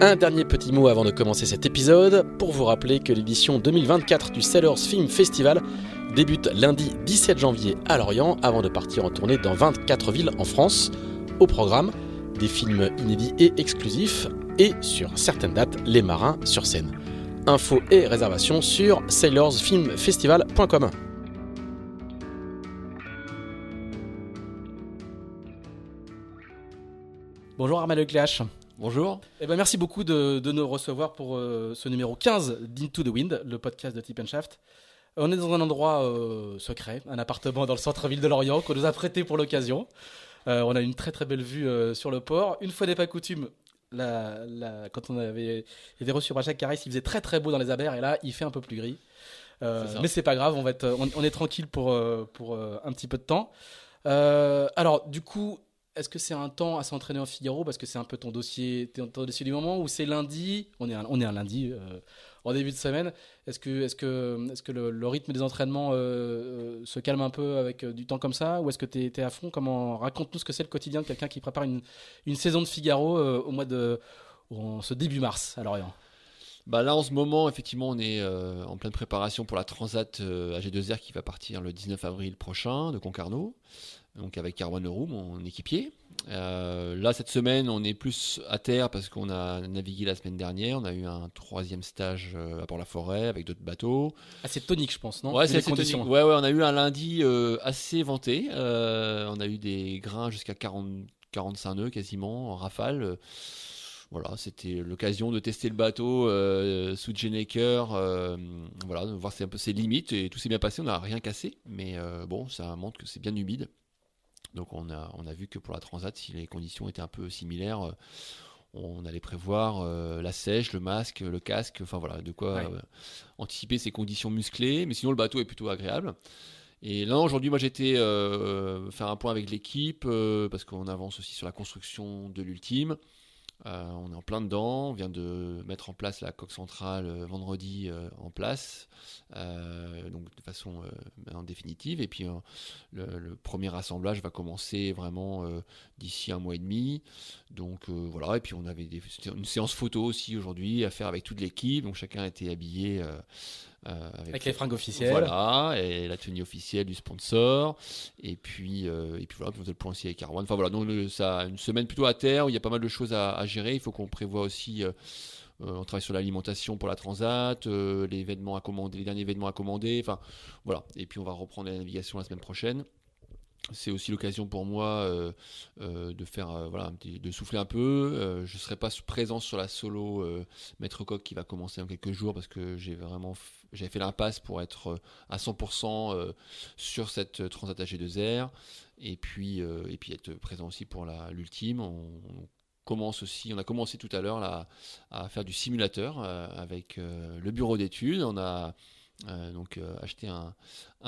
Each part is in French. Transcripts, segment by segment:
Un dernier petit mot avant de commencer cet épisode pour vous rappeler que l'édition 2024 du Sailors Film Festival débute lundi 17 janvier à Lorient avant de partir en tournée dans 24 villes en France. Au programme, des films inédits et exclusifs et sur certaines dates, les marins sur scène. Infos et réservations sur sailorsfilmfestival.com. Bonjour Armel Lecléache. Bonjour. Eh ben, merci beaucoup de, nous recevoir pour euh, ce numéro 15 d'Into the Wind, le podcast de Tip Shaft. On est dans un endroit euh, secret, un appartement dans le centre-ville de Lorient qu'on nous a prêté pour l'occasion. Euh, on a une très très belle vue sur le port. Une fois n'est pas coutume, la, quand on avait été reçu par Jacques Caris, il faisait très très beau dans les abers et là il fait un peu plus gris. mais c'est pas grave, on, va être, on, est tranquille pour, pour un petit peu de temps. alors du coup, est-ce que c'est un temps à s'entraîner en Figaro parce que c'est un peu ton dossier, ton dossier du moment ou c'est lundi On est un, on est un lundi euh, en début de semaine. Est-ce que, est-ce que, est-ce que le, rythme des entraînements euh, euh, se calme un peu avec du temps comme ça ou est-ce que tu es, à fond Comment raconte-nous ce que c'est le quotidien de quelqu'un qui prépare une, une saison de Figaro au mois de en ce début mars à Lorient? Bah là en ce moment effectivement on est en pleine préparation pour la Transat AG2R qui va partir le 19 avril prochain de Concarneau donc avec Carwan Leroux, mon équipier. Euh, là, cette semaine, on est plus à terre parce qu'on a navigué la semaine dernière. On a eu un troisième stage euh, à Port-la-Forêt avec d'autres bateaux. Assez tonique, je pense, non? Ouais, c'est tonique. Ouais, ouais, on a eu un lundi euh, assez vanté. on a eu des grains jusqu'à 40, 45 nœuds quasiment en rafale. Voilà, c'était l'occasion de tester le bateau sous Genecker, voilà, de voir un peu ses limites et tout s'est bien passé. On n'a rien cassé, mais bon, ça montre que c'est bien humide. Donc on a, on a vu que pour la Transat, si les conditions étaient un peu similaires, euh, on allait prévoir euh, la sèche, le masque, le casque, enfin voilà, de quoi euh, anticiper ces conditions musclées. Mais sinon, le bateau est plutôt agréable. Et là, aujourd'hui, moi, j'étais faire un point avec l'équipe parce qu'on avance aussi sur la construction de l'ultime. Euh, on est en plein dedans, on vient de mettre en place la coque centrale euh, vendredi euh, en place, donc de façon définitive. Et puis le, premier assemblage va commencer vraiment d'ici un mois et demi. Donc voilà, et puis on avait une séance photo aussi aujourd'hui à faire avec toute l'équipe, donc chacun été habillé euh, avec, les fringues officielles. Voilà, et la tenue officielle du sponsor. Et puis, euh, et puis voilà, faisait le point aussi avec Arwan. Enfin voilà, donc ça une semaine plutôt à terre où il y a pas mal de choses à, gérer. Il faut qu'on prévoit aussi. Euh, on travaille sur l'alimentation pour la transat, les événements à commander, les derniers événements à commander. Enfin voilà. Et puis on va reprendre la navigation la semaine prochaine c'est aussi l'occasion pour moi de faire voilà de souffler un peu je ne serai pas présent sur la solo maître coq qui va commencer en quelques jours parce que j'ai vraiment j'avais fait l'impasse pour être euh, à 100% euh, sur cette euh, Transat AG2R et puis, et puis être présent aussi pour l'ultime. On, commence aussi, on a commencé tout à l'heure à faire du simulateur avec le bureau d'études. Donc acheté un,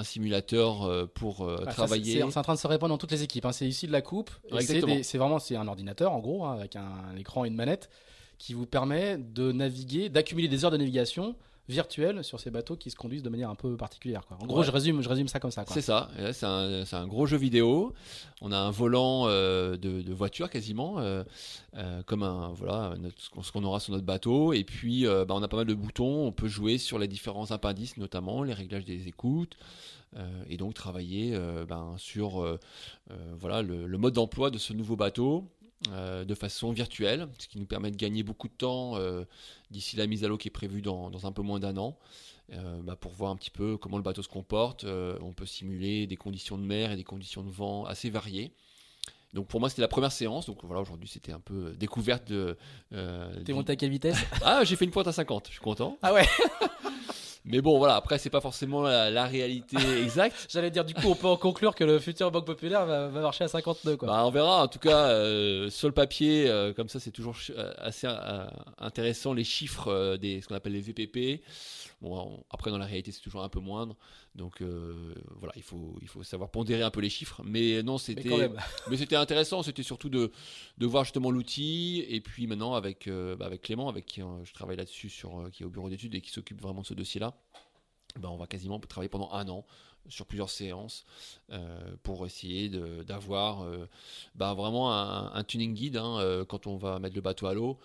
simulateur pour ah, travailler. C'est en train de se répandre dans toutes les équipes. Hein. C'est ici de la coupe. c'est vraiment c'est un ordinateur en gros hein, avec un, écran et une manette qui vous permet de naviguer, d'accumuler des heures de navigation virtuelle sur ces bateaux qui se conduisent de manière un peu particulière. Quoi. En gros, je, résume, je résume ça comme ça. C'est ça, c'est un, un, gros jeu vidéo. On a un volant euh, de, de, voiture quasiment, euh, euh, comme un, voilà, ce qu'on aura sur notre bateau. Et puis, bah, on a pas mal de boutons. On peut jouer sur les différents appendices, notamment les réglages des écoutes. et donc travailler ben, sur voilà, le, le mode d'emploi de ce nouveau bateau, euh, de façon virtuelle, ce qui nous permet de gagner beaucoup de temps euh, d'ici la mise à l'eau qui est prévue dans, un peu moins d'un an. Euh, bah, pour voir un petit peu comment le bateau se comporte. on peut simuler des conditions de mer et des conditions de vent assez variées. Donc pour moi c'était la première séance. Donc voilà aujourd'hui c'était un peu découverte de. T'es monté à quelle vitesse? Ah j'ai fait une pointe à 50. Je suis content. Ah ouais. Mais bon, voilà, après, c'est pas forcément la, réalité exacte. J'allais dire, du coup, on peut en conclure que le futur Banque Populaire va, marcher à 52, quoi. Bah, on verra. En tout cas, euh, sur le papier, euh, comme ça, c'est toujours euh, assez intéressant, les chiffres des ce qu'on appelle les VPP. Bon, après, dans la réalité, c'est toujours un peu moindre. Donc, voilà, il faut, il faut savoir pondérer un peu les chiffres. Mais non, c'était, mais, c'était intéressant. C'était surtout de, de voir justement l'outil. Et puis maintenant, avec, bah, avec Clément, avec qui je travaille là-dessus, sur, qui est au bureau d'études et qui s'occupe vraiment de ce dossier-là, ben, on va quasiment travailler pendant un an sur plusieurs séances euh, pour essayer d'avoir euh, ben, vraiment un, tuning guide hein, euh, quand on va mettre le bateau à l'eau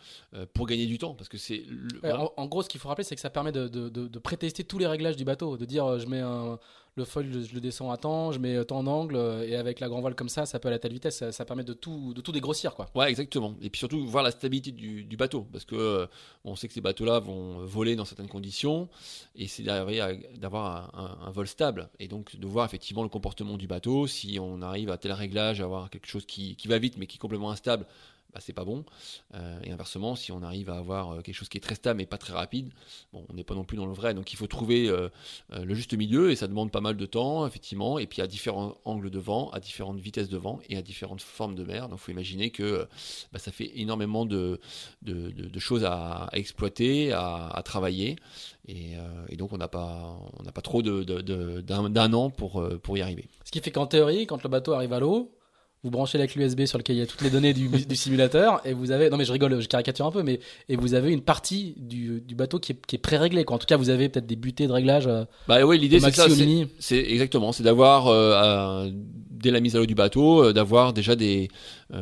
pour gagner du temps parce que c'est en, gros ce qu'il faut rappeler c'est que ça permet de, de, de, prétester tous les réglages du bateau de dire je mets un, le foil, je, le descends à temps, je mets tant d'angle, euh, et avec la grand voile comme ça, ça peut aller à telle vitesse, ça, permet de tout, de tout dégrossir. Quoi. Ouais, exactement. Et puis surtout, voir la stabilité du, bateau, parce que euh, on sait que ces bateaux-là vont voler dans certaines conditions, et c'est d'avoir un, vol stable, et donc de voir effectivement le comportement du bateau, si on arrive à tel réglage, à avoir quelque chose qui va vite, mais qui est complètement instable, bah, c'est pas bon. Euh, et inversement, si on arrive à avoir euh, quelque chose qui est très stable mais pas très rapide, on n'est pas non plus dans le vrai. Donc il faut trouver euh, le juste milieu et ça demande pas mal de temps, effectivement. Et puis à différents angles de vent, à différentes vitesses de vent et à différentes formes de mer. Donc il faut imaginer que bah, ça fait énormément de, choses à, exploiter, à, travailler. Et, donc on n'a pas, trop d'un an pour y arriver. Ce qui fait qu'en théorie, quand le bateau arrive à l'eau, vous branchez la clé USB sur laquelle il y a toutes les données du, du, simulateur et vous avez non mais je rigole je caricature un peu mais et vous avez une partie du, du bateau qui est, qui est pré-réglée quoi. En tout cas vous avez peut-être des butées de réglage euh, bah oui l'idée c'est ça c'est exactement c'est d'avoir euh, dès la mise à l'eau du bateau euh, d'avoir déjà des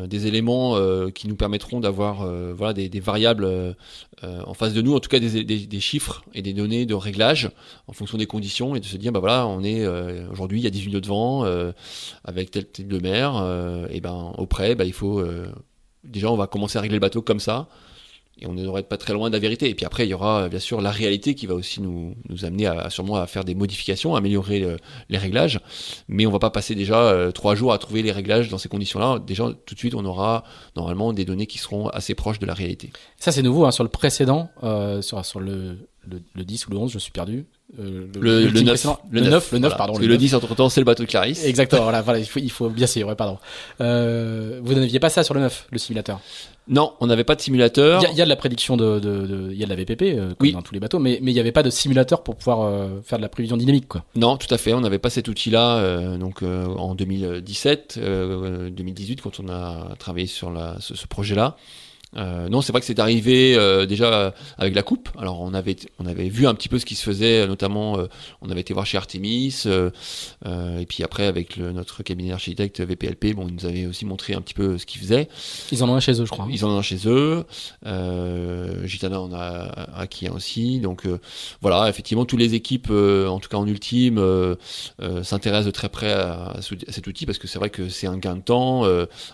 des éléments qui nous permettront d'avoir voilà des, variables en face de nous en tout cas des, chiffres et des données de réglage en fonction des conditions et de se dire bah voilà on est aujourd'hui il y a 18 nœuds de vent avec tel type de mer euh, et ben auprès, bah, il faut euh, déjà on va commencer à régler le bateau comme ça et on ne devrait être pas très loin de la vérité. Et puis après, il y aura bien sûr la réalité qui va aussi nous, nous amener à, sûrement à faire des modifications, à améliorer euh, les réglages. Mais on va pas passer déjà trois jours à trouver les réglages dans ces conditions-là. Déjà, tout de suite, on aura normalement des données qui seront assez proches de la réalité. Ça, c'est nouveau hein, sur le précédent, sur, sur le, le, le, 10 ou le 11, je suis perdu. Euh, le, le, 9, le, 9, le 9, pardon. le, 10, entre temps, c'est le bateau de Clarisse. Exactement, voilà, voilà, il faut, il faut bien sûr, ouais, pardon. Euh, vous n'aviez pas ça sur le 9, le simulateur Non, on n'avait pas de simulateur. Il y, y, a de la prédiction de, il y a de la VPP, euh, comme dans tous les bateaux, mais, mais il n'y avait pas de simulateur pour pouvoir euh, faire de la prévision dynamique, quoi. Non, tout à fait, on n'avait pas cet outil-là, donc en 2017, 2018, quand on a travaillé sur la, ce, ce projet-là. Euh, non, c'est vrai que c'est arrivé euh, déjà avec la coupe. Alors on avait on avait vu un petit peu ce qui se faisait, notamment euh, on avait été voir chez Artemis, euh, et puis après avec le, notre cabinet architecte VPLP, bon, ils nous avaient aussi montré un petit peu ce qu'ils faisaient. Ils en ont un chez eux, je crois. Ils en ont un chez eux. Gitana en a acquis un aussi. Donc voilà, effectivement, toutes les équipes, en tout cas en ultime, s'intéressent de très près à, à, cet outil parce que c'est vrai que c'est un gain de temps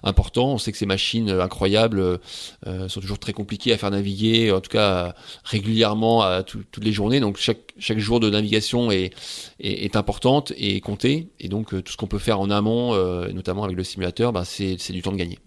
important. On sait que ces machines incroyables euh, sont toujours très compliqués à faire naviguer, en tout cas régulièrement à toutes les journées. Donc chaque, chaque jour de navigation est, est, importante et comptée. Et donc euh, tout ce qu'on peut faire en amont, euh, notamment avec le simulateur, bah, c'est du temps de gagner.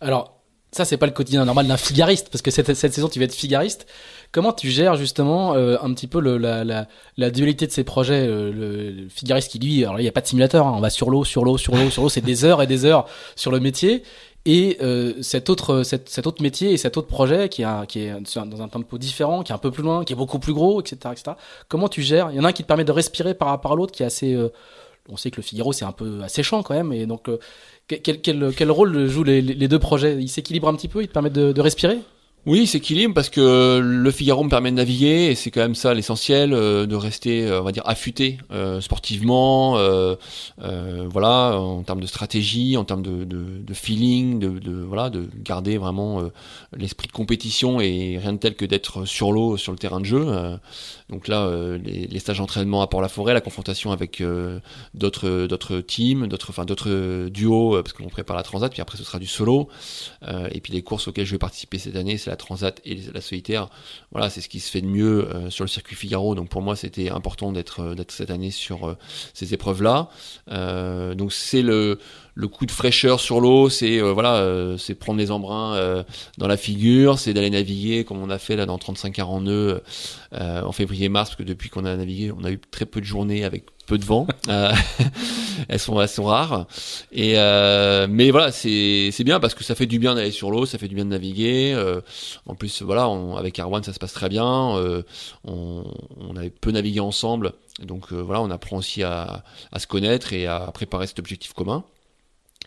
Alors ça c'est pas le quotidien normal d'un figariste parce que cette, cette saison tu vas être figariste. Comment tu gères justement un petit peu la, la, dualité de ces projets le, figariste qui lui, alors il n'y a pas de simulateur, hein, on va sur l'eau, sur l'eau, sur l'eau, sur l'eau, c'est des heures et des heures sur le métier et euh, cet autre cet, autre métier et cet autre projet qui, est dans un tempo différent, qui est un peu plus loin, qui est beaucoup plus gros, etc., etc. Comment tu gères? Il y en a un qui te permet de respirer par rapport à l'autre, qui est assez. Euh, on sait que le Figaro c'est un peu asséchant quand même, et donc euh, quel, rôle jouent les, deux projets? Ils s'équilibrent un petit peu, ils te permettent de respirer? Oui, c'est équilibre parce que le Figaro me permet de naviguer et c'est quand même ça l'essentiel, euh, de rester, euh, on va dire, affûté euh, sportivement, voilà, en termes de stratégie, en termes de, feeling, de, voilà, de garder vraiment l'esprit de compétition et rien de tel que d'être sur l'eau sur le terrain de jeu. Donc là, les, stages d'entraînement à Port-la-Forêt, la confrontation avec d'autres d'autres teams, d'autres enfin d'autres duos parce qu'on prépare la transat, puis après ce sera du solo et puis les courses auxquelles je vais participer cette année, c'est la Transat et la solitaire. Voilà, c'est ce qui se fait de mieux euh, sur le circuit Figaro. Donc pour moi, c'était important d'être euh, d'être cette année sur euh, ces épreuves-là. donc c'est le le coup de fraîcheur sur l'eau, c'est voilà, c'est prendre les embruns dans la figure, c'est d'aller naviguer comme on a fait là dans 35-40 nœuds en février-mars, parce que depuis qu'on a navigué, on a eu très peu de journées avec peu de vent. Euh, elles, sont, elles sont rares. Et, euh, mais voilà, c'est bien parce que ça fait du bien d'aller sur l'eau, ça fait du bien de naviguer. Euh, en plus, voilà, avec Arwan, ça se passe très bien. on, on avait peu navigué ensemble. Donc voilà, on apprend aussi à, à, se connaître et à préparer cet objectif commun.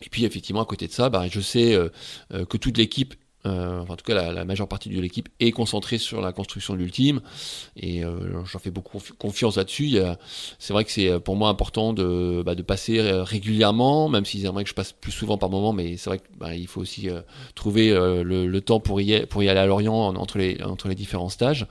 Et puis effectivement, à côté de ça, bah, je sais que toute l'équipe euh, en tout cas la, majeure partie de l'équipe est concentrée sur la construction de l'ultime et euh, j'en fais beaucoup confiance là-dessus. C'est vrai que c'est euh, pour moi important de, bah, de passer régulièrement, même s'ils aimeraient que je passe plus souvent par moment, mais c'est vrai qu'il bah, faut aussi trouver le, temps pour y, pour y aller à Lorient entre les, entre les différents stages.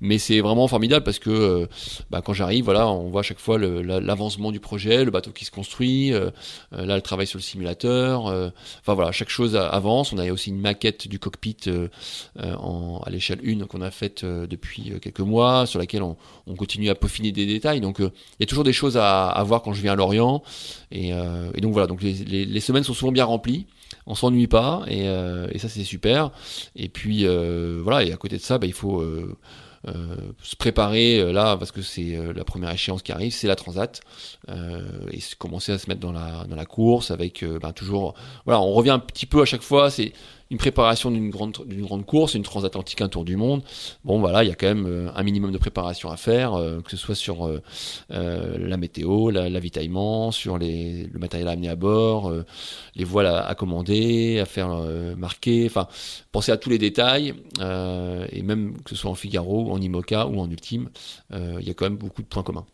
Mais c'est vraiment formidable parce que bah, quand j'arrive, voilà, on voit à chaque fois l'avancement du projet, le bateau qui se construit, là le travail sur le simulateur, enfin voilà, chaque chose avance. On a aussi une maquette du cockpit euh, euh, en, à l'échelle 1 qu'on a faite euh, depuis quelques mois, sur laquelle on, continue à peaufiner des détails. Donc il y a toujours des choses à, voir quand je viens à Lorient. Et, donc voilà, donc les, semaines sont souvent bien remplies. On s'ennuie pas. Et, ça c'est super. Et puis voilà. Et à côté de ça bah, il faut se préparer là parce que c'est la première échéance qui arrive c'est la transat. Et commencer à se mettre dans la dans la course avec bah, toujours voilà. On revient un petit peu à chaque fois. C'est une préparation d'une grande, d'une grande course, une transatlantique, un tour du monde. Bon, voilà, il y a quand même euh, un minimum de préparation à faire, euh, que ce soit sur euh, la météo, l'avitaillement, sur les, le matériel à amener à bord, les voiles à, commander, à faire marquer, enfin, penser à tous les détails, et même que ce soit en Figaro, en IMOCA ou en Ultime, il y a quand même beaucoup de points communs.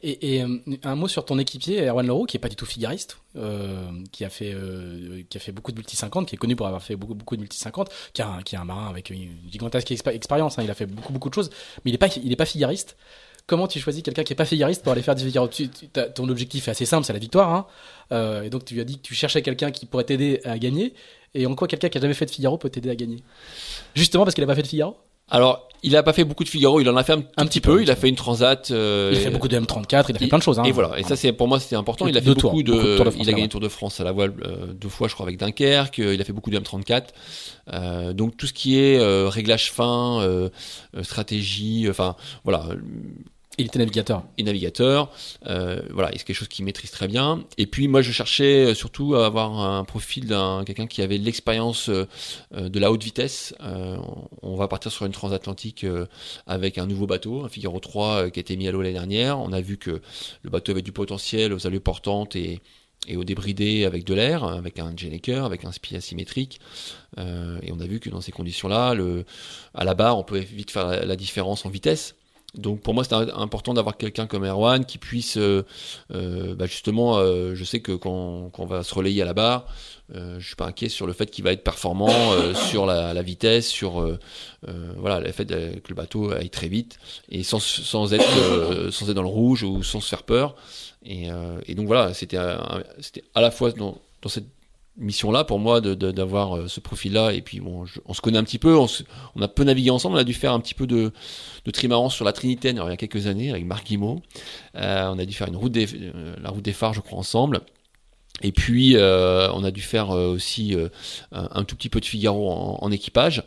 Et, euh, un mot sur ton équipier, Erwan Leroux, qui est pas du tout figariste, euh, qui, a fait, euh, qui a fait beaucoup de multi 50, qui est connu pour avoir fait beaucoup, beaucoup de multi 50, qui, qui est un marin avec une gigantesque expérience, hein, il a fait beaucoup, beaucoup de choses, mais il n'est pas, pas figariste. Comment tu choisis quelqu'un qui est pas figariste pour aller faire du Figaro Ton objectif est assez simple, c'est la victoire. Hein, et donc tu lui as dit que tu cherchais quelqu'un qui pourrait t'aider à gagner. Et en quoi quelqu'un qui a jamais fait de Figaro peut t'aider à gagner? Justement parce qu'il n'a pas fait de Figaro? Alors, il a pas fait beaucoup de Figaro, il en a fait un, petit peu. Il a fait une Transat. Euh, il a fait beaucoup de M34, il a fait plein de choses. Hein. Et voilà. Et ça, c'est pour moi, c'était important. Il a fait beaucoup de. il a gagné Tour de France à la voile euh, deux fois, je crois, avec Dunkerque. Il a fait beaucoup de M34. Euh, donc tout ce qui est réglage fin, stratégie, enfin voilà il était navigateur. Et navigateur, euh, voilà, c'est quelque chose qu'il maîtrise très bien. Et puis moi, je cherchais surtout à avoir un profil d'un quelqu'un qui avait l'expérience euh, de la haute vitesse. Euh, on va partir sur une transatlantique avec un nouveau bateau, un Figaro 3 qui a été mis à l'eau l'année dernière. On a vu que le bateau avait du potentiel aux allures portantes et, et au avec de l'air, avec un Jenneker, avec un spi asymétrique. et on a vu que dans ces conditions-là, à la barre, on pouvait vite faire la différence en vitesse. Donc pour moi c'est important d'avoir quelqu'un comme Erwan qui puisse euh, euh, bah, justement, euh, je sais que quand, on va se relayer à la barre, je suis pas inquiet sur le fait qu'il va être performant sur la, vitesse, sur voilà le fait que le bateau aille très vite et sans, sans être sans être dans le rouge ou sans se faire peur. Et, et donc voilà, c'était c'était à la fois dans, dans cette mission-là pour moi d'avoir de, ce profil-là. Et puis bon, on se connaît un petit peu, on, a peu navigué ensemble, on a dû faire un petit peu de, de trimaran sur la Trinitaine il y a quelques années avec Marc Guimau. Euh, on a dû faire une route euh, la route des phares, je crois, ensemble. Et puis, euh, on a dû faire aussi un, tout petit peu de Figaro en, équipage.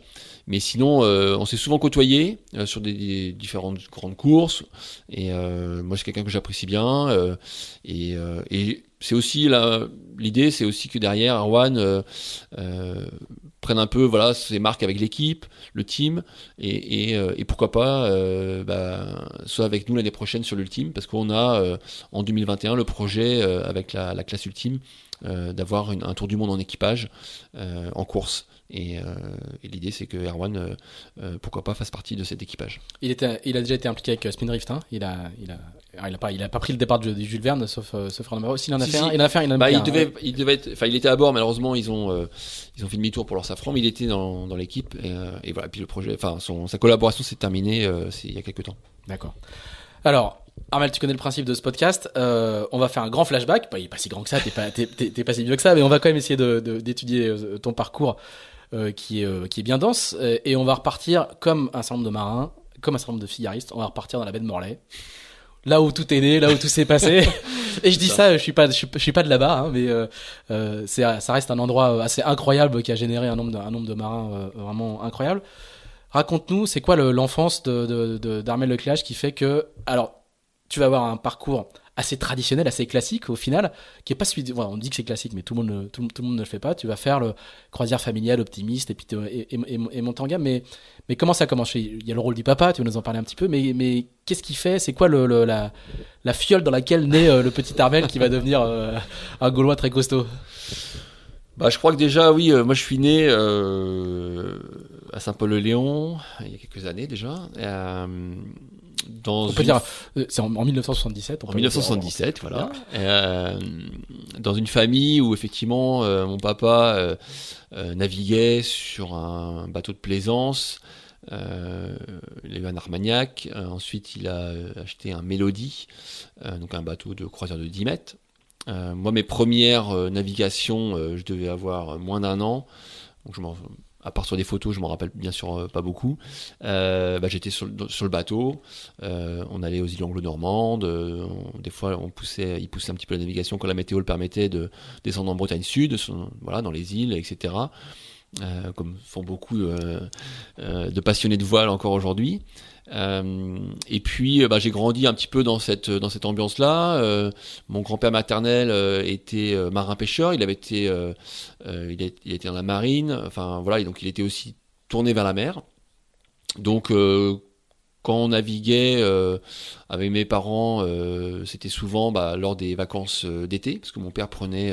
Mais sinon, on s'est souvent côtoyé sur des, différentes grandes courses. Et moi, c'est quelqu'un que j'apprécie bien. et c'est aussi l'idée, c'est aussi que derrière Arwan euh, euh, prenne un peu voilà ses marques avec l'équipe, le team, et, euh, pourquoi pas bah, soit avec nous l'année prochaine sur l'ultime, parce qu'on a en 2021 le projet avec la, classe ultime d'avoir un tour du monde en équipage en course. Et, l'idée, c'est que Erwan, pourquoi pas, fasse partie de cet équipage. Il a déjà été impliqué avec Spindrift. Hein il, a, il, a, ah, il a pas, il a pas pris le départ de, Jules Verne, sauf, sauf Fernand Il en a fait un. Il en a fait un. Il, bah, il devait, il devait être, enfin, il était à bord. Malheureusement, ils ont, ils ont fait demi-tour pour leur safran, mais il était dans, dans l'équipe. Et, et, voilà. Puis le projet, enfin, sa collaboration s'est terminée il y a quelques temps. D'accord. Alors, Armel, tu connais le principe de ce podcast. Euh, on va faire un grand flashback. Bah, il est pas si grand que ça, t'es pas, pas si vieux que ça, mais on va quand même essayer d'étudier de, ton parcours euh, qui, est, euh, qui est bien dense. Et on va repartir comme un certain nombre de marins, comme un certain nombre de fillaristes. On va repartir dans la baie de Morlaix. Là où tout est né, là où tout s'est passé. et je dis ça, je suis pas, je suis, pas de là-bas, hein, mais c'est, ça reste un endroit assez incroyable qui a généré un nombre de, un nombre de marins vraiment incroyable. Raconte-nous, c'est quoi l'enfance d'Armel de, de, Leclage qui fait que, alors, tu vas avoir un parcours assez traditionnel, assez classique au final, qui est pas celui. on dit que c'est classique, mais tout le monde, tout, le monde ne le fait pas. Tu vas faire le croisière familiale, optimiste, et puis et, et, monter en gamme. Mais, mais comment ça commence Il y a le rôle du papa, tu vas nous en parler un petit peu. Mais, mais qu'est-ce qu'il fait? C'est quoi la, la, fiole dans laquelle naît euh, le petit Armel qui va devenir euh, un Gaulois très costaud? Bah, je crois que déjà, oui, euh, moi je suis né à Saint-Paul-le-Léon, il y a quelques années déjà on peut dire, euh, c'est en, 1977. en 1977, voilà. Euh, dans une famille où effectivement euh, mon papa naviguait sur un bateau de plaisance. il a eu un Armagnac. ensuite, il a acheté un Mélodie, donc un bateau de croisière de 10 mètres. moi, mes premières navigations, je devais avoir moins d'un an. Donc je m'en à part sur des photos, je m'en rappelle bien sûr euh, pas beaucoup. Euh, bah, j'étais sur, le bateau, euh, on allait aux îles anglo-normandes, des fois on poussait, il poussait un petit peu la navigation quand la météo le permettait de descendre en Bretagne Sud, voilà, dans les îles, etc. comme font beaucoup de passionnés de voile encore aujourd'hui. Euh, et puis, euh, bah, j'ai grandi un petit peu dans cette ambiance-là. Euh, mon grand-père maternel était marin-pêcheur. Il avait été, il, était dans la marine. Enfin voilà, donc il était aussi tourné vers la mer. Donc quand on naviguait euh, avec mes parents, euh, c'était souvent bah, lors des vacances euh, d'été, parce que mon père prenait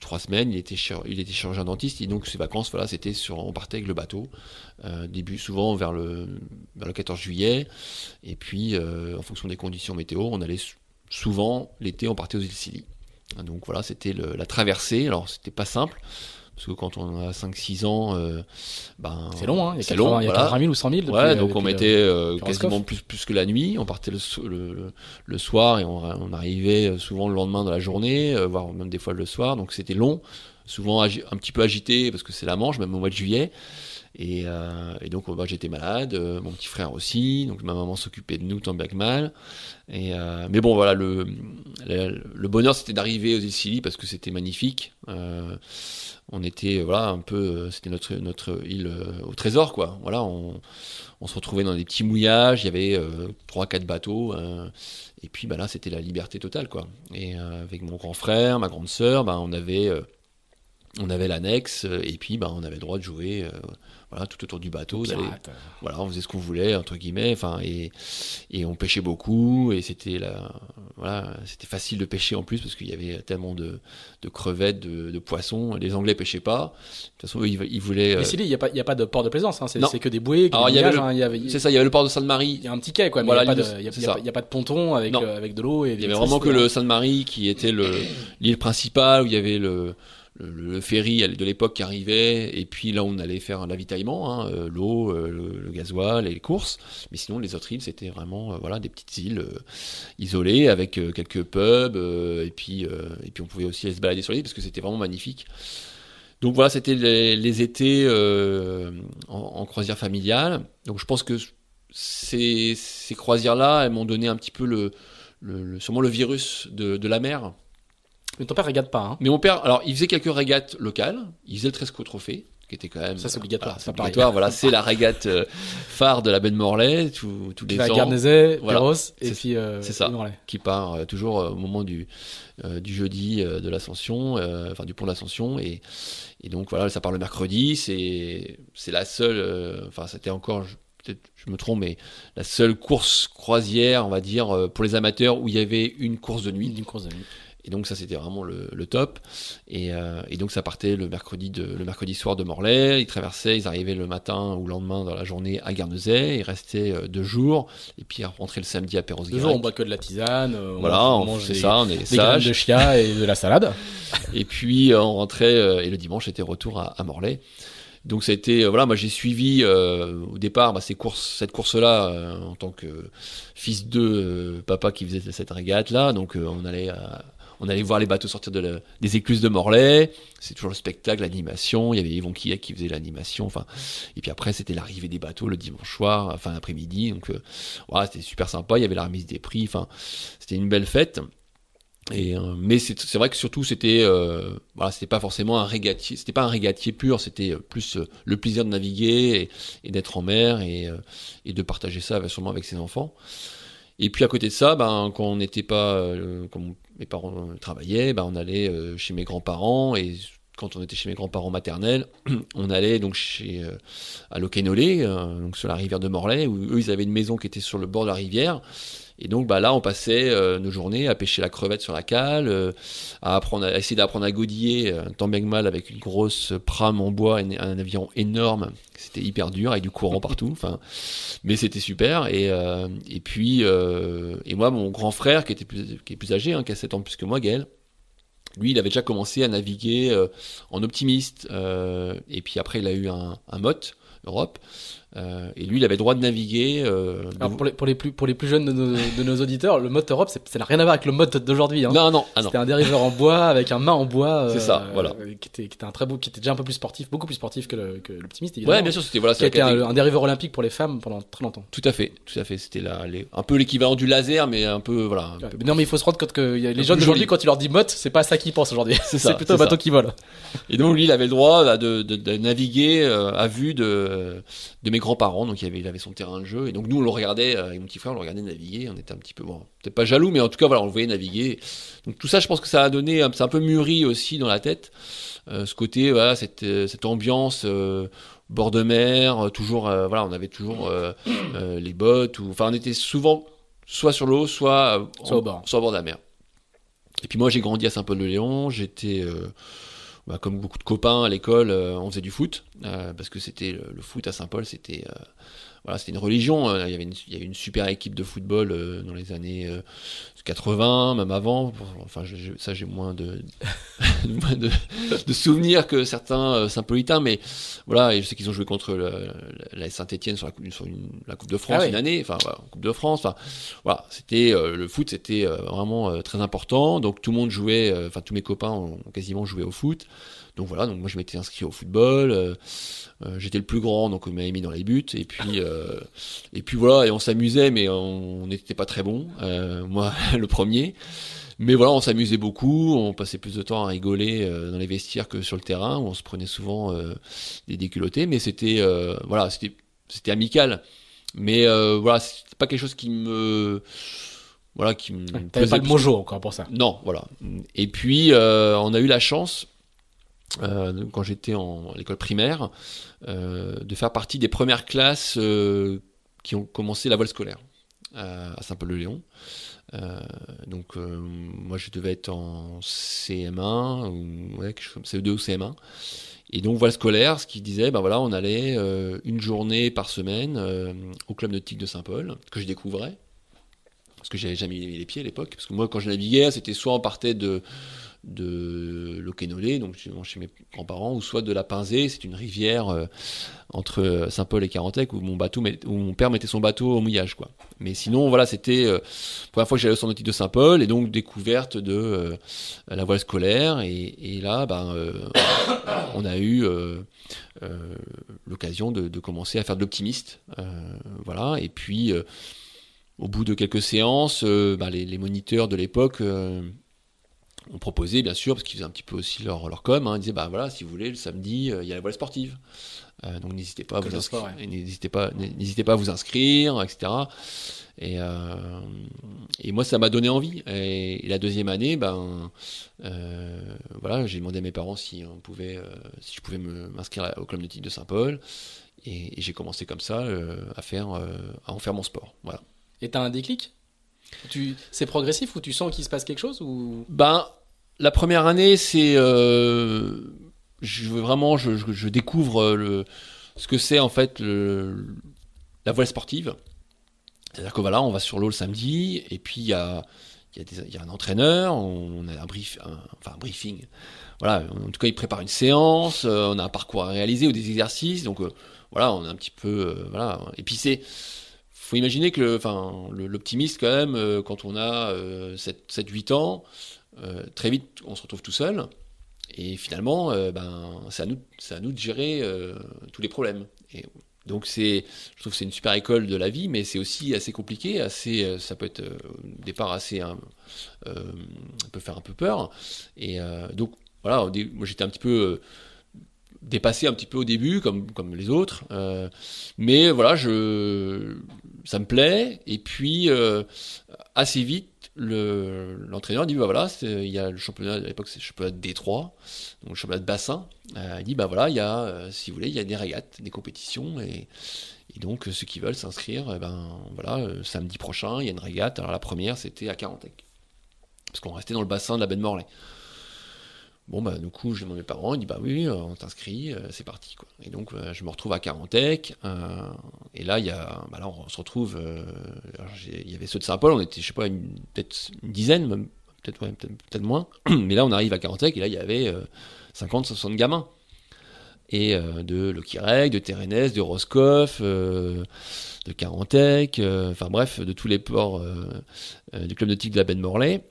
trois semaines, il était, il était chirurgien dentiste, et donc ces vacances, voilà, c'était sur, on partait avec le bateau, début souvent vers le, vers le 14 juillet, et puis en fonction des conditions météo, on allait souvent l'été, on partait aux îles Scilly. Donc voilà, c'était la traversée, alors c'était pas simple, parce que quand on a 5-6 ans, euh, ben, c'est long, hein il y a, 80, il y a 80 000 ou 100 000. ouais, donc on mettait euh, quasiment plus, plus que la nuit. On partait le, le, soir et on, on, arrivait souvent le lendemain de la journée, euh, voire même des fois le soir. Donc c'était long, souvent un petit peu agité parce que c'est la Manche, même au mois de juillet. Et, euh, et, donc bah, j'étais malade, euh, mon petit frère aussi, donc ma maman s'occupait de nous tant bien que mal. Euh, mais bon voilà, le, le, bonheur c'était d'arriver aux îles Scilly parce que c'était magnifique. on était voilà un peu, c'était notre notre île au trésor quoi. Voilà, on, on, se retrouvait dans des petits mouillages, il y avait trois quatre bateaux. et puis bah, là c'était la liberté totale quoi. Et avec mon grand frère, ma grande sœur, bah, on avait on avait l'annexe et puis bah, on avait le droit de jouer voilà, tout autour du bateau. voilà, on faisait ce qu'on voulait, entre guillemets, enfin, et, et on pêchait beaucoup, et c'était la, voilà, c'était facile de pêcher en plus parce qu'il y avait tellement de, de crevettes, de, de, poissons. Les Anglais pêchaient pas. De toute façon, ils, voulaient. Mais il n'y a, pas, a pas de port de plaisance, hein. c'est que des bouées. Alors, il y, avait c'est ça, il y avait le port de Sainte-Marie. Il y a un petit quai, quoi, mais il n'y a, a, pas de ponton avec, euh, avec de l'eau. Il y avait vraiment que le Sainte-Marie qui était l'île principale où il y avait le le, ferry de l'époque qui arrivait, et puis là on allait faire l'avitaillement, hein, euh, l'eau, euh, le, gasoil et les courses. Mais sinon les autres îles c'était vraiment euh, voilà des petites îles isolées avec quelques pubs et puis et puis on pouvait aussi aller se balader sur l'île parce que c'était vraiment magnifique. Donc voilà c'était les, étés en, croisière familiale. Donc je pense que ces, ces croisières là elles m'ont donné un petit peu le, le, sûrement le virus de la mer mais ton père régate pas. Hein. Mais mon père, alors il faisait quelques régates locales. Il faisait le Tresco Trophée, qui était quand même. Ça c'est obligatoire. c'est obligatoire. Voilà, c'est la régate euh, phare de la baie de Morlaix tous, tous les ans. Garnezet, voilà. et puis euh, c'est ça. Qui part euh, toujours au moment du du jeudi de l'Ascension, enfin du pont de l'Ascension et et donc voilà, ça part le mercredi. C'est c'est la seule. Enfin, c'était encore peut-être je me trompe, mais la seule course croisière, on va dire, pour les amateurs où il y avait une course de nuit. Une course de nuit. Et donc ça c'était vraiment le, top. Et, donc ça partait le mercredi, de, le mercredi soir de Morlaix, ils traversaient, ils arrivaient le matin ou le lendemain dans la journée à Guernesey, ils restaient deux jours, et puis ils rentraient le samedi à perros Deux jours on boit que de la tisane, voilà, on, mange des, ça, on est des graines de chia et de la salade. et puis on rentrait, et le dimanche c'était retour à, à Morlaix. Donc ça a été, euh, voilà, moi j'ai suivi euh, au départ bah, ces courses, cette course-là euh, en tant que fils de papa qui faisait cette régate-là. Donc on allait, on allait voir les bateaux sortir de des écluses de Morlaix. C'est toujours le spectacle, l'animation. Il y avait Yvon Quillet qui faisait l'animation. Et puis après c'était l'arrivée des bateaux le dimanche soir, fin d'après-midi. Donc voilà, c'était super sympa. Il y avait la remise des prix. C'était une belle fête. Euh, mais c'est vrai que surtout c'était euh, c'était pas forcément un régatier, c'était pas un régatier pur, c'était euh, plus le plaisir de naviguer et, d'être en mer et, de partager ça sûrement avec ses enfants. Et puis à côté de ça, ben, quand on n'était pas, mes parents travaillaient, ben, on allait chez mes grands-parents et quand on était chez mes grands-parents maternels, on allait donc chez à Loquenolé, donc sur la rivière de Morlaix, où eux ils avaient une maison qui était sur le bord de la rivière et donc bah, là, on passait euh, nos journées à pêcher la crevette sur la cale, euh, à, apprendre à, essayer d'apprendre à godiller, euh, tant bien que mal, avec une grosse prame en bois, un, un avion énorme. C'était hyper dur, avec du courant partout. Mais c'était super. Et, et puis, et moi, mon grand frère, qui était plus, qui est plus âgé, hein, qui a 7 ans plus que moi, Gaël, lui, il avait déjà commencé à naviguer en optimiste. et puis après, il a eu un, un motte Europe. Euh, et lui, il avait droit de naviguer. Euh, pour, les, pour, les, plus, pour les plus jeunes de nos, auditeurs, le mode Europe, ça n'a rien à voir avec le mode d'aujourd'hui. Hein. Non, non. Ah, C'était un dériveur en bois avec un mât en bois. c'est ça, euh, voilà. Qui était, qui était, un très beau, qui était déjà un peu plus sportif, beaucoup plus sportif que l'optimiste. Ouais, bien sûr, c'était voilà. Qui était un, dériveur olympique pour les femmes pendant très longtemps. Tout à fait, tout à fait. C'était un peu l'équivalent du laser, mais un peu voilà. non, mais il faut se rendre compte que les gens d'aujourd'hui, quand tu leur dis motte, c'est pas ça qu'ils pensent aujourd'hui. C'est plutôt un bateau qui vole. Et donc lui, il avait le droit bah, de, de, naviguer à vue de, de mes grands-parents. Donc il avait il avait son terrain de jeu. Et donc nous, on le regardait, euh, avec mon petit frère, on le regardait naviguer. On était un petit peu, bon, peut-être pas jaloux, mais en tout cas, voilà, on le voyait naviguer. Donc tout ça, je pense que ça a donné, c'est un peu mûri aussi dans la tête. Euh, ce côté, voilà, cette, euh, cette ambiance bord de mer, toujours, voilà, on avait toujours les bottes, ou, enfin, on était souvent soit sur l'eau, soit, soit, au bord. soit au bord de la mer. Et puis moi, j'ai grandi à Saint-Paul-de-Léon, j'étais bah, comme beaucoup de copains à l'école, on faisait du foot, parce que c'était le, foot à Saint-Paul, c'était voilà, c'était une religion. Euh, il y avait une, il y une super équipe de football euh, dans les années 80, euh, même avant. Enfin, ça, j'ai moins de, de, souvenirs que certains Saint-Politains, mais voilà, je sais qu'ils ont joué contre la, Saint-Etienne sur, la, coupe, sur la Coupe de France ah une année, enfin, Coupe de France. Enfin, voilà, c'était le foot, c'était vraiment très important. Donc tout le monde jouait, enfin, tous mes copains ont quasiment joué au foot. Donc voilà, donc moi je m'étais inscrit au football. Euh, euh, j'étais le plus grand, donc on m'avait mis dans les buts. Et puis, euh, et puis voilà, et on s'amusait, mais on n'était pas très bon. moi, le premier. Mais voilà, on s'amusait beaucoup, on passait plus de temps à rigoler dans les vestiaires que sur le terrain, où on se prenait souvent des déculottés, mais c'était voilà, c'était c'était amical. Mais voilà, c'était pas quelque chose qui me voilà qui me T'avais pas le mojo encore pour ça. Non, voilà. Et puis on a eu la chance euh, quand j'étais en l'école primaire, euh, de faire partie des premières classes euh, qui ont commencé la voile scolaire à Saint-Paul-de-Léon. donc moi je devais être en CM1 ou ouais, CE2 ou CM1. Et donc voile scolaire, ce qui disait, ben voilà, on allait une journée par semaine au club nautique de Saint-Paul que je découvrais parce que j'avais jamais mis les pieds à l'époque. Parce que moi, quand je naviguais, c'était soit on partait de de l'Okénolé, donc chez mes grands-parents, ou soit de la Pinzée, c'est une rivière euh, entre Saint-Paul et Carantec où mon bateau, où mon père mettait son bateau au mouillage, quoi. Mais sinon, voilà, c'était euh, la première fois que j'allais au centre de Saint-Paul et donc découverte de euh, la voile scolaire. Et, là, ben, on a eu l'occasion de, commencer à faire de l'optimiste, voilà. Et puis, au bout de quelques séances, ben, les, moniteurs de l'époque on proposait bien sûr, parce qu'ils faisaient un petit peu aussi leur, leur com, hein, ils disaient bah voilà, si vous voulez, le samedi, euh, il y a la voile sportive. Euh, donc n'hésitez pas, à vous inscrire, n'hésitez pas, n'hésitez pas à vous inscrire, etc. Et, euh, et moi, ça m'a donné envie. Et, la deuxième année, ben, voilà, j'ai demandé à mes parents si on pouvait, si je pouvais m'inscrire au club nautique de Saint-Paul. Et, j'ai commencé comme ça à faire, à en faire mon sport. Voilà. Et t'as un déclic? C'est progressif ou tu sens qu'il se passe quelque chose ou... Ben, la première année, c'est. Euh, je vraiment, je, découvre le, ce que c'est en fait la voile sportive. C'est-à-dire que voilà, on va sur l'eau le samedi, et puis il y a, un entraîneur, on a un, briefing. Voilà, en tout cas, il prépare une séance, euh, on a un parcours à réaliser ou des exercices, donc euh, voilà, on est un petit peu. voilà. Et faut imaginer que l'optimiste, quand même, quand on a 7-8 ans, euh, très vite, on se retrouve tout seul. Et finalement, euh, ben, c'est à, nous, à nous de gérer euh, tous les problèmes. Et donc, c'est, je trouve que c'est une super école de la vie, mais c'est aussi assez compliqué. Assez, ça peut être au départ assez. Hein, peut faire un peu peur. Et donc, voilà, moi j'étais un petit peu dépassé un petit peu au début, comme, comme les autres. mais voilà, je, ça me plaît. Et puis, assez vite, l'entraîneur dit bah voilà, il y a le championnat à l'époque c'est le championnat de Détroit, donc le championnat de bassin. Euh, il dit bah voilà, il y a, euh, si vous voulez, il y a des régates, des compétitions et, donc ceux qui veulent s'inscrire, eh ben voilà, euh, samedi prochain il y a une régate. Alors la première c'était à Carantec, parce qu'on restait dans le bassin de la baie de Morlaix. Bon, bah, du coup, je demande à mes parents, ils disent, bah oui, euh, on t'inscrit, euh, c'est parti, quoi. Et donc, euh, je me retrouve à Carantec, et là, il y a, bah là, on se retrouve, il y avait ceux de Saint-Paul, on était, je sais pas, peut-être une dizaine, peut-être peut moins, mais là, on arrive à Carantec, et là, il y avait 50, 60 gamins. Et de Lokirec, de Térénès, de Roscoff, de Carantec, enfin bref, de tous les ports du club nautique de la baie de Morlaix.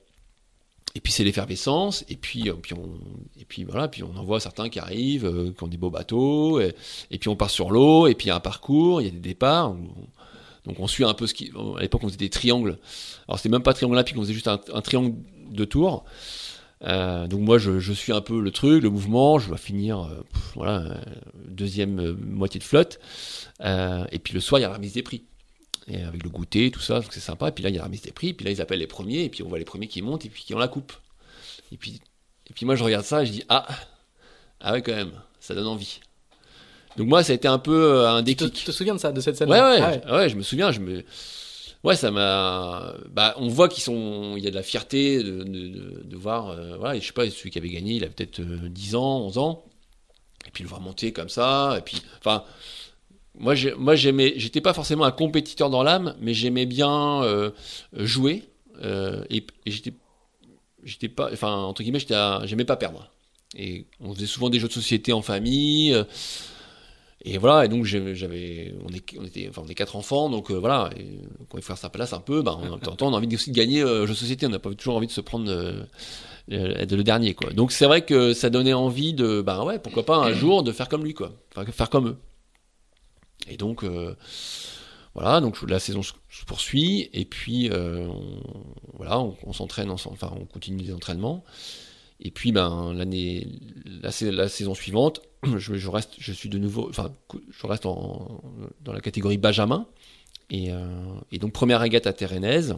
Et puis c'est l'effervescence, et puis, euh, puis on, et puis voilà, puis on en voit certains qui arrivent, euh, qui ont des beaux bateaux, et, puis on part sur l'eau, et puis il y a un parcours, il y a des départs. donc on suit un peu ce qui. À l'époque on faisait des triangles. Alors c'était même pas triangle olympique, on faisait juste un, triangle de tour. Euh, donc moi je, suis un peu le truc, le mouvement, je dois finir voilà deuxième moitié de flotte. et puis le soir il y a la remise des prix et avec le goûter, tout ça, donc c'est sympa. Et puis là, il y a la remise des prix, puis là, ils appellent les premiers, et puis on voit les premiers qui montent, et puis qui ont la coupe. Et puis, et puis moi, je regarde ça, et je dis, ah, ah ouais, quand même, ça donne envie. Donc moi, ça a été un peu euh, un déclic. Tu te, souviens de ça, de cette scène ouais, ouais, ah ouais, je me souviens, je me... Ouais, ça m'a. Bah, on voit qu'ils sont. Il y a de la fierté de, de, voir. Euh, voilà, je sais pas, celui qui avait gagné, il avait peut-être 10 euh, ans, 11 ans. Et puis le voir monter comme ça. Et puis. Enfin, moi, moi j'aimais, j'étais pas forcément un compétiteur dans l'âme, mais j'aimais bien euh, jouer euh, et, j'étais, j'étais pas, enfin entre guillemets, j'aimais pas perdre. Et on faisait souvent des jeux de société en famille. Euh, et voilà, et donc j'avais, on, est, on était, enfin on est quatre enfants, donc voilà, quand il faut faire sa place un peu, ben, en même temps on a envie aussi de gagner euh, jeu de société, on n'a pas toujours envie de se prendre être le dernier quoi. Donc c'est vrai que ça donnait envie de, ben ouais, pourquoi pas un jour de faire comme lui quoi, enfin, faire comme eux. Et donc, euh, voilà, donc la saison se poursuit, et puis, euh, on, voilà, on, s'entraîne enfin, on continue les entraînements. Et puis, ben, l'année, la, saison suivante, je, reste, je suis de nouveau, enfin, je reste dans la catégorie Benjamin. Et, euh, et, donc, première régate à Térénèse.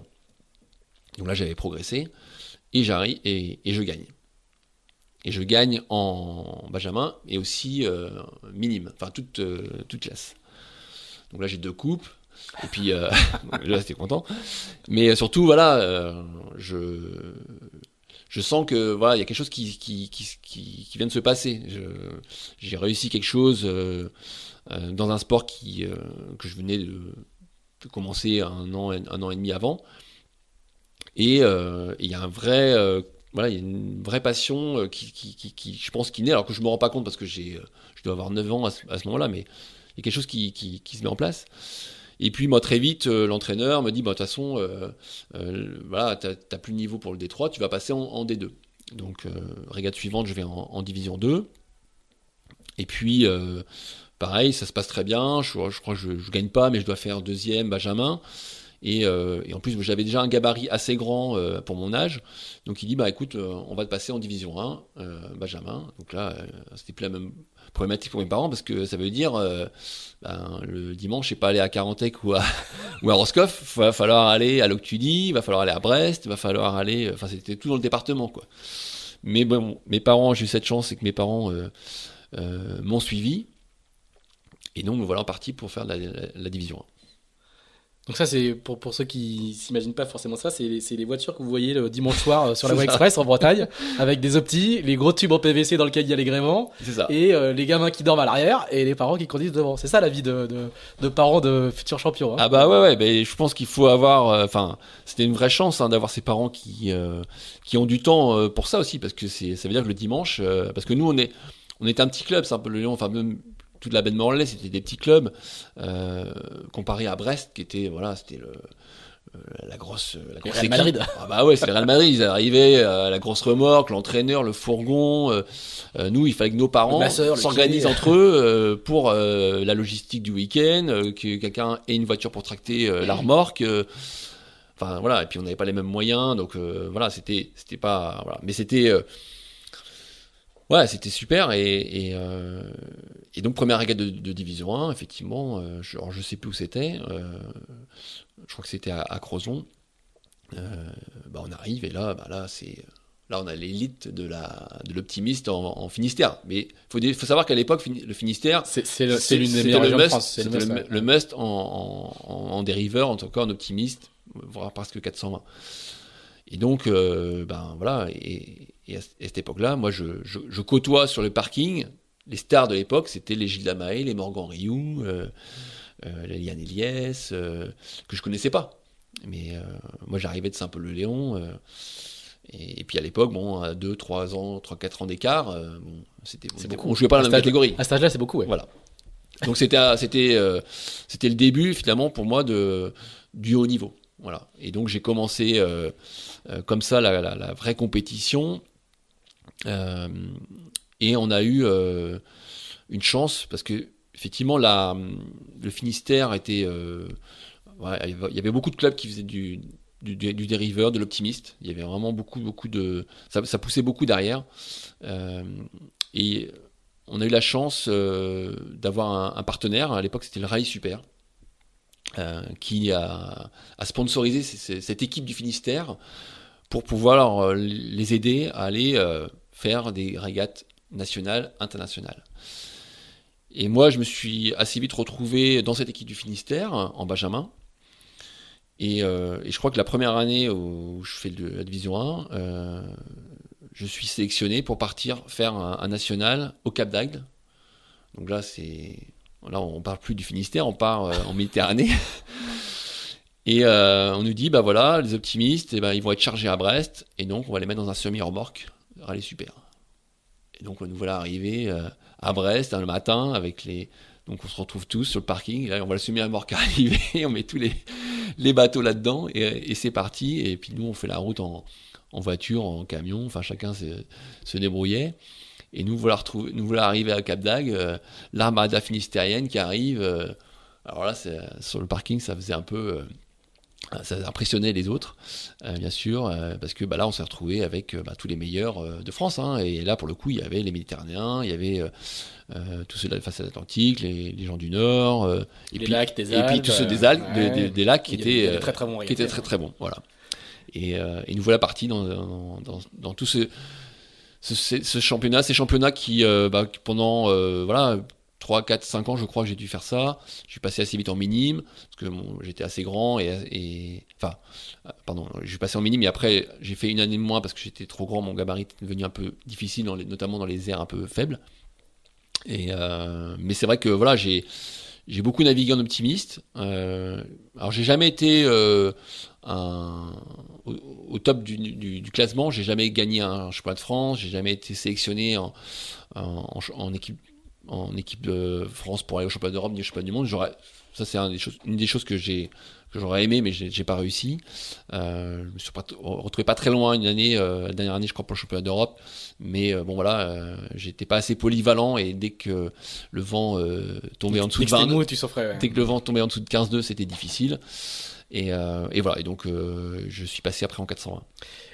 Donc là, j'avais progressé. Et j'arrive, et, je gagne. Et je gagne en Benjamin et aussi minime, enfin, toute, toute classe. Donc là, j'ai deux coupes. Et puis, euh, là, j'étais content. Mais euh, surtout, voilà, euh, je, je sens que voilà, il y a quelque chose qui, qui, qui, qui vient de se passer. J'ai réussi quelque chose dans un sport qui, que je venais de, commencer un an, un an et demi avant. Et il y a un vrai, voilà, il y a une vraie passion qui, qui, je pense, qui naît, alors que je me rends pas compte parce que j'ai, je dois avoir 9 ans à ce, ce moment-là, mais quelque chose qui, qui, se met en place. Et puis moi très vite, euh, l'entraîneur me dit, bah, de toute façon, euh, euh, voilà, tu n'as plus de niveau pour le D3, tu vas passer en, D2. Donc régate suivante, je vais en, Division 2. Et puis, pareil, ça se passe très bien, je, je crois que je ne gagne pas, mais je dois faire deuxième, Benjamin. Et, et, en plus, j'avais déjà un gabarit assez grand pour mon âge. Donc il dit, bah écoute, on va te passer en division 1, Benjamin. Donc là, c'était plus la même problématique pour mes parents parce que ça veut dire euh, ben, le dimanche, je pas aller à Carantec ou à, ou Roscoff, il va falloir aller à Loctudie, il va falloir aller à Brest, il va falloir aller. Enfin, c'était tout dans le département, quoi. Mais bon, mes parents, j'ai eu cette chance, c'est que mes parents euh, euh, m'ont suivi. Et donc, me voilà parti pour faire la, division Donc ça, c'est pour, pour ceux qui s'imaginent pas forcément ça, c'est les voitures que vous voyez le dimanche soir euh, sur la voie express en Bretagne, avec des optis, les gros tubes en PVC dans lesquels il y a les gréements, et euh, les gamins qui dorment à l'arrière et les parents qui conduisent devant. C'est ça la vie de, de, de, parents de futurs champions. Hein. Ah bah ouais, ouais je pense qu'il faut avoir, euh, enfin, c'était une vraie chance hein, d'avoir ces parents qui qui ont du temps pour ça aussi, parce que c'est ça veut dire que le dimanche, parce que nous on est on est un petit club, c'est un peu le Lyon, enfin même toute la baie de Morlaix, c'était des petits clubs, euh, comparé à Brest, qui était, voilà, c'était le, euh, la grosse, la grosse Real Madrid. Ah bah ouais, c'est le Real Madrid. Ils arrivaient à la grosse remorque, l'entraîneur, le fourgon. Euh, nous, il fallait que nos parents s'organisent entre eux pour la logistique du week-end, que quelqu'un ait une voiture pour tracter la remorque. Enfin voilà, et puis on n'avait pas les mêmes moyens, donc voilà, c'était, c'était pas, voilà. mais c'était ouais, c'était super. Et, euh, et, donc, première régate de, Division 1, effectivement, euh, je, alors je sais plus où c'était, euh, je crois que c'était à, à Crozon. bah, on arrive et là, bah, là c'est. Là, on a l'élite de la de l'optimiste en, Finistère. Mais il faut, savoir qu'à l'époque, le Finistère, c'est l'une des meilleures le must, C'était le, must en, en, en, dériveur, en tout cas en optimiste, voire presque 420. Et donc, ben voilà, et, et à, cette époque-là, moi, je, je, côtoie sur le parking les stars de l'époque, c'était les Gilles Damae, les Morgan Rioux, euh, euh, les Liane Eliès, euh, que je connaissais pas. Mais euh, moi, j'arrivais de Saint-Paul-le-Léon. Et, puis à l'époque, bon, à 2, 3 ans, 3, 4 ans d'écart, bon, c'était beaucoup. On jouait pas dans la même catégorie. À cet âge-là, c'est beaucoup, ouais. Voilà. Donc c'était c'était c'était le début finalement pour moi de du haut niveau. Voilà. Et donc j'ai commencé comme ça la, la, vraie compétition euh, et on a eu euh, une chance parce que effectivement le Finistère était euh, il y avait beaucoup de clubs qui faisaient du, du, dériveur, de l'optimiste. Il y avait vraiment beaucoup, beaucoup de. Ça, poussait beaucoup derrière. et on a eu la chance d'avoir un, partenaire. À l'époque, c'était le Rail Super. qui a sponsorisé cette équipe du Finistère pour pouvoir les aider à aller faire des régates nationales, internationales. Et moi, je me suis assez vite retrouvé dans cette équipe du Finistère, en Benjamin. Et, euh, je crois que la première année où je fais la Division 1, euh, je suis sélectionné pour partir faire un, national au Cap d'Agde. Donc là, c'est là, on parle plus du Finistère, on part euh, en Méditerranée. Et on nous dit, bah voilà, les optimistes, eh ben, ils vont être chargés à Brest, et donc on va les mettre dans un semi-remorque rallye super. Et donc nous voilà arrivés euh, à Brest le matin avec les. Donc on se retrouve tous sur le parking. Là, on voit le semi-remorque arriver, on met tous les, les bateaux là-dedans et, c'est parti. Et puis nous, on fait la route en, en voiture, en camion. Enfin, chacun se, débrouillait. Et nous voilà, retrouver, nous voilà arriver à Cap d'Agde, euh, l'armada finistérienne qui arrive. Euh, alors là, sur le parking, ça faisait un peu ça impressionnait les autres, euh, bien sûr, euh, parce que bah, là, on s'est retrouvé avec bah, tous les meilleurs de France. Hein, et là, pour le coup, il y avait les Méditerranéens, il y avait tous ceux de la façade atlantique, les, les gens du Nord, et, puis, lacs, des Alpes, et puis tous ceux des Alpes, des, lacs qui étaient très très bons. Qui étaient très très bons. Voilà. Et, et nous voilà partis dans, dans, dans, dans tout ce, ce, ce, championnat, ces championnats qui, bah, pendant voilà 3, 4, 5 ans, je crois j'ai dû faire ça. Je suis passé assez vite en minime, parce que j'étais assez grand, et, Enfin, euh, pardon, je suis passé en minime, et après, j'ai fait une année de moins parce que j'étais trop grand, mon gabarit est devenu un peu difficile, notamment dans les airs un peu faibles. Euh, mais c'est vrai que voilà, j'ai beaucoup navigué en optimiste. Euh, alors j'ai jamais été au, top du, classement, j'ai jamais gagné un championnat de France, j'ai jamais été sélectionné en équipe en équipe de France pour aller au championnat d'Europe ni au championnat du monde. J'aurais, ça c'est une des choses, une des choses que j'ai que j'aurais aimé, mais j'ai pas réussi. Euh, je me suis pas, retrouvé pas très loin une année, euh, la dernière année, je crois, pour le championnat d'Europe. Mais euh, bon, voilà, j'étais pas assez polyvalent et dès que le vent tombait en dessous de 20, tu souffrais, dès que le vent tombait en dessous de 15-2, c'était difficile. Et, euh, et, voilà, et donc je suis passé après en 420.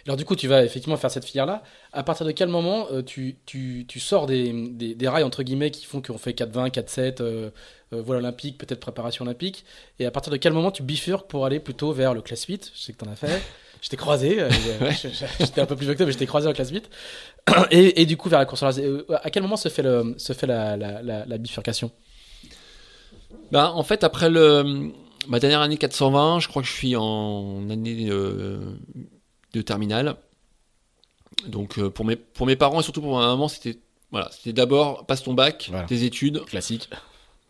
Alors du coup, tu vas effectivement faire cette filière-là. À partir de quel moment euh, tu, tu, tu, sors des, des, des, rails, entre guillemets, qui font qu'on fait 4-20, 4-7, euh, euh, vol olympique, peut-être préparation olympique? Et à partir de quel moment tu bifurques pour aller plutôt vers le classe 8 Je sais que tu en as fait. Je t'ai croisé. Euh, j'étais un peu plus vieux que toi, mais je t'ai croisé en classe 8. Et, et, du coup, vers la course À quel moment se fait, le, se fait la, la, la, la bifurcation? Ben, En fait, après le Ma dernière année 420, je crois que je suis en année euh, de terminale. Donc euh, pour, mes, pour mes parents et surtout pour ma maman, c'était voilà, c'était d'abord passe ton bac, Voilà. tes études, Classique.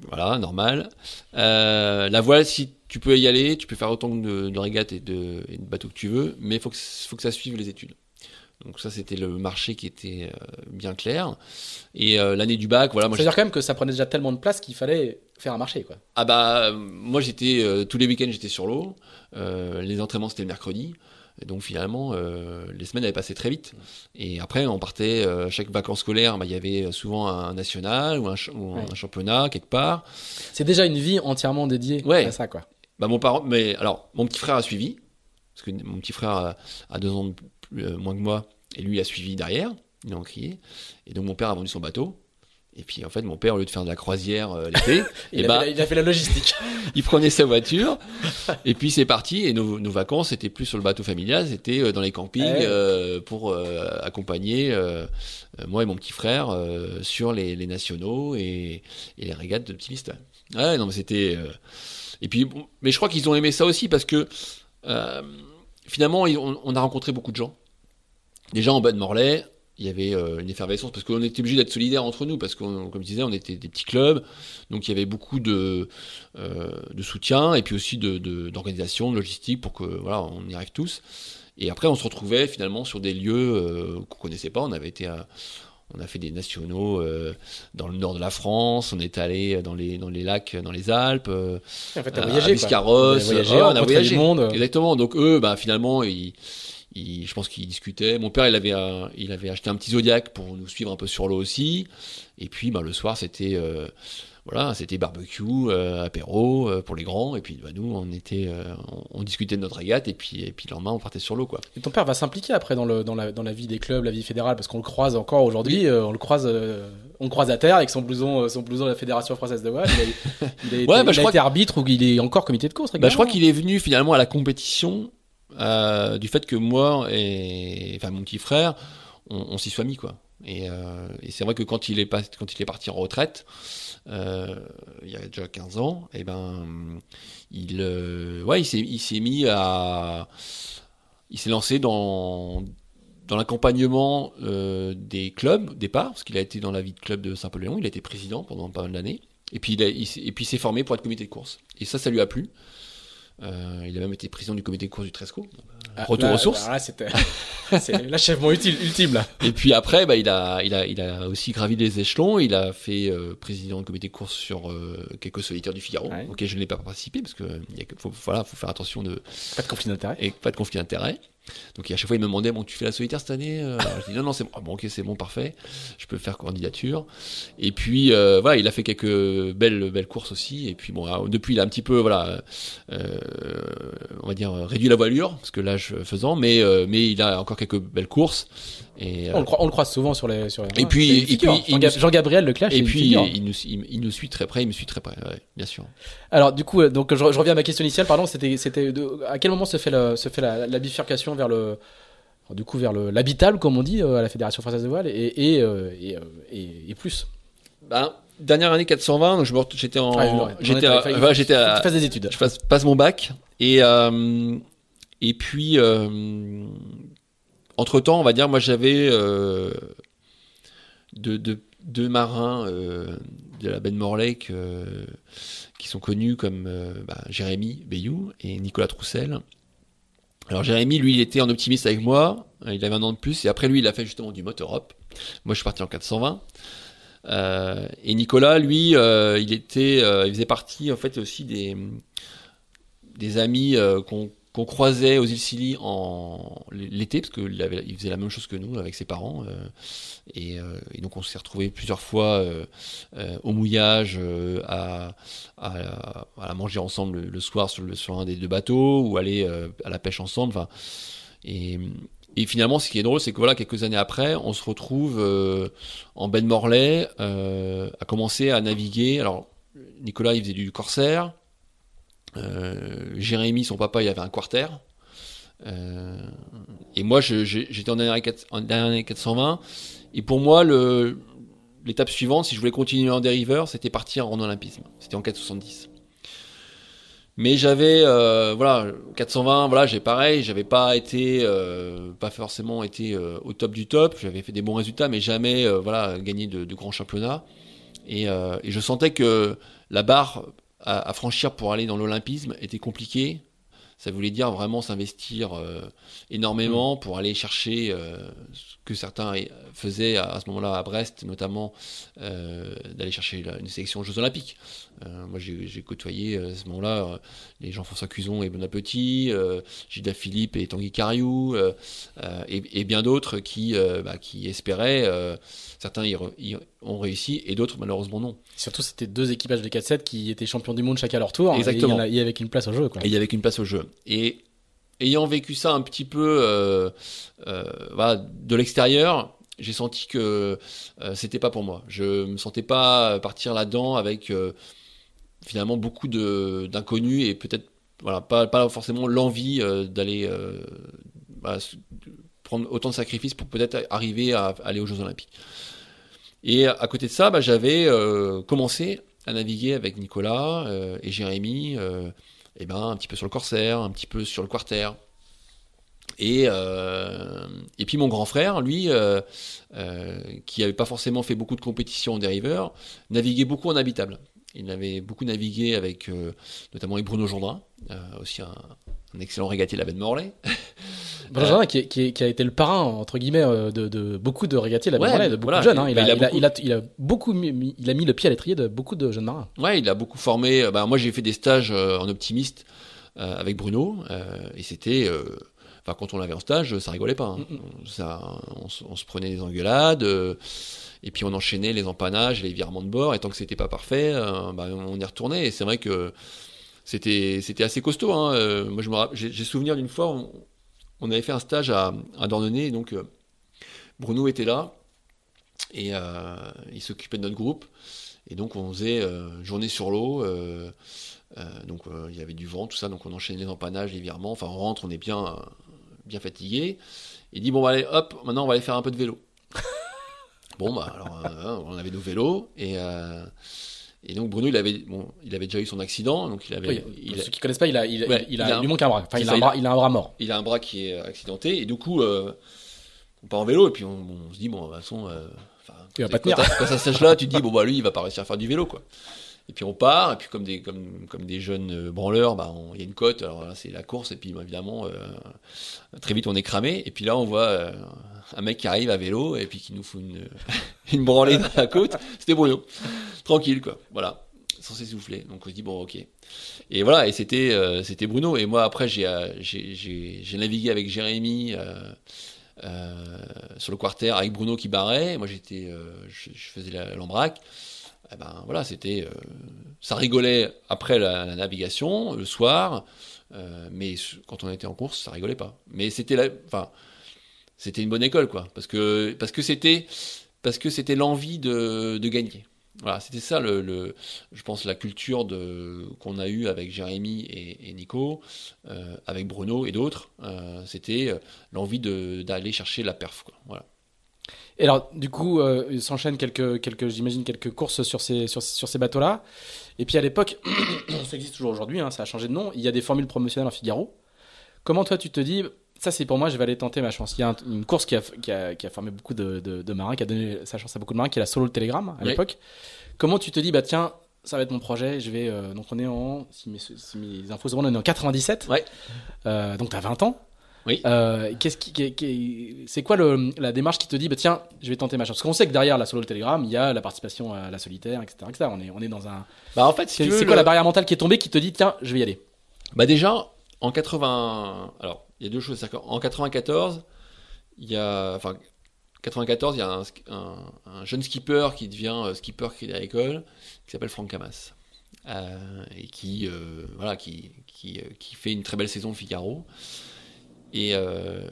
voilà, normal. Euh, la voile, si tu peux y aller, tu peux faire autant de, de régates et de, et de bateaux que tu veux, mais il faut que, faut que ça suive les études. Donc ça, c'était le marché qui était euh, bien clair. Et euh, l'année du bac, voilà, moi C'est-à-dire quand même que ça prenait déjà tellement de place qu'il fallait faire un marché, quoi. Ah bah euh, moi j'étais euh, tous les week-ends j'étais sur l'eau. Euh, les entraînements c'était le mercredi. Et donc finalement euh, les semaines avaient passé très vite. Et après on partait euh, chaque vacances scolaires, bah, il y avait souvent un national ou un, ch- ou un Ouais. championnat quelque part. C'est déjà une vie entièrement dédiée Ouais. à ça, quoi. Bah mon parent, mais alors mon petit frère a suivi parce que mon petit frère a, a deux ans de plus- euh, moins que moi et lui a suivi derrière. Il a encrié. Et donc mon père a vendu son bateau. Et puis en fait mon père au lieu de faire de la croisière euh, l'été, Il, Eh a bah- fait la, il a fait la logistique. il prenait sa voiture. Et puis c'est parti. Et nos, nos vacances c'était plus sur le bateau familial. C'était euh, dans les campings Ouais. euh, pour accompagner moi et mon petit frère sur les, les nationaux et, et les régates d'optimiste ouais non mais c'était et puis bon, mais je crois qu'ils ont aimé ça aussi parce que finalement on, on a rencontré beaucoup de gens. Déjà en bas de Morlaix il y avait euh, une effervescence parce qu'on était obligé d'être solidaires entre nous parce qu'on comme je disais on était des petits clubs donc il y avait beaucoup de euh, de soutien et puis aussi de de- d'organisation, de, logistique pour que voilà on y arrive tous. Et après on se retrouvait finalement sur des lieux euh, qu'on connaissait pas. On avait été à- on a fait des nationaux euh, dans le nord de la France, on est allé dans les, dans les lacs, dans les Alpes, euh, En fait, à voyagé, quoi. Biscarrosse, Vous avez voyagé, on a voyagé. monde. Exactement. Donc eux, bah, finalement, ils, je pense qu'ils discutaient. Mon père, il avait, un- il avait acheté un petit Zodiac pour nous suivre un peu sur l'eau aussi. Et puis, bah, le soir, c'était euh, voilà, c'était barbecue, euh, apéro euh, pour les grands. Et puis, bah, nous, on était, euh, on, on discutait de notre régate. Et puis, et puis, le lendemain, on partait sur l'eau, quoi. Et ton père va s'impliquer après dans, le, dans, la, dans la vie des clubs, la vie fédérale, parce qu'on le croise encore aujourd'hui. on le croise, on le croise à terre avec son blouson, son blouson de la Fédération française de voile. Il a, il a été, Ouais, bah, il je a crois été arbitre ou il est encore comité de course. Bah, je crois qu'il est venu finalement à la compétition euh, du fait que moi et enfin mon petit frère, on, s'y soit mis quoi. Et, euh, et c'est vrai que quand il est pas, quand il est parti en retraite, euh, il y a déjà 15 ans, et ben il, ouais, il s'est, mis à, il s'est lancé dans dans l'accompagnement des clubs au départ, parce qu'il a été dans la vie de club de Saint-Paul-Léon, il a été président pendant pas mal d'années, et puis il, a- et puis il s'est formé pour être comité de course. Et ça, ça lui a plu. Euh, il a même été président du comité de course du Tresco. Ah, Retour là, aux sources. alors Là, c'était c'est l'achèvement utile, ultime là. Et puis après, bah, il, a, il, a, il a aussi gravi les échelons. Il a fait euh, président du comité de course sur euh, quelques solitaires du Figaro, Ouais. auquel je n'ai pas participé parce que il y a que- faut, voilà, faut faire attention de Pas de conflit d'intérêt. et pas de conflit d'intérêt. Donc à chaque fois, il me demandait bon, tu fais la solitaire cette année Euh, alors, Je dis non, non, c'est bon. Ah, bon, ok, c'est bon, parfait. Je peux faire candidature. Et puis euh, voilà, il a fait quelques belles belles courses aussi. Et puis bon, depuis, il a un petit peu voilà, euh, on va dire réduit la voilure parce que l'âge faisant, mais euh, mais il a encore quelques belles courses. Et euh, On le, croise, on le croise souvent sur les. Sur les Et puis- et Jean-Gabriel Leclerc, c'est et puis il nous, il, il nous suit très près, il me suit très près, ouais, bien sûr. Alors du coup, euh, donc je, je reviens à ma question initiale. Pardon, c'était à quel moment se fait le, se fait la, la bifurcation vers le du coup vers le l'habitable comme on dit euh, à la Fédération française de voile et et, et, plus? Ben, dernière année 420, donc je me ret- j'étais en, Ah, j'étais, étais- à- fasses des études. je passe, passe mon bac et euh, et puis entre temps on va dire moi j'avais euh, deux, marins euh, de la baie de Morlaix que- qui sont connus comme euh, bah, Jérémy Bayou et Nicolas Troussel. Alors Jérémy lui il était en optimiste avec moi il avait un an de plus et après lui il a fait justement du motor Europe moi je suis parti en 420 euh, et Nicolas, lui, euh, il était, euh, il faisait partie en fait aussi des des amis euh, qu'on qu'on croisait aux îles Scilly en l'été parce qu'il il faisait la même chose que nous avec ses parents euh, et, euh, et donc on s'est retrouvés plusieurs fois euh, au mouillage à, manger ensemble le, soir sur, le, sur un des deux bateaux ou aller à la pêche ensemble enfin et, finalement ce qui est drôle c'est que voilà quelques années après on se retrouve euh, en de Morlaix à commencer à naviguer. Alors Nicolas il faisait du corsaire Jérémy, son papa, il avait un quarter. Euh, et moi, j'étais en dernière 420. Et pour moi, l'étape suivante, si je voulais continuer en dériveur, c'était partir en olympisme. C'était en 470. Mais j'avais, euh, voilà, 420, voilà, j'ai pareil, j'avais pas été, euh, pas forcément été euh, au top du top. J'avais fait des bons résultats, mais jamais, euh, voilà, gagné de, grands championnats. Euh, et je sentais que la barre à, à franchir pour aller dans l'olympisme était compliquée. Ça voulait dire vraiment s'investir euh, énormément pour aller chercher euh, que certains faisaient à, ce moment-là à Brest, notamment euh, d'aller chercher la- une sélection aux Jeux Olympiques. Euh, moi, j'ai côtoyé euh, à ce moment-là les Jean-François Cuson et Bon Appétit, euh, Gilda Philippe et Tanguy Cariou, et, et bien d'autres qui, bah, qui espéraient. certains y, re- y ont réussi et d'autres, malheureusement, non. Surtout, c'était deux équipages de 4-7 qui étaient champions du monde chacun à leur tour. et Exactement. il y a- avait qu'une place au jeu. Quoi. Et il y avait qu'une place au jeu. Et ayant vécu ça un petit peu euh, euh, de l'extérieur, j'ai senti que euh, c'était pas pour moi. Je me sentais pas partir là-dedans avec euh, finalement beaucoup de d'inconnus et peut-être voilà pas, forcément l'envie d'aller prendre autant de sacrifices pour peut-être arriver à, aller aux Jeux Olympiques. Et à côté de ça, bah, j'avais commencé à naviguer avec Nicolas et Jérémy, euh, eh ben, un petit peu sur le Corsair, un petit peu sur le Quarter. Et, euh, et puis mon grand frère, lui, euh, euh, qui n'avait pas forcément fait beaucoup de compétitions en dériveur, naviguait beaucoup en habitable. Il avait beaucoup navigué avec notamment Bruno Jourdain, aussi un, un excellent régatier de la baie de Morlaix. Benjamin, qui, a été le parrain, entre guillemets, euh, de, de beaucoup de régatiers, la Ouais, Bémorlaise, de beaucoup voilà, de jeunes. hein. Il, a, il a il, a, beaucoup- il, a, il a beaucoup mis, mis- il a mis le pied à l'étrier de beaucoup de jeunes marins. Ouais, il a beaucoup formé. euh, Bah, moi, j'ai fait des stages euh, en optimiste euh, avec Bruno, euh, et c'était. Enfin, quand on l'avait en stage, ça rigolait pas. hein. Mm, Ça, on, se- on se prenait des engueulades, et puis on enchaînait les empannages, les virements de bord, et tant que c'était pas parfait, bah, on y retournait. Et c'est vrai que c'était c'était assez costaud. hein. Euh, moi, je me j'ai souvenir d'une fois, on, on avait fait un stage à, à donc euh, Bruno était là, et euh, il s'occupait de notre groupe. Et donc on faisait journée sur l'eau. donc il y avait du vent, tout ça. Donc on enchaînait les empannages, les virements. Enfin on rentre, on est bien, bien fatigué. Il dit bon bah, allez, hop, maintenant on va aller faire un peu de vélo. bon bah alors on avait nos vélos et et donc Bruno il avait bon il avait déjà eu son accident donc il avait Oui, il, ceux qui connaissent pas, il, a, il, Ouais, il, a, il lui manque un bras. Enfin, il a, un bras, il a un bras mort. il a un bras qui est accidenté et du coup euh, on part en vélo et puis on, on se dit bon de toute façon euh, Il va pas tenir. quand ça sèche là tu te dis bon bah lui il va pas réussir à faire du vélo quoi et puis on part. Et puis comme des comme, comme des jeunes euh, branleurs bah il y a une côte alors là c'est la course. Et puis évidemment euh, très vite on est cramé. Et puis là on voit euh, un mec qui arrive à vélo et puis qui nous fout une, une branlée dans la côte. C'était Bruno. Tranquille quoi. Voilà. Sans s'essouffler. Donc on se dit bon ok. Et voilà. Et c'était c'était Bruno. Et moi après j'ai j'ai- navigué avec Jérémy sur le quarter avec Bruno qui barrait. Moi j'étais je, je faisais l'embraque Eh ben voilà c'était euh, ça rigolait après la, navigation le soir euh, mais quand on était en course ça rigolait pas. Mais c'était enfin c'était une bonne école quoi parce que parce que c'était parce que c'était l'envie de, de gagner. Voilà c'était ça le, le- je pense la culture de qu'on a eu avec Jérémy et, Nico euh, avec Bruno et d'autres c'était l'envie d'aller chercher la perf quoi. Voilà Et alors, du coup, euh, il s'enchaîne quelques, quelques j'imagine, quelques courses sur ces, sur, sur ces bateaux-là. Et puis à l'époque, ça existe toujours aujourd'hui, hein, ça a changé de nom, il y a des formules promotionnelles en Figaro. Comment toi tu te dis, ça c'est pour moi, je vais aller tenter ma chance Il y a un- une course qui a, qui, a, qui a formé beaucoup de, de- de marins, qui a donné sa chance à beaucoup de marins, qui est la Solo le Télégramme à Oui. l'époque. Comment tu te dis, bah tiens, ça va être mon projet, je vais. euh, donc on est en. Si mes, si mes infos sont bonnes, on est en 97. Ouais. Euh, donc t'as 20 ans. Oui. Euh, qu'est-ce qui, qui- qui- c'est quoi le, la démarche qui te dit, bah tiens, je vais tenter ma chance Parce qu'on sait que derrière la solo le télégramme, il y a la participation à la solitaire, etc. etc. On, est, on est dans un. bah en fait si C'est quoi la barrière mentale qui est tombée qui te dit, tiens, je vais y aller? Bah déjà, en 80... Alors, il y a deux choses. En 94, il y a... Enfin, 94, il y a un, sk- un- un jeune skipper qui devient euh, skipper crédit agricole, qui s'appelle Franck Camas. Euh, et qui, euh, voilà, qui, qui, qui fait une très belle saison Figaro. Et, euh,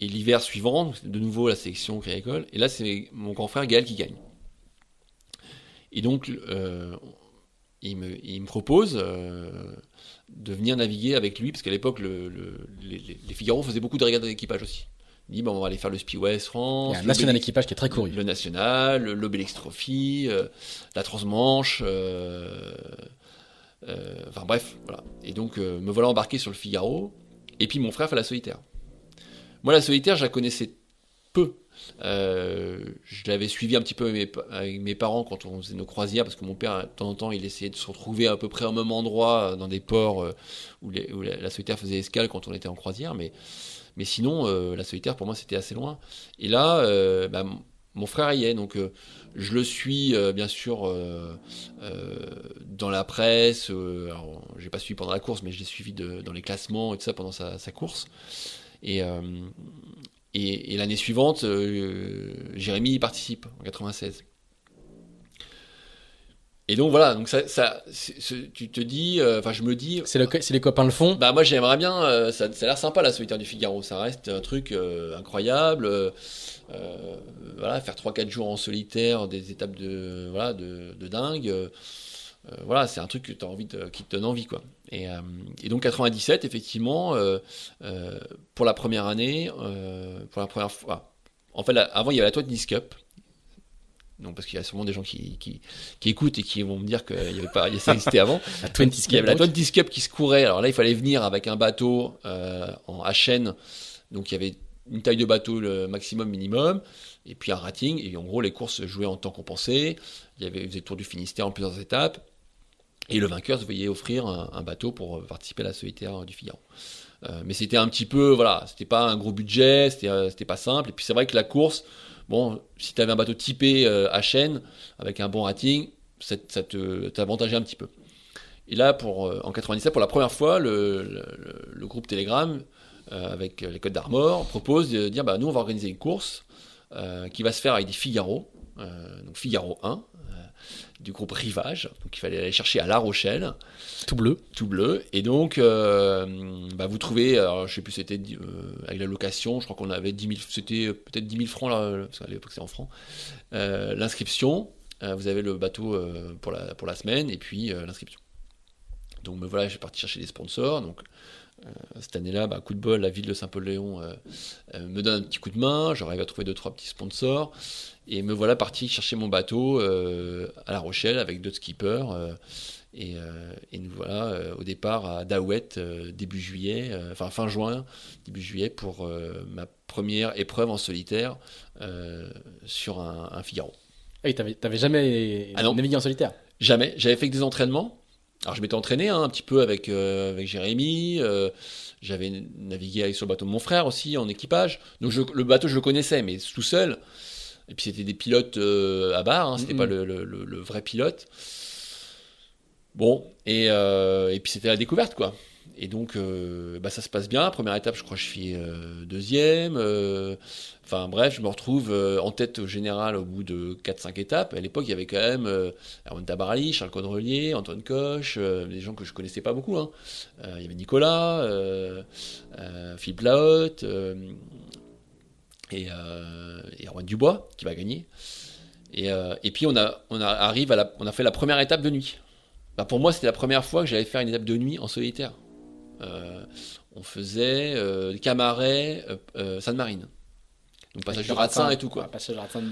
et l'hiver suivant, de nouveau la sélection crédit agricole. Et là, c'est mon grand frère Gaël qui gagne. Et donc, euh, il, me, il me propose euh, de venir naviguer avec lui, parce qu'à l'époque, le, le- les, Figaro faisaient beaucoup de régates d'équipage aussi. Il dit, bon, on va aller faire le Speed West Il France, y a un le national équipage qui est très couru. le national, l'Obélix Trophy, euh, la Transmanche, enfin bref, voilà. Et donc me voilà embarqué sur le Figaro. Et puis mon frère fait la solitaire. Moi, la solitaire, je la connaissais peu. Euh, je l'avais suivi un petit peu avec mes, parents quand on faisait nos croisières, parce que mon père, de temps en temps, il essayait de se retrouver à peu près au même endroit, euh, dans des ports euh, où, la, solitaire faisait escale quand on était en croisière. Mais, sinon, la solitaire, pour moi, c'était assez loin. Et là, bah, mon frère y est, donc je le suis bien sûr dans la presse. alors, j'ai pas suivi pendant la course, mais je l'ai suivi dans les classements et tout ça pendant sa, course. Et, l'année suivante, euh, Jérémy y participe, en 96. Et donc voilà, donc ça, ça tu te dis, euh, enfin je me dis. C'est le, les copains le font. Bah moi j'aimerais bien, euh, ça, ça, a l'air sympa la solitaire du Figaro, ça reste un truc incroyable. voilà, faire 3-4 jours en solitaire, des étapes de voilà de, de dingue. voilà, c'est un truc que as envie qui te donne envie quoi. Euh, et, donc 97, effectivement, euh, euh, pour la première année, pour la première fois. En fait, avant, il y avait la Toit Cup. Donc, parce qu'il y a sûrement des gens qui, qui, écoutent et qui vont me dire qu'il y avait pas, ça existait avant. la Cup. Il y avait la Cup qui se courait. Alors là, il fallait venir avec un bateau en HN. Donc, il y avait une taille de bateau le maximum minimum et puis un rating et en gros les courses se jouaient en temps compensé il y avait le tour du Finistère en plusieurs étapes et le vainqueur se voyait offrir un, bateau pour euh, participer à la solitaire du Figaro. Euh, mais c'était un petit peu, voilà, c'était pas un gros budget, c'était, euh, c'était pas simple. Et puis c'est vrai que la course, bon, si tu avais un bateau typé à chaîne, avec un bon rating, ça, te t'avantageait un petit peu. Et là, pour, en 97, pour la première fois, le, groupe Telegram, avec les codes d'Armor, propose de dire bah, nous, on va organiser une course qui va se faire avec des Figaro, donc Figaro 1, du groupe Rivage. Donc il fallait aller chercher à La Rochelle. Tout bleu. Tout bleu. Et donc, euh, bah, vous trouvez, alors, je sais plus, c'était euh, avec la location, je crois qu'on avait 10 000, c'était euh, peut-être 10 000 francs, là, parce qu'à l'époque c'était en francs. l'inscription, vous avez le bateau pour, la, pour la semaine, et puis l'inscription. Donc me voilà, j'ai parti chercher des sponsors. Donc cette année-là, bah, coup de bol, la ville de Saint-Paul-Léon me donne un petit coup de main. J'arrive à trouver deux trois petits sponsors. Et me voilà parti chercher mon bateau euh, à La Rochelle avec d'autres skippers. Euh, euh, et, nous voilà au départ à Daouette début juillet, enfin fin juin, début juillet pour ma première épreuve en solitaire sur un, Figaro. Ah oui, t'avais, jamais ah navigué en solitaire? Jamais. J'avais fait que des entraînements. Alors je m'étais entraîné hein, un petit peu avec, avec Jérémy. j'avais navigué sur le bateau de mon frère aussi en équipage. Donc le bateau je le connaissais, mais tout seul. Et puis c'était des pilotes euh, à barre, hein, c'était pas le, le, vrai pilote. Bon, et, euh, et puis c'était la découverte, quoi. Et donc, euh, bah, ça se passe bien. Première étape, je crois que je suis deuxième. Enfin, bref, je me retrouve en tête au général au bout de 4-5 étapes. À l'époque, il y avait quand même Erwan Tabarly, Charles Conrelier, Antoine Coche, des gens que je connaissais pas beaucoup. Hein. il y avait Nicolas, Philippe Lahotte, et, euh, et Dubois qui va gagner. Et, euh, puis on a, on a fait la première étape de nuit. Bah pour moi, c'était la première fois que j'allais faire une étape de nuit en solitaire. Euh, on faisait euh, Camaret, euh, Sainte-Marine. Donc passage du Ratsin et tout quoi. Passage du Ratsin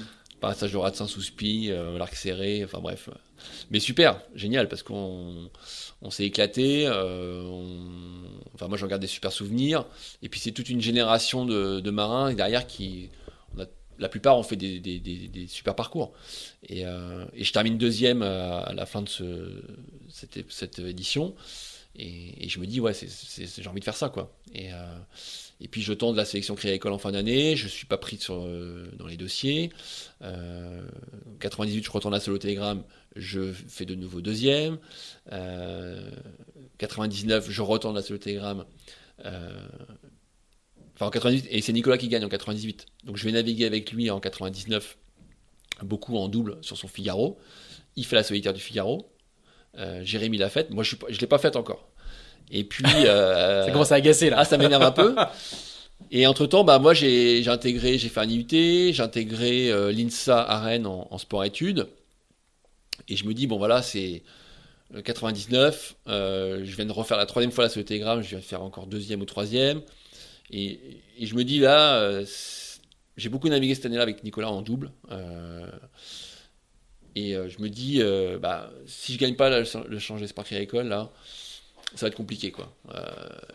passage de Ratsin sous spi, euh, l'arc serré, enfin bref. Mais super, génial, parce qu'on on, s'est éclaté. Euh, enfin, moi, j'en garde des super souvenirs. Et puis, c'est toute une génération de, marins derrière qui. la plupart ont fait des, super parcours. Euh, et, je termine deuxième à, la fin de ce, cette, cette édition. Et, je me dis, ouais, j'ai envie de faire ça, quoi. Et, et puis je tente la sélection créée à l'école en fin d'année, je ne suis pas pris euh, dans les dossiers. Euh, 98, je retourne à Solo Telegram, je fais de nouveau deuxième. Euh, 99, je retourne à Solo Telegram. Euh, enfin en 98, et c'est Nicolas qui gagne en 98. Donc je vais naviguer avec lui en 99, beaucoup en double sur son Figaro. Il fait la solitaire du Figaro. Euh, Jérémy l'a faite, moi je ne l'ai pas faite encore. Et puis. Euh, ça commence à agacer là. Ah, ça m'énerve un peu. Et entre temps, bah moi j'ai intégré, j'ai fait un IUT, j'ai intégré euh, l'INSA à Rennes en, sport-études. Et je me dis, bon voilà, c'est 99, euh, je viens de refaire la troisième fois la Telegram, je viens de faire encore deuxième ou troisième. Et, et je me dis là, j'ai beaucoup navigué cette année-là avec Nicolas en double. Et je me dis, bah, si je gagne pas le, le changer Spark Agricole, là, ça va être compliqué. Quoi.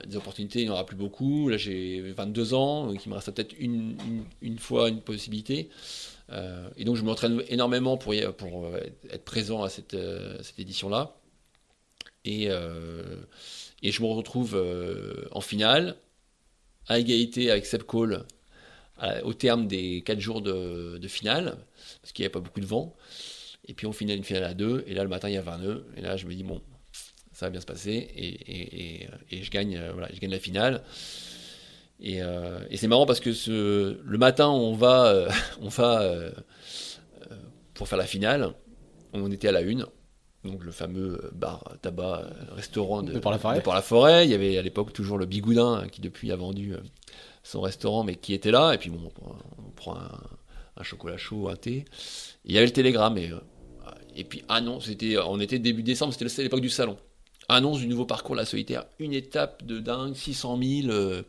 des opportunités, il n'y en aura plus beaucoup. Là, j'ai 22 ans, donc il me reste peut-être une, une, fois une possibilité. et donc, je m'entraîne énormément pour, pour être présent à cette, cette édition-là. Et, et je me retrouve en finale, à égalité avec Seb Cole au terme des 4 jours de, finale, parce qu'il n'y avait pas beaucoup de vent. Et puis on finit une finale à 2, et là le matin il y a 20 nœuds, et là je me dis bon, ça va bien se passer, et, je, gagne, euh, voilà, je gagne la finale. Et, euh, c'est marrant parce que ce, le matin on va, euh, on va pour faire la finale, on était à la une, donc le fameux bar tabac restaurant de, par la forêt. la forêt. Il y avait à l'époque toujours le Bigoudin qui depuis a vendu son restaurant, mais qui était là. Et puis bon, on prend un, chocolat chaud, un thé. il y avait le télégramme. Et, euh, et puis, ah non, c'était, on était début décembre, c'était l'époque du salon. Annonce du nouveau parcours, la solitaire. Une étape de dingue, 600 000. Euh,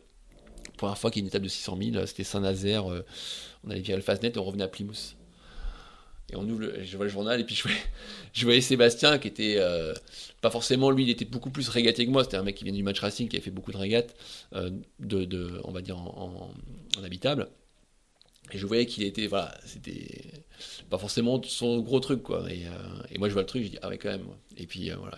première fois qu'il y a une étape de 600 000, c'était Saint-Nazaire. Euh, on allait via le Fastnet et on revenait à Plymouth. Et on ouvre, je vois le journal et puis je voyais, Sébastien qui était euh, pas forcément lui, il était beaucoup plus régaté que moi. C'était un mec qui vient du match racing, qui avait fait beaucoup de régates, euh, de, on va dire en, habitable. Et je voyais qu'il était, voilà, c'était pas forcément son gros truc quoi. Et, euh, et, moi je vois le truc, je dis ah ouais quand même. Et puis voilà.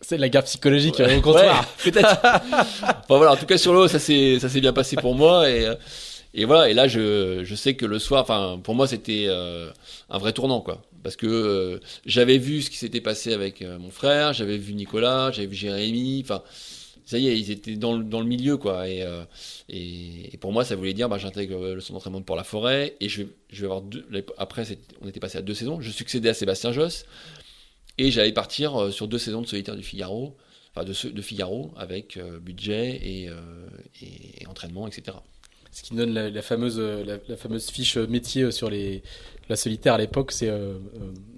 c'est la gaffe psychologique au contraire. peut-être. enfin voilà, en tout cas sur l'eau, ça s'est ça s'est bien passé pour moi et et voilà, et là, je, je sais que le soir, enfin, pour moi, c'était euh, un vrai tournant, quoi. Parce que euh, j'avais vu ce qui s'était passé avec euh, mon frère, j'avais vu Nicolas, j'avais vu Jérémy, enfin, ça y est, ils étaient dans le, dans le milieu, quoi. Et, et, pour moi, ça voulait dire, bah, j'intègre le centre d'entraînement pour la forêt, et je, je vais avoir deux. Après, on était passé à deux saisons. Je succédais à Sébastien Josse, et j'allais partir sur deux saisons de solitaire du Figaro, enfin, de, de Figaro, avec budget et, et entraînement, etc ce qui donne la, fameuse, la, fameuse fiche métier sur les, la solitaire à l'époque, c'est euh,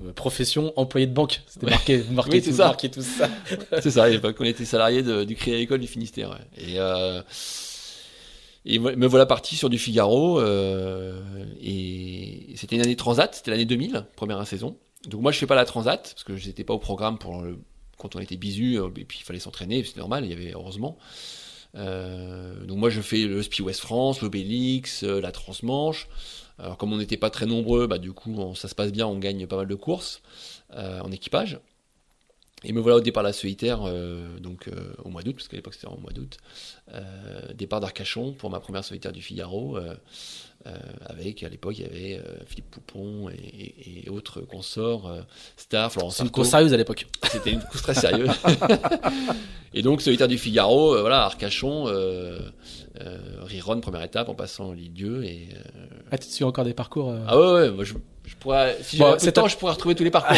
euh, profession employé de banque. C'était marqué, marqué, tout, ça. marqué tout ça. c'est ça, à l'époque, on était salarié du Crédit Agricole du Finistère. Et, euh, et me voilà parti sur du Figaro. et c'était une année transat, c'était l'année 2000, première saison. Donc moi, je fais pas la transat, parce que je n'étais pas au programme pour le, quand on était bisu, et puis il fallait s'entraîner, c'est normal, il y avait heureusement. Euh, donc moi je fais le Spi West France, l'Obélix, euh, la Transmanche. Alors comme on n'était pas très nombreux, bah, du coup ça se passe bien, on gagne pas mal de courses euh, en équipage. Et me voilà au départ de la solitaire, donc au mois d'août, parce qu'à l'époque c'était en mois d'août. départ d'Arcachon pour ma première solitaire du Figaro. Euh, avec à l'époque il y avait euh, Philippe Poupon et, autres consorts, euh, Star, Florence. C'est une course sérieuse à l'époque. C'était une course très sérieuse. et donc solitaire du Figaro, voilà Arcachon, Riron première étape en passant l'Île-Dieu et. Ah tu suis encore des parcours Ah ouais ouais, moi je, pourrais si bon, temps je pourrais retrouver tous les parcours.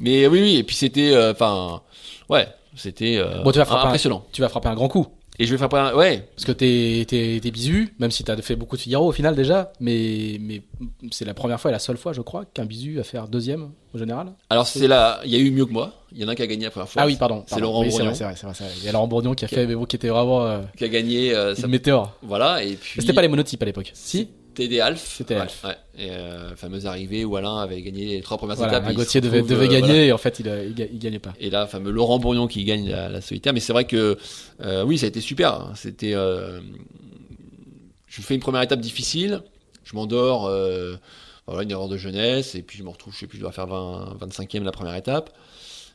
mais, oui oui et puis c'était enfin ouais c'était bon, impressionnant. tu vas frapper un grand coup. Et je vais faire pas. Ouais. Parce que t'es, t'es, t'es bisu, même si t'as fait beaucoup de Figaro au final déjà, mais, mais c'est la première fois et la seule fois, je crois, qu'un bisu va faire deuxième au général. Alors c'est là, il y a eu mieux que moi. Il y en a un qui a gagné la première fois. Ah oui, pardon. C'est Laurent oui, Bourgnon. C'est vrai, c'est vrai, c'est vrai, Il y a Laurent Bourgnon qui a fait, mais bon, qui était vraiment. Euh, qui a gagné. Euh, une météore. Voilà, et puis. C'était pas les monotypes à l'époque. Si. C'était Alf. C'était Alf. Ouais. Et euh, fameuse arrivée où Alain avait gagné les trois premières étapes. Gauthier devait, devait euh, gagner et en fait il, il, gagnait pas. Et là, fameux Laurent Bourgnon qui gagne la, solitaire. Mais c'est vrai que euh, oui, ça a été super. Hein. C'était. Euh, je fais une première étape difficile. Je m'endors. voilà, une erreur de jeunesse. Et puis je me retrouve, je sais plus, je dois faire 20, 25e la première étape.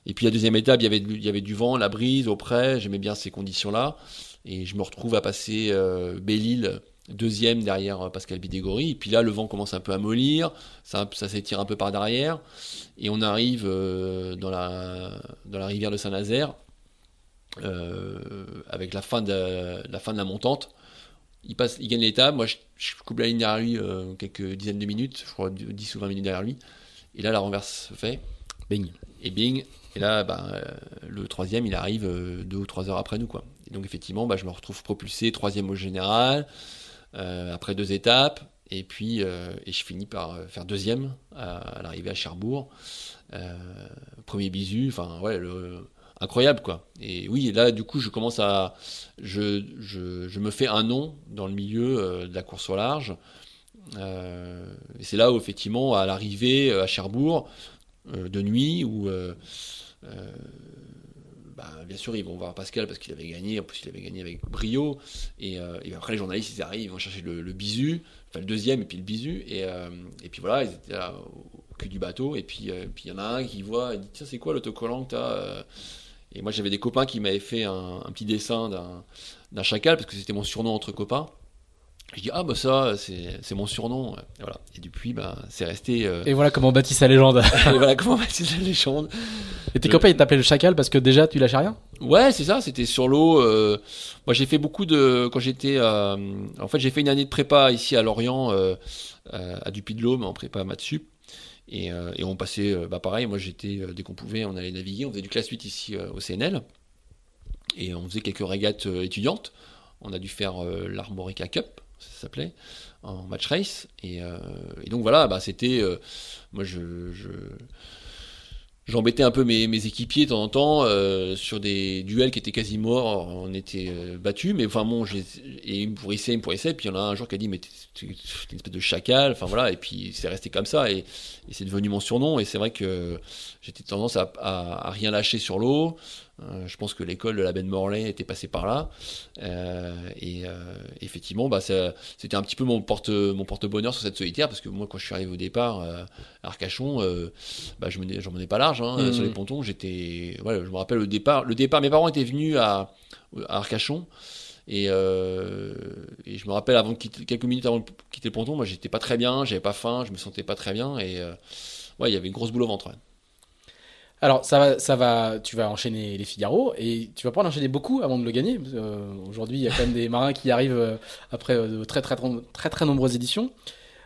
Et puis la deuxième étape, il y avait, il y avait du vent, la brise, au près. J'aimais bien ces conditions-là. Et je me retrouve à passer euh, Belle-Île deuxième derrière euh, Pascal Bidégory. Et puis là, le vent commence un peu à mollir, ça, ça s'étire un peu par derrière. Et on arrive euh, dans, la, dans la rivière de Saint-Nazaire, euh, avec la fin, de, la fin de la montante. Il, passe, il gagne l'étape, moi je, coupe la ligne derrière lui quelques dizaines de minutes, je crois 10 ou 20 minutes derrière lui. Et là, la renverse se fait. Bing. Et bing. Et là, bah, le troisième, il arrive deux ou trois heures après nous. Quoi. Et donc effectivement, bah, je me retrouve propulsé troisième au général. Euh, après deux étapes. Et puis, euh, et je finis par euh, faire deuxième à, l'arrivée à Cherbourg. premier bisu, enfin, ouais, incroyable quoi. Et oui, là du coup je commence à, je, je, me fais un nom dans le milieu de la course au large. et c'est là où effectivement à l'arrivée à Cherbourg de nuit où bah, bien sûr, ils vont voir Pascal parce qu'il avait gagné. En plus, il avait gagné avec brio. Et, après, les journalistes, ils arrivent, ils vont chercher le, bisu, enfin le deuxième et puis le bisu. Et, et puis voilà, ils étaient là au cul du bateau. Et puis il y en a un qui voit, il dit Tiens, c'est quoi l'autocollant que tu as et moi, j'avais des copains qui m'avaient fait un, petit dessin d'un chacal, parce que c'était mon surnom entre copains. Je dis, ah bah ça, c'est mon surnom. Et, voilà. et depuis, bah, c'est resté. Euh, et voilà comment on bâtit sa légende. et voilà comment on bâtit sa légende. Et tes copains, ils t'appelaient le chacal parce que déjà, tu lâchais rien? Ouais, c'est ça, c'était sur l'eau. Euh, moi, j'ai fait beaucoup de. Quand j'étais. Euh, en fait, j'ai fait une année de prépa ici à Lorient, à Dupuy de l'Aume, en prépa Matsup. Euh, et, on passait, bah pareil, moi j'étais, dès qu'on pouvait, on allait naviguer, on faisait du classe 8 ici au CNL, et on faisait quelques régates étudiantes. On a dû faire l'Armorica Cup, ça s'appelait, en match race. Et, donc voilà, bah, c'était, moi je j'embêtais un peu mes, équipiers de temps en temps euh, sur des duels qui étaient quasi morts. On était euh, battus, mais enfin bon, et il me pourrissait, il me. Puis il y en a un jour qui a dit, mais t'es une espèce de chacal. Enfin voilà, et puis c'est resté comme ça et, c'est devenu mon surnom. Et c'est vrai que j'étais tendance à, rien lâcher sur l'eau. Euh, je pense que l'école de la Ben Morlaix était passée par là. Euh, et euh, effectivement, bah, c'était un petit peu mon porte mon porte-bonheur sur cette solitaire parce que moi, quand je suis arrivé au départ à Arcachon, bah, je n'en menais pas large hein, mmh. sur les pontons. J'étais, je me rappelle le départ. Le départ, mes parents étaient venus à, Arcachon. Et, je me rappelle avant quelques minutes avant de quitter le ponton, moi j'étais pas très bien, j'avais pas faim, je me sentais pas très bien et ouais, il y avait une grosse boule au ventre. Alors, ça va, ça va, tu vas enchaîner les Figaro et tu vas pas en enchaîner beaucoup avant de le gagner. Euh, aujourd'hui, il y a quand même des marins qui arrivent euh, après euh, de très, très, très, très, nombreuses éditions.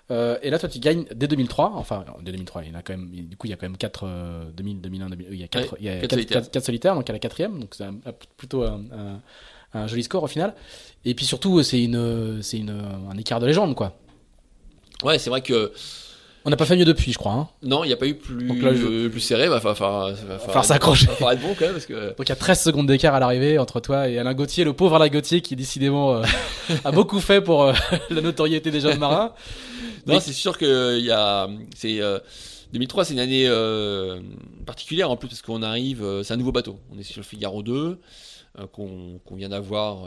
et là, toi, tu gagnes dès 2003. Enfin, dès 2003, il y en a quand même, du coup, il y a quand même 4, 2000, 2001, il y a 4, il y a 4, solitaires. solitaires. donc à la quatrième. Donc c'est plutôt un, un, joli score au final. Et puis surtout, c'est une, c'est une, un écart de légende, quoi. Ouais, c'est vrai que on n'a pas fait mieux depuis, je crois. Hein. Non, il n'y a pas eu plus, plus serré. Va falloir, s'accrocher. Va falloir être bon quand même. Parce que... Donc il y a 13 secondes d'écart à l'arrivée entre toi et Alain Gauthier, le pauvre Alain Gauthier qui décidément euh, a beaucoup fait pour euh, la notoriété des jeunes marins. non, c'est sûr que il y a. C'est, 2003, euh, c'est une année particulière en plus parce qu'on arrive. c'est un nouveau bateau. On est sur le Figaro 2 qu'on, qu'on vient d'avoir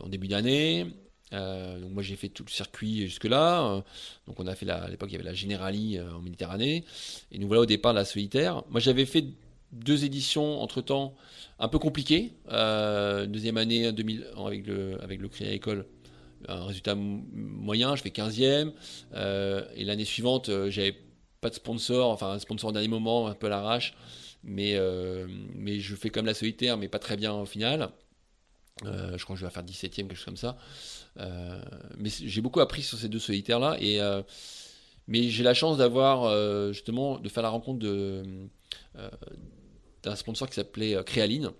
en début d'année. Euh, donc moi j'ai fait tout le circuit jusque-là. Euh, donc on a fait la, à l'époque il y avait la Generali euh, en Méditerranée. Et nous voilà au départ de la solitaire. Moi j'avais fait deux éditions entre temps un peu compliquées. deuxième année 2000 avec le avec le CRIA école. Un résultat moyen, je fais 15e. et l'année suivante, j'avais pas de sponsor, enfin un sponsor au dernier moment, un peu à l'arrache. Mais, mais je fais comme la solitaire, mais pas très bien au final. je crois que je vais faire 17e, quelque chose comme ça. Euh, mais j'ai beaucoup appris sur ces deux solitaires-là. Et, euh, mais j'ai la chance d'avoir euh, justement de faire la rencontre de, d'un sponsor qui s'appelait Créaline,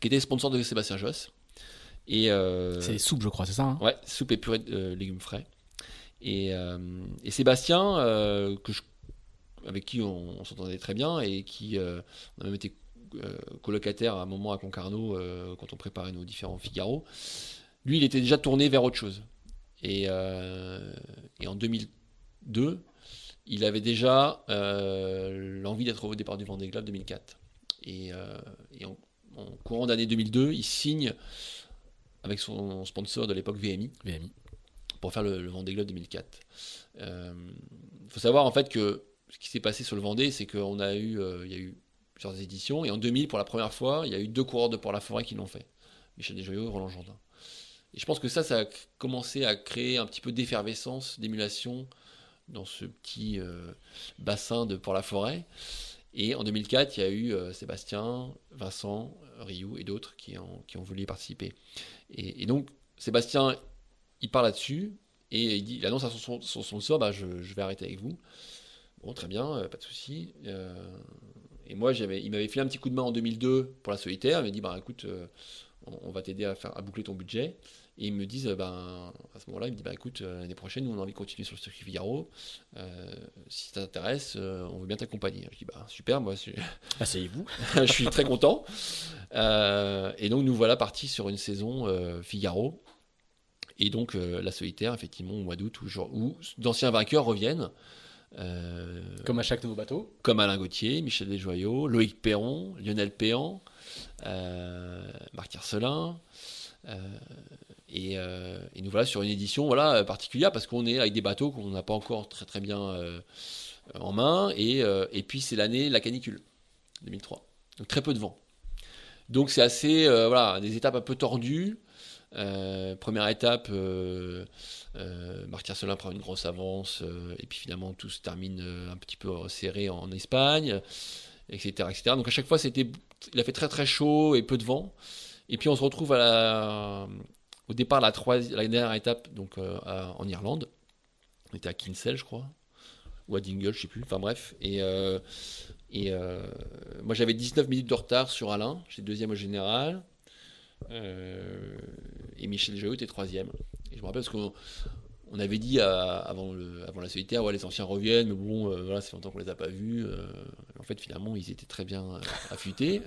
qui était sponsor de Sébastien Josse. Et c'est les soupes, je crois, c'est ça hein? Ouais, soupe et purée de légumes frais. Et, et Sébastien, que je, avec qui on, s'entendait très bien et qui on a même été colocataire à un moment à Concarneau quand on préparait nos différents Figaro. Lui, il était déjà tourné vers autre chose. Et, euh, en 2002, il avait déjà euh, l'envie d'être au départ du Vendée Globe 2004. Et, euh, en, courant d'année 2002, il signe avec son sponsor de l'époque VMI, VMI, pour faire le, Vendée Globe 2004. Il faut savoir en fait que ce qui s'est passé sur le Vendée, c'est qu'on a eu, il y a eu plusieurs éditions, et en 2000, pour la première fois, il y a eu deux coureurs de Port-la-Forêt qui l'ont fait. Michel Desjoyaux et Roland Jourdain. Et je pense que ça, ça a commencé à créer un petit peu d'effervescence, d'émulation dans ce petit euh, bassin de Port-la-Forêt. Et en 2004, il y a eu euh, Sébastien, Vincent, Rioux et d'autres qui ont, voulu y participer. Et, donc, Sébastien, il parle là-dessus et il, dit, annonce à son, son, sort bah, je, vais arrêter avec vous. Bon, très bien, euh, pas de souci. et moi, il m'avait fait un petit coup de main en 2002 pour la solitaire. Il m'a dit bah, écoute, on va t'aider à, faire, à boucler ton budget. Et ils me disent, ben, à ce moment-là, ils me disent, bah, écoute, euh, l'année prochaine, nous, on a envie de continuer sur le circuit Figaro. Euh, si ça t'intéresse, euh, on veut bien t'accompagner. Je dis, bah, super, moi, asseyez-vous. je suis très content. et donc, nous voilà partis sur une saison Figaro. Et donc la solitaire, effectivement, au mois d'août, où, où d'anciens vainqueurs reviennent. Comme à chaque nouveau bateau. Comme Alain Gauthier, Michel Desjoyaux, Loïc Perron, Lionel Péan, Marc Arcelin. Et, et, nous voilà sur une édition voilà, particulière parce qu'on est avec des bateaux qu'on n'a pas encore très très bien en main. Et, et puis c'est l'année la canicule, 2003. Donc très peu de vent. Donc c'est assez, euh, voilà, des étapes un peu tordues. Euh, première étape, euh, euh prend une grosse avance, et puis finalement tout se termine un petit peu serré en Espagne, etc., etc. Donc à chaque fois, c'était, il a fait très très chaud et peu de vent. Et puis on se retrouve à la, au départ, la, la dernière étape, donc en Irlande. On était à Kinsale, je crois, ou à Dingle, je sais plus. Enfin bref. Et et euh, moi, j'avais 19 minutes de retard sur Alain. J'étais deuxième au général. Euh, et Michel Jaout était troisième. Et je me rappelle parce qu'on on avait dit avant, le, avant la solitaire, ouais, les anciens reviennent, mais bon, euh, voilà, c'est longtemps qu'on les a pas vus. en fait, finalement, ils étaient très bien affûtés.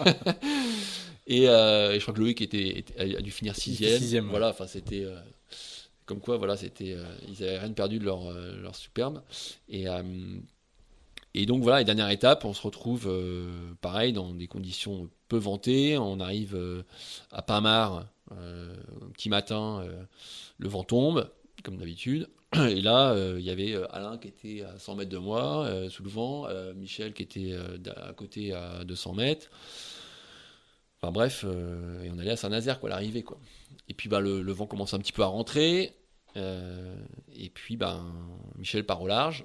et, je crois que Loïc était, a dû finir sixième. sixième voilà, enfin, c'était comme quoi, voilà, c'était, ils avaient rien perdu de leur, leur superbe. Et et donc voilà, dernière étape, on se retrouve euh, pareil dans des conditions peu ventées. On arrive euh, à Pamar, euh, petit matin, le vent tombe, comme d'habitude. Et là, il y avait Alain qui était à 100 mètres de moi, sous le vent, Michel qui était à côté à 200 mètres. Enfin bref, et on allait à Saint-Nazaire, quoi, l'arrivée, quoi. Et puis bah, le, vent commence un petit peu à rentrer. et puis ben, Michel part au large.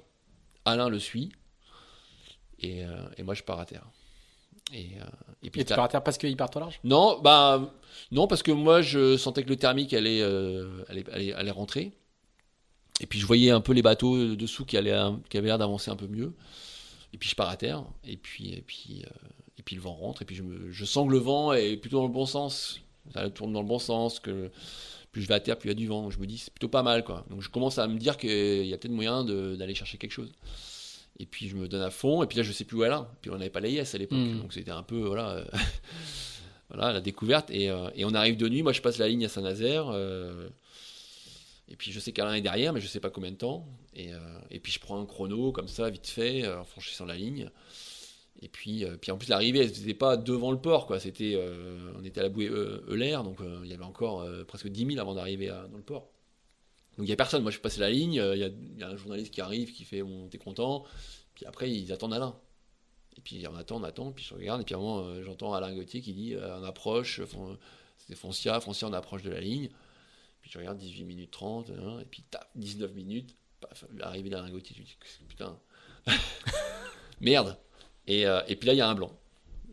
Alain le suit. Euh, et, moi je pars à terre. Et, euh, et, puis, tu pars à terre parce qu'il part trop large? Non, bah non parce que moi je sentais que le thermique allait, euh, allait, allait, rentrer. Et puis je voyais un peu les bateaux dessous qui, allaient, qui avaient l'air d'avancer un peu mieux. Et puis je pars à terre. Et puis, et puis, et puis le vent rentre. Et puis je, me, je sens que le vent est plutôt dans le bon sens. Ça tourne dans le bon sens. Que plus je vais à terre, plus il y a du vent. Je me dis c'est plutôt pas mal quoi. Donc je commence à me dire qu'il y a peut-être moyen d'aller chercher quelque chose. Et puis je me donne à fond, et puis là je sais plus où elle est. Puis on n'avait pas l'AIS à l'époque, hmm. donc c'était un peu voilà, euh, voilà la découverte. Et, euh, et, on arrive de nuit, moi je passe la ligne à Saint-Nazaire, euh, et puis je sais qu'Alain est derrière, mais je sais pas combien de temps. Et, et puis je prends un chrono comme ça, vite fait, en franchissant la ligne. Et puis, puis en plus l'arrivée, elle n'était pas devant le port, quoi. C'était, on était à la bouée Euler, donc il y avait encore presque 10 000 avant d'arriver dans le port. Donc il n'y a personne. Moi, je suis passé la ligne. Il y, a un journaliste qui arrive, qui fait t'es content. Puis après, ils attendent Alain. Et puis on attend, on attend. Puis je regarde. Et puis à un moment, euh, j'entends Alain Gauthier qui dit euh, On approche. C'était Foncia. Foncia, on approche de la ligne. Puis je regarde 18 minutes 30. Hein, et puis taf, 19 minutes. arrivé d'Alain Gauthier. Je dis Putain. Merde. Et, euh, et puis là, il y a un blanc.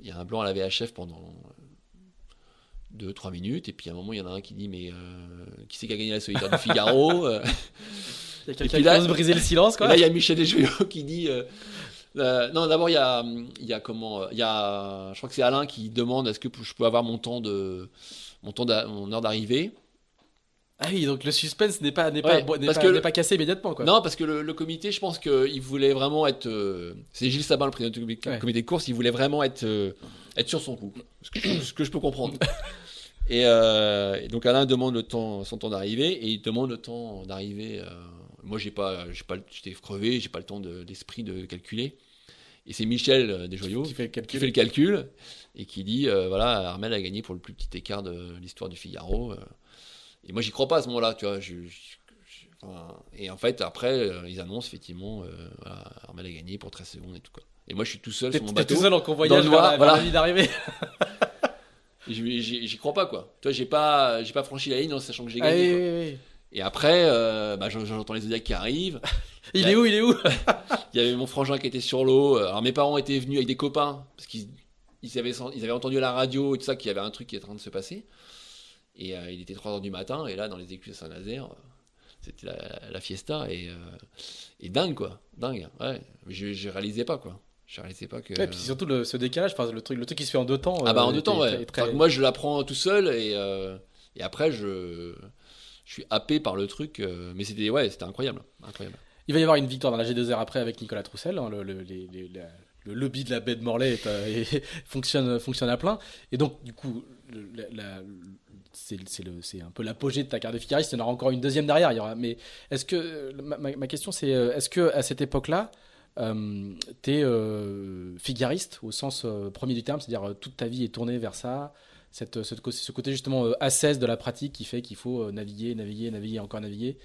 Il y a un blanc à la VHF pendant 2-3 minutes, et puis à un moment, il y en a un qui dit Mais euh, qui c'est qui a gagné la solitaire du Figaro euh Il y a quelqu'un qui briser le silence, quoi. là, il y a Michel Desjoyaux qui dit euh, Non, d'abord, il y a, y a comment Il y a, je crois que c'est Alain qui demande Est-ce que je peux avoir mon temps de. Mon, temps mon heure d'arrivée? Ah oui, donc le suspense n'est pas, n'est pas, pas, pas, cassé immédiatement. Quoi. Non, parce que le, comité, je pense qu'il voulait vraiment être. c'est Gilles Sabin, le président du comité, de course, il voulait vraiment être, être sur son coup. Ce que, ce que je peux comprendre. Euh, et, donc Alain demande le temps, son temps d'arrivée et il demande le temps d'arrivée. Euh, moi, j'ai pas, j'ai pas, j'étais crevé, j'ai pas le temps de l'esprit de calculer. Et c'est Michel euh, Desjoyaux qui, fait qui fait le calcul et qui dit voilà, Armel a gagné pour le plus petit écart de l'histoire du Figaro. et moi, j'y crois pas à ce moment-là, tu vois. et en fait, après, ils annoncent effectivement voilà, Armel a gagné pour 13 secondes et tout quoi. Et moi, je suis tout seul sur mon bateau. tout seul en convoyage vers, la nuit d'arrivée. J'y crois pas, quoi. Toi, j'ai pas, j'ai pas franchi la ligne en sachant que j'ai gagné. Et après, euh, bah, j'entends les Zodiacs qui arrivent. il est où Il est où Il y avait mon frangin qui était sur l'eau. Alors mes parents étaient venus avec des copains parce qu'ils ils avaient, ils avaient entendu à la radio et tout ça qu'il y avait un truc qui était en train de se passer. Et euh, il était 3h du matin et là, dans les écus de Saint-Nazaire, euh, c'était la, fiesta et, et dingue, quoi. Dingue. Ouais. Je, je réalisais pas, quoi. Je réalisais pas que. Et puis surtout le, ce décalage, enfin, le truc, le truc qui se fait en deux temps. Ah bah en euh, deux temps, ouais. moi je l'apprends tout seul et, euh, et après je, je suis happé par le truc. Euh, mais c'était ouais, c'était incroyable, incroyable. Il va y avoir une victoire dans la G2R après avec Nicolas Troussel, hein, le, le lobby de la baie de Morlaix fonctionne, fonctionne à plein. Et donc, du coup, c'est un peu l'apogée de ta carte de figariste. Il y en aura encore une deuxième derrière. Il y aura, mais est-ce que ma, question, c'est est-ce que à cette époque-là, tu es euh, figariste au sens euh, premier du terme, c'est-à-dire toute ta vie est tournée vers ça, cette, ce côté justement assesse de la pratique qui fait qu'il faut naviguer, naviguer, naviguer, encore naviguer.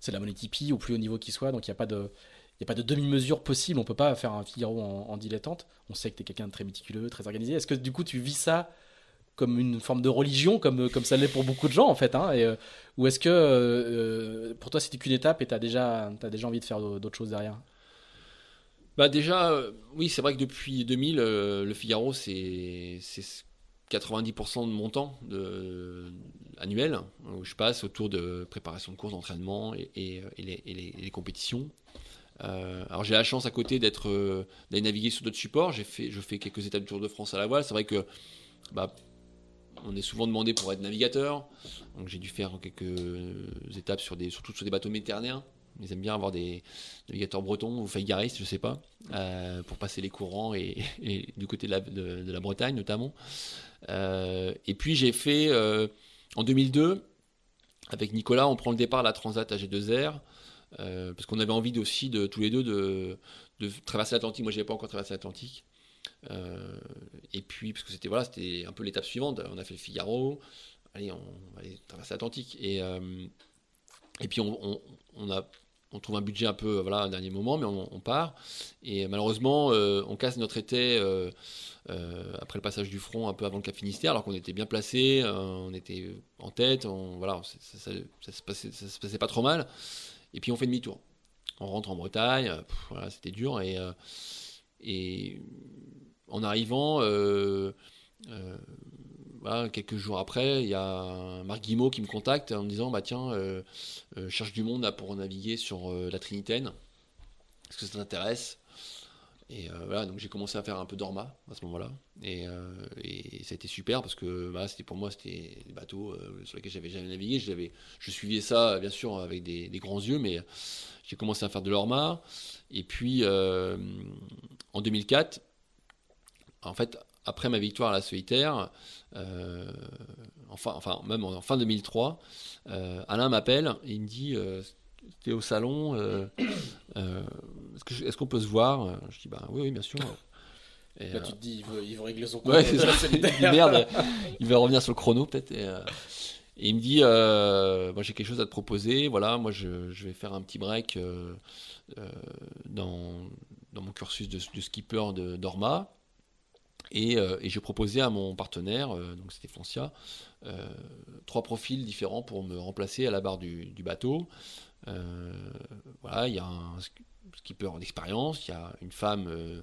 C'est de la monétipie au plus haut niveau qui soit, donc il n'y a pas de, de demi-mesure possible. On peut pas faire un Figaro en, dilettante. On sait que tu es quelqu'un de très méticuleux, très organisé. Est-ce que du coup tu vis ça comme une forme de religion, comme, comme ça l'est pour beaucoup de gens en fait hein, Ou est-ce que pour toi c'était qu'une étape et tu déjà, as déjà envie de faire d'autres choses derrière? Bah déjà, euh, oui, c'est vrai que depuis 2000, euh, le Figaro, c'est 90% de mon temps annuel, où je passe autour de préparation de courses, d'entraînement et, les, compétitions. Euh, alors j'ai la chance à côté d'être d'aller naviguer sur d'autres supports. Fait, je fais quelques étapes du Tour de France à la voile. C'est vrai que bah, on est souvent demandé pour être navigateur. Donc j'ai dû faire quelques étapes sur des, surtout sur des bateaux méditerranéens. Ils aiment bien avoir des navigateurs bretons ou faigaristes, je sais pas, euh, pour passer les courants et, du côté de la, Bretagne notamment. Euh, et puis j'ai fait euh, en 2002 avec Nicolas, on prend le départ à la Transat AG2R parce qu'on avait envie aussi de tous les deux de, traverser l'Atlantique. Moi, n'avais pas encore traversé l'Atlantique. et puis, parce que c'était voilà, c'était un peu l'étape suivante. On a fait le Figaro. Allez, on va aller traverser l'Atlantique. Et, et puis, on, a on trouve un budget un peu voilà un dernier moment mais on, part. Et malheureusement euh, on casse notre été euh, euh, après le passage du front un peu avant le Cap Finistère alors qu'on était bien placé on était en tête on, voilà ça, se passait, ça, se passait, pas trop mal. Et puis on fait demi-tour. On rentre en Bretagne voilà c'était dur. Et en arrivant quelques jours après, il y a Marc Guimau qui me contacte en me disant bah tiens, euh, euh, cherche du monde pour naviguer sur euh, la Trinitaine. Est-ce que ça t'intéresse? Et voilà, donc j'ai commencé à faire un peu d'orma à ce moment-là, et, ça a été super parce que bah, c'était pour moi c'était des bateaux sur lesquels j'avais jamais navigué. Je suivais ça bien sûr avec des, des grands yeux, mais j'ai commencé à faire de l'orma. Et puis en 2004, en fait, après ma victoire à la solitaire, euh, enfin, enfin, même en, fin 2003, euh, Alain m'appelle et il me dit euh, T'es au salon, est-ce qu'on peut se voir? Je dis Bah oui, oui, bien sûr. Et, Là, tu te dis, il veut, régler son compte. Ouais, merde, il va revenir sur le chrono peut-être. Et, il me dit, moi j'ai quelque chose à te proposer. Voilà, moi je, je vais faire un petit break dans, dans mon cursus de, de skipper de d'Orma. Euh, et, j'ai proposé à mon partenaire, euh, donc c'était Foncia, euh, trois profils différents pour me remplacer à la barre du, bateau. voilà, il y a un skipper d'expérience, il y a une femme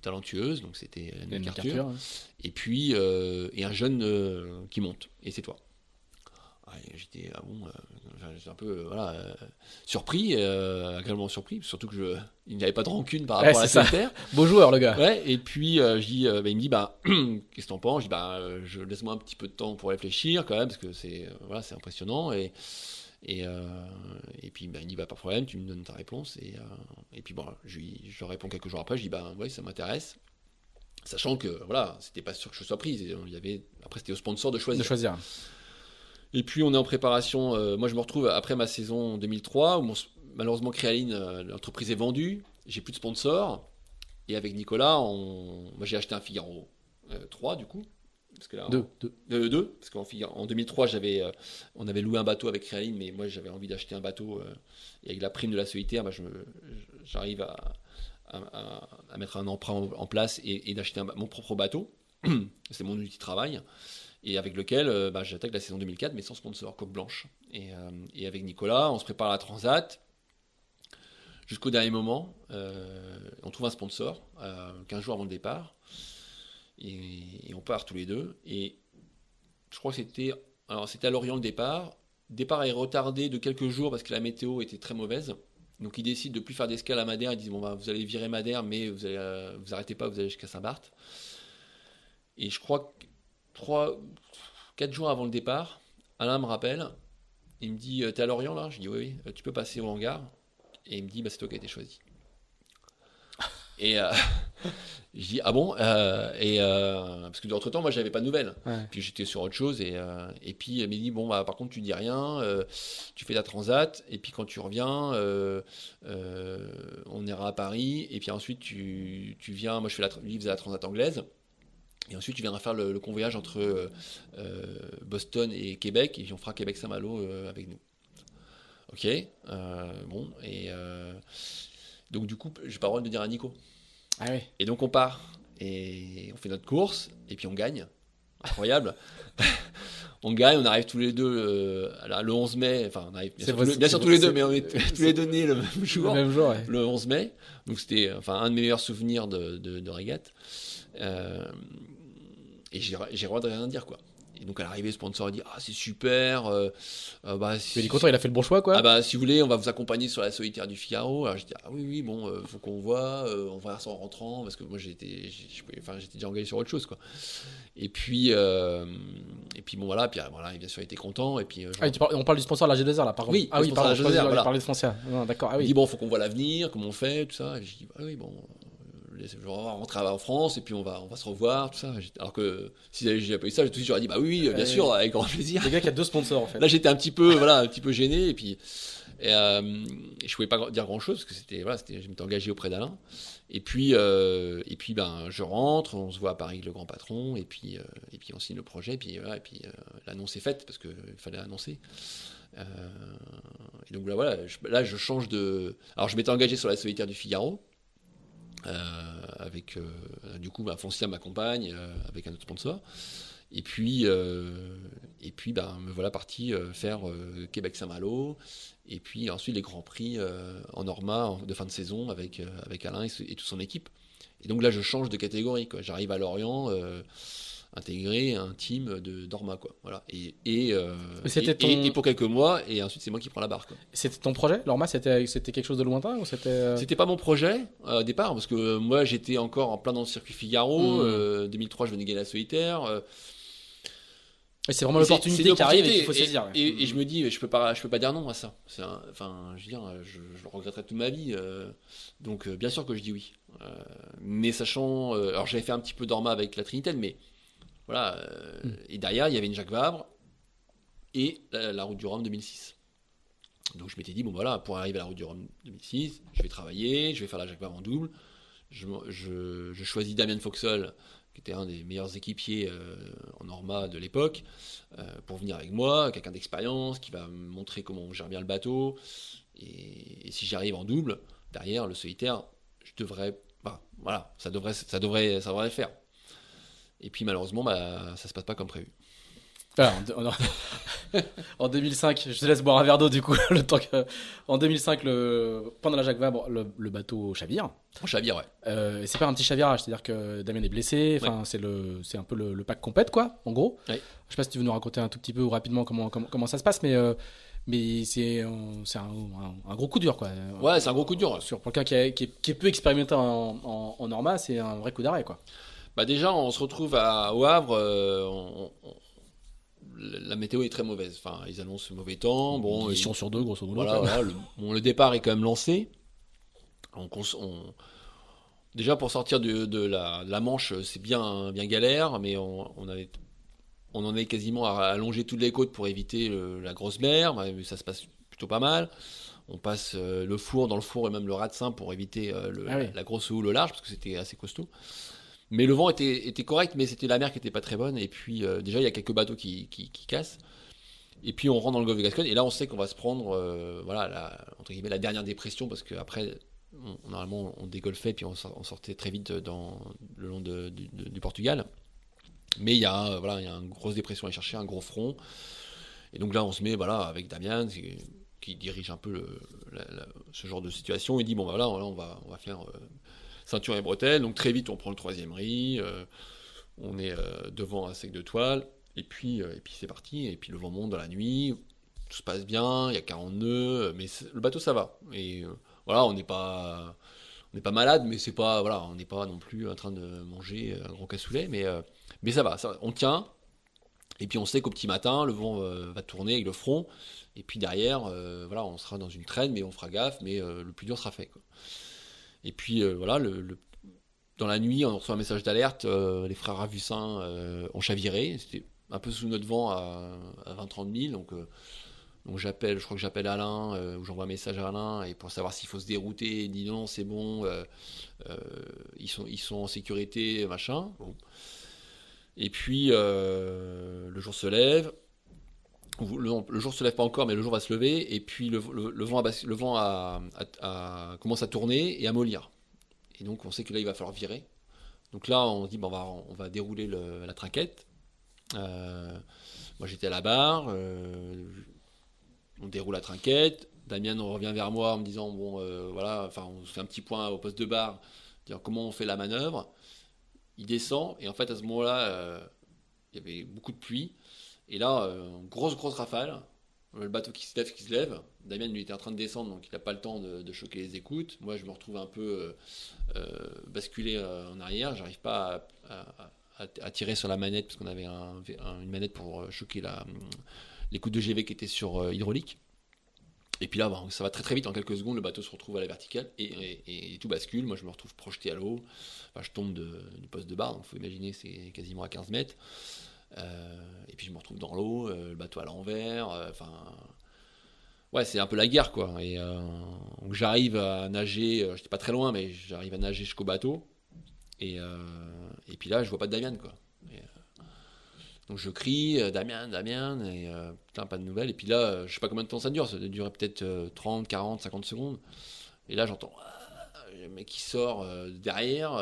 talentueuse, donc c'était Anne Carture, et puis et un jeune qui monte, et c'est toi. J'étais ah bon, un peu voilà, surpris, agréablement surpris, surtout que je, il n'y avait pas de rancune par rapport à la terre. Beau joueur le gars. Ouais, et puis je dis, bah, il me dit bah qu'est-ce que t'en penses? Je dis bah je laisse-moi un petit peu de temps pour réfléchir quand même parce que c'est voilà c'est impressionnant et et, et puis bah, il me dit bah pas de problème, tu me donnes ta réponse et, et puis bon je lui je réponds quelques jours après, je dis bah ouais ça m'intéresse. Sachant que voilà, c'était pas sûr que je sois prise. Il y avait après c'était au sponsor de choisir. De choisir. Et puis on est en préparation. Euh, moi je me retrouve après ma saison 2003 où malheureusement Créaline, euh, l'entreprise est vendue. J'ai plus de sponsors. Et avec Nicolas, on... moi j'ai acheté un Figaro 3 euh, du coup. Parce que là, deux, deux. parce qu'en en 2003, j'avais, on avait loué un bateau avec Créaline, mais moi j'avais envie d'acheter un bateau. et avec la prime de la solitaire, bah, j'arrive à, à, mettre un emprunt en, place et, d'acheter mon propre bateau. C'est mon outil de travail et avec lequel euh, bah, j'attaque la saison 2004, mais sans sponsor, coque blanche. Euh, et, avec Nicolas, on se prépare à la Transat. Jusqu'au dernier moment, euh, on trouve un sponsor, 15 jours avant le départ, et, on part tous les deux. Et je crois que c'était, alors c'était à Lorient le départ. Le départ est retardé de quelques jours parce que la météo était très mauvaise. Donc ils décident de plus faire d'escale à Madère. Ils disent bon bah, vous allez virer Madère, mais vous allez, vous arrêtez pas, vous allez jusqu'à Saint-Barth. Et je crois que trois, quatre jours avant le départ, Alain me rappelle, il me dit, euh, t'es à Lorient là? Je dis oui, oui, euh, tu peux passer au hangar. Et il me dit, bah, c'est toi qui as été choisi. Et euh, je dis ah bon? Euh, et euh, parce que entre temps moi j'avais pas de nouvelles. Ouais. Puis j'étais sur autre chose et, et puis elle m'a dit bon bah par contre tu dis rien, tu fais ta transat et puis quand tu reviens on ira à Paris et puis ensuite tu, tu viens moi je fais la il faisait la transat anglaise et ensuite tu viendras faire le, le convoyage entre euh, euh, Boston et Québec et puis on fera Québec Saint-Malo euh, avec nous. Ok bon et donc du coup j'ai pas le droit de dire à Nico. Ah oui. Et donc on part et on fait notre course et puis on gagne. Incroyable. on gagne, on arrive tous les deux à le 11 mai. Enfin, on arrive bien sûr, vrai, tous les- bien c'est- sûr tous les deux, mais on est tous les deux nés le même Le jour, même jour, ouais. le 11 mai. Donc c'était enfin un de mes meilleurs souvenirs de, de, de régate. Euh, et j'ai j'ai le droit de rien dire quoi. Et donc à l'arrivée, le sponsor a dit ah c'est super. euh, euh, bah, si- Il est content, il a fait le bon choix, quoi. ah bah si vous voulez, on va vous accompagner sur la solitaire du Figaro. Alors je dis ah oui oui bon, euh, faut qu'on voit, euh, on verra ça en rentrant parce que moi j'étais, j'ai- enfin déjà engagé sur autre chose quoi. Et puis euh, et puis bon voilà, puis voilà, il bien sûr il était content et puis Ah, parles- on parle du sponsor de la G2R, là, par contre. Oui, ah oui, sponsor pardon, la pensais G2R, que voilà. de Foncia. D'accord, ah il oui. dit bon faut qu'on voit l'avenir, comment on fait, tout ça. Je dis ah oui bon. Je rentrer en France et puis on va, on va se revoir, tout ça. Alors que si j'avais eu ça, tout de suite j'aurais dit bah oui, bien sûr, avec grand plaisir. Le gars qui a deux sponsors, en fait. Là, j'étais un petit peu, voilà, un petit peu gêné et puis et, euh, je pouvais pas dire grand chose parce que c'était, voilà, c'était, je m'étais engagé auprès d'Alain. Et puis, euh, et puis, ben, je rentre, on se voit à Paris le grand patron et puis, euh, et puis on signe le projet. Et puis, voilà, et puis euh, l'annonce est faite parce qu'il fallait annoncer. Et donc là, voilà, je- là, je change de. Alors, je m'étais engagé sur la solitaire du Figaro. Euh, avec euh, du coup bah, Foncia m'accompagne euh, avec un autre sponsor. Et puis et puis ben me voilà parti faire euh, Québec Saint-Malo. Et puis ensuite les grands prix en Norma de fin de saison avec avec Alain et, et toute son équipe. Et donc là je change de catégorie j'arrive à Lorient intégrer un team de Dorma quoi voilà et et, euh, Et pour quelques mois et ensuite c'est moi qui prends la barre quoi C'était ton projet Lorma, c'était c'était quelque chose de lointain ou c'était. euh, c'était pas mon projet euh, au départ parce que euh, moi j'étais encore en plein dans le circuit Figaro Mm. euh, 2003 je venais gagner la solitaire et C'est vraiment l'opportunité qui arrive et qu'il faut saisir. Et, et je me dis, je peux pas, je peux pas dire non à ça. Un- enfin, je veux dire, je, je le regretterai toute ma vie. euh, donc, euh, bien sûr que je dis oui. Euh, mais sachant, alors j'avais fait un petit peu d'orma avec la Trinitaine, mais voilà. euh, Mm. Et derrière, il y avait une Jacques Vabre et la, la route du Rhum 2006. Donc je m'étais dit bon voilà, pour arriver à la route du Rhum 2006, je vais travailler, je vais faire la Jacques Vabre en double. Je, me- je, je choisis Damien Foxel, qui était un des meilleurs équipiers euh, en Norma de l'époque euh, pour venir avec moi, quelqu'un d'expérience qui va me montrer comment on gère bien le bateau. Et, et si j'arrive en double, derrière le solitaire, je devrais, bah, voilà, ça devrait, ça devrait, ça devrait le faire. Et puis malheureusement, bah, ça se passe pas comme prévu. Voilà, en, en- en 2005, je te laisse boire un verre d'eau du coup. le temps que, en 2005, le, pendant la Jacques Vabre, le, le bateau chavire. On chavire, ouais. Euh, c'est pas un petit chavirage, c'est-à-dire que Damien est blessé. Enfin, c'est un peu le, le pack compète quoi, en gros. Ouais. Je sais pas si tu veux nous raconter un tout petit peu ou rapidement comment comment, comment ça se passe, mais euh, mais c'est un, un- un gros coup dur quoi. Ouais, c'est un gros coup dur. Sur pour quelqu'un qui, est- qui, est- qui est peu expérimenté en, en, en Norma, c'est un vrai coup d'arrêt quoi. Bah déjà, on se retrouve à, au Havre. euh, on- on- la météo est très mauvaise. Enfin, ils annoncent mauvais temps. Bon, Mission sur deux grosso modo. Voilà, quoi. voilà, le, bon, le départ est quand même lancé. On déjà pour sortir de, de la, de la Manche, c'est bien, bien galère, mais on, on avait, on en est quasiment à allonger toutes les côtes pour éviter le- la grosse mer. mais Ça se passe plutôt pas mal. On passe euh, le four dans le four et même le ratsin pour éviter euh, le- Ah oui. la grosse houle au large parce que c'était assez costaud. Mais le vent était, était correct, mais c'était la mer qui était pas très bonne. Et puis euh, déjà il y a quelques bateaux qui, qui, cassent. Et puis on rentre dans le golfe de Gascogne et là on sait qu'on va se prendre euh, voilà la, entre guillemets la dernière dépression parce qu'après normalement on dégolfait puis on, sort- on sortait très vite dans le long de- du, Portugal. Mais il y a voilà il y a une grosse dépression à chercher, un gros front. Et donc là on se met voilà avec Damien qui, dirige un peu ce genre de situation. Il dit bon bah, voilà on va on va faire euh, ceinture et bretelles. Donc très vite on prend le troisième riz. euh, on est euh, devant un sec de toile. Et puis, euh, puis c'est parti, et puis le vent monte dans la nuit, tout se passe bien, il y a 40 nœuds, mais le bateau ça va. Et voilà, on n'est pas, on n'est pas malade, mais c'est pas, on n'est pas non plus en train de manger un gros cassoulet, mais, mais ça va, on tient. Et puis on sait qu'au petit matin, le vent va tourner avec le front, et puis derrière, voilà, on sera dans une traîne, mais on fera gaffe, mais le plus dur sera fait. Et puis voilà, le, dans la nuit, on reçoit un message d'alerte. les frères Ravussin ont chaviré. C'était un peu sous notre vent à, 20-30 000. Donc, j'appelle, je crois que j'appelle Alain, ou j'envoie un message à Alain, et pour savoir s'il faut se dérouter, il dit non, c'est bon, ils, sont, ils sont en sécurité, machin. Et puis, le jour se lève, le, jour se lève pas encore, mais le jour va se lever, et puis le, vent, le commence à tourner et à mollir. Et donc on sait que là il va falloir virer. Donc là on dit bon, on, va, on va dérouler la trinquette. Euh, moi j'étais à la barre, euh, on déroule la trinquette. Damien revient vers moi en me disant bon euh, voilà, enfin on fait un petit point au poste de barre, dire comment on fait la manœuvre. Il descend et en fait à ce moment-là il y avait beaucoup de pluie. Et là, euh, grosse, grosse rafale. Le bateau qui se lève, qui se lève. Damien, lui, était en train de descendre, donc il n'a pas le temps de, choquer les écoutes. Moi, je me retrouve un peu euh, euh, basculé en arrière. J'arrive pas à, tirer sur la manette, parce qu'on avait une manette pour choquer l'écoute de GV qui était sur hydraulique. Et puis là, ça va très très vite, en quelques secondes, le bateau se retrouve à la verticale et, tout bascule. Moi, je me retrouve projeté à l'eau. je tombe du poste de barre, donc il faut imaginer, c'est quasiment à 15 mètres. Euh, et puis je me retrouve dans l'eau, euh, le bateau à l'envers. Euh, enfin, ouais, c'est un peu la guerre, quoi. Et j'arrive à nager, j'étais pas très loin, mais j'arrive à nager jusqu'au bateau. Et, et puis là, je vois pas de Damien, quoi. donc je crie, Damien, Damien, et putain, pas de nouvelles. Et puis là, je sais pas combien de temps ça dure, ça durait peut-être 30, 40, 50 secondes. Et là, j'entends le mec qui sort derrière.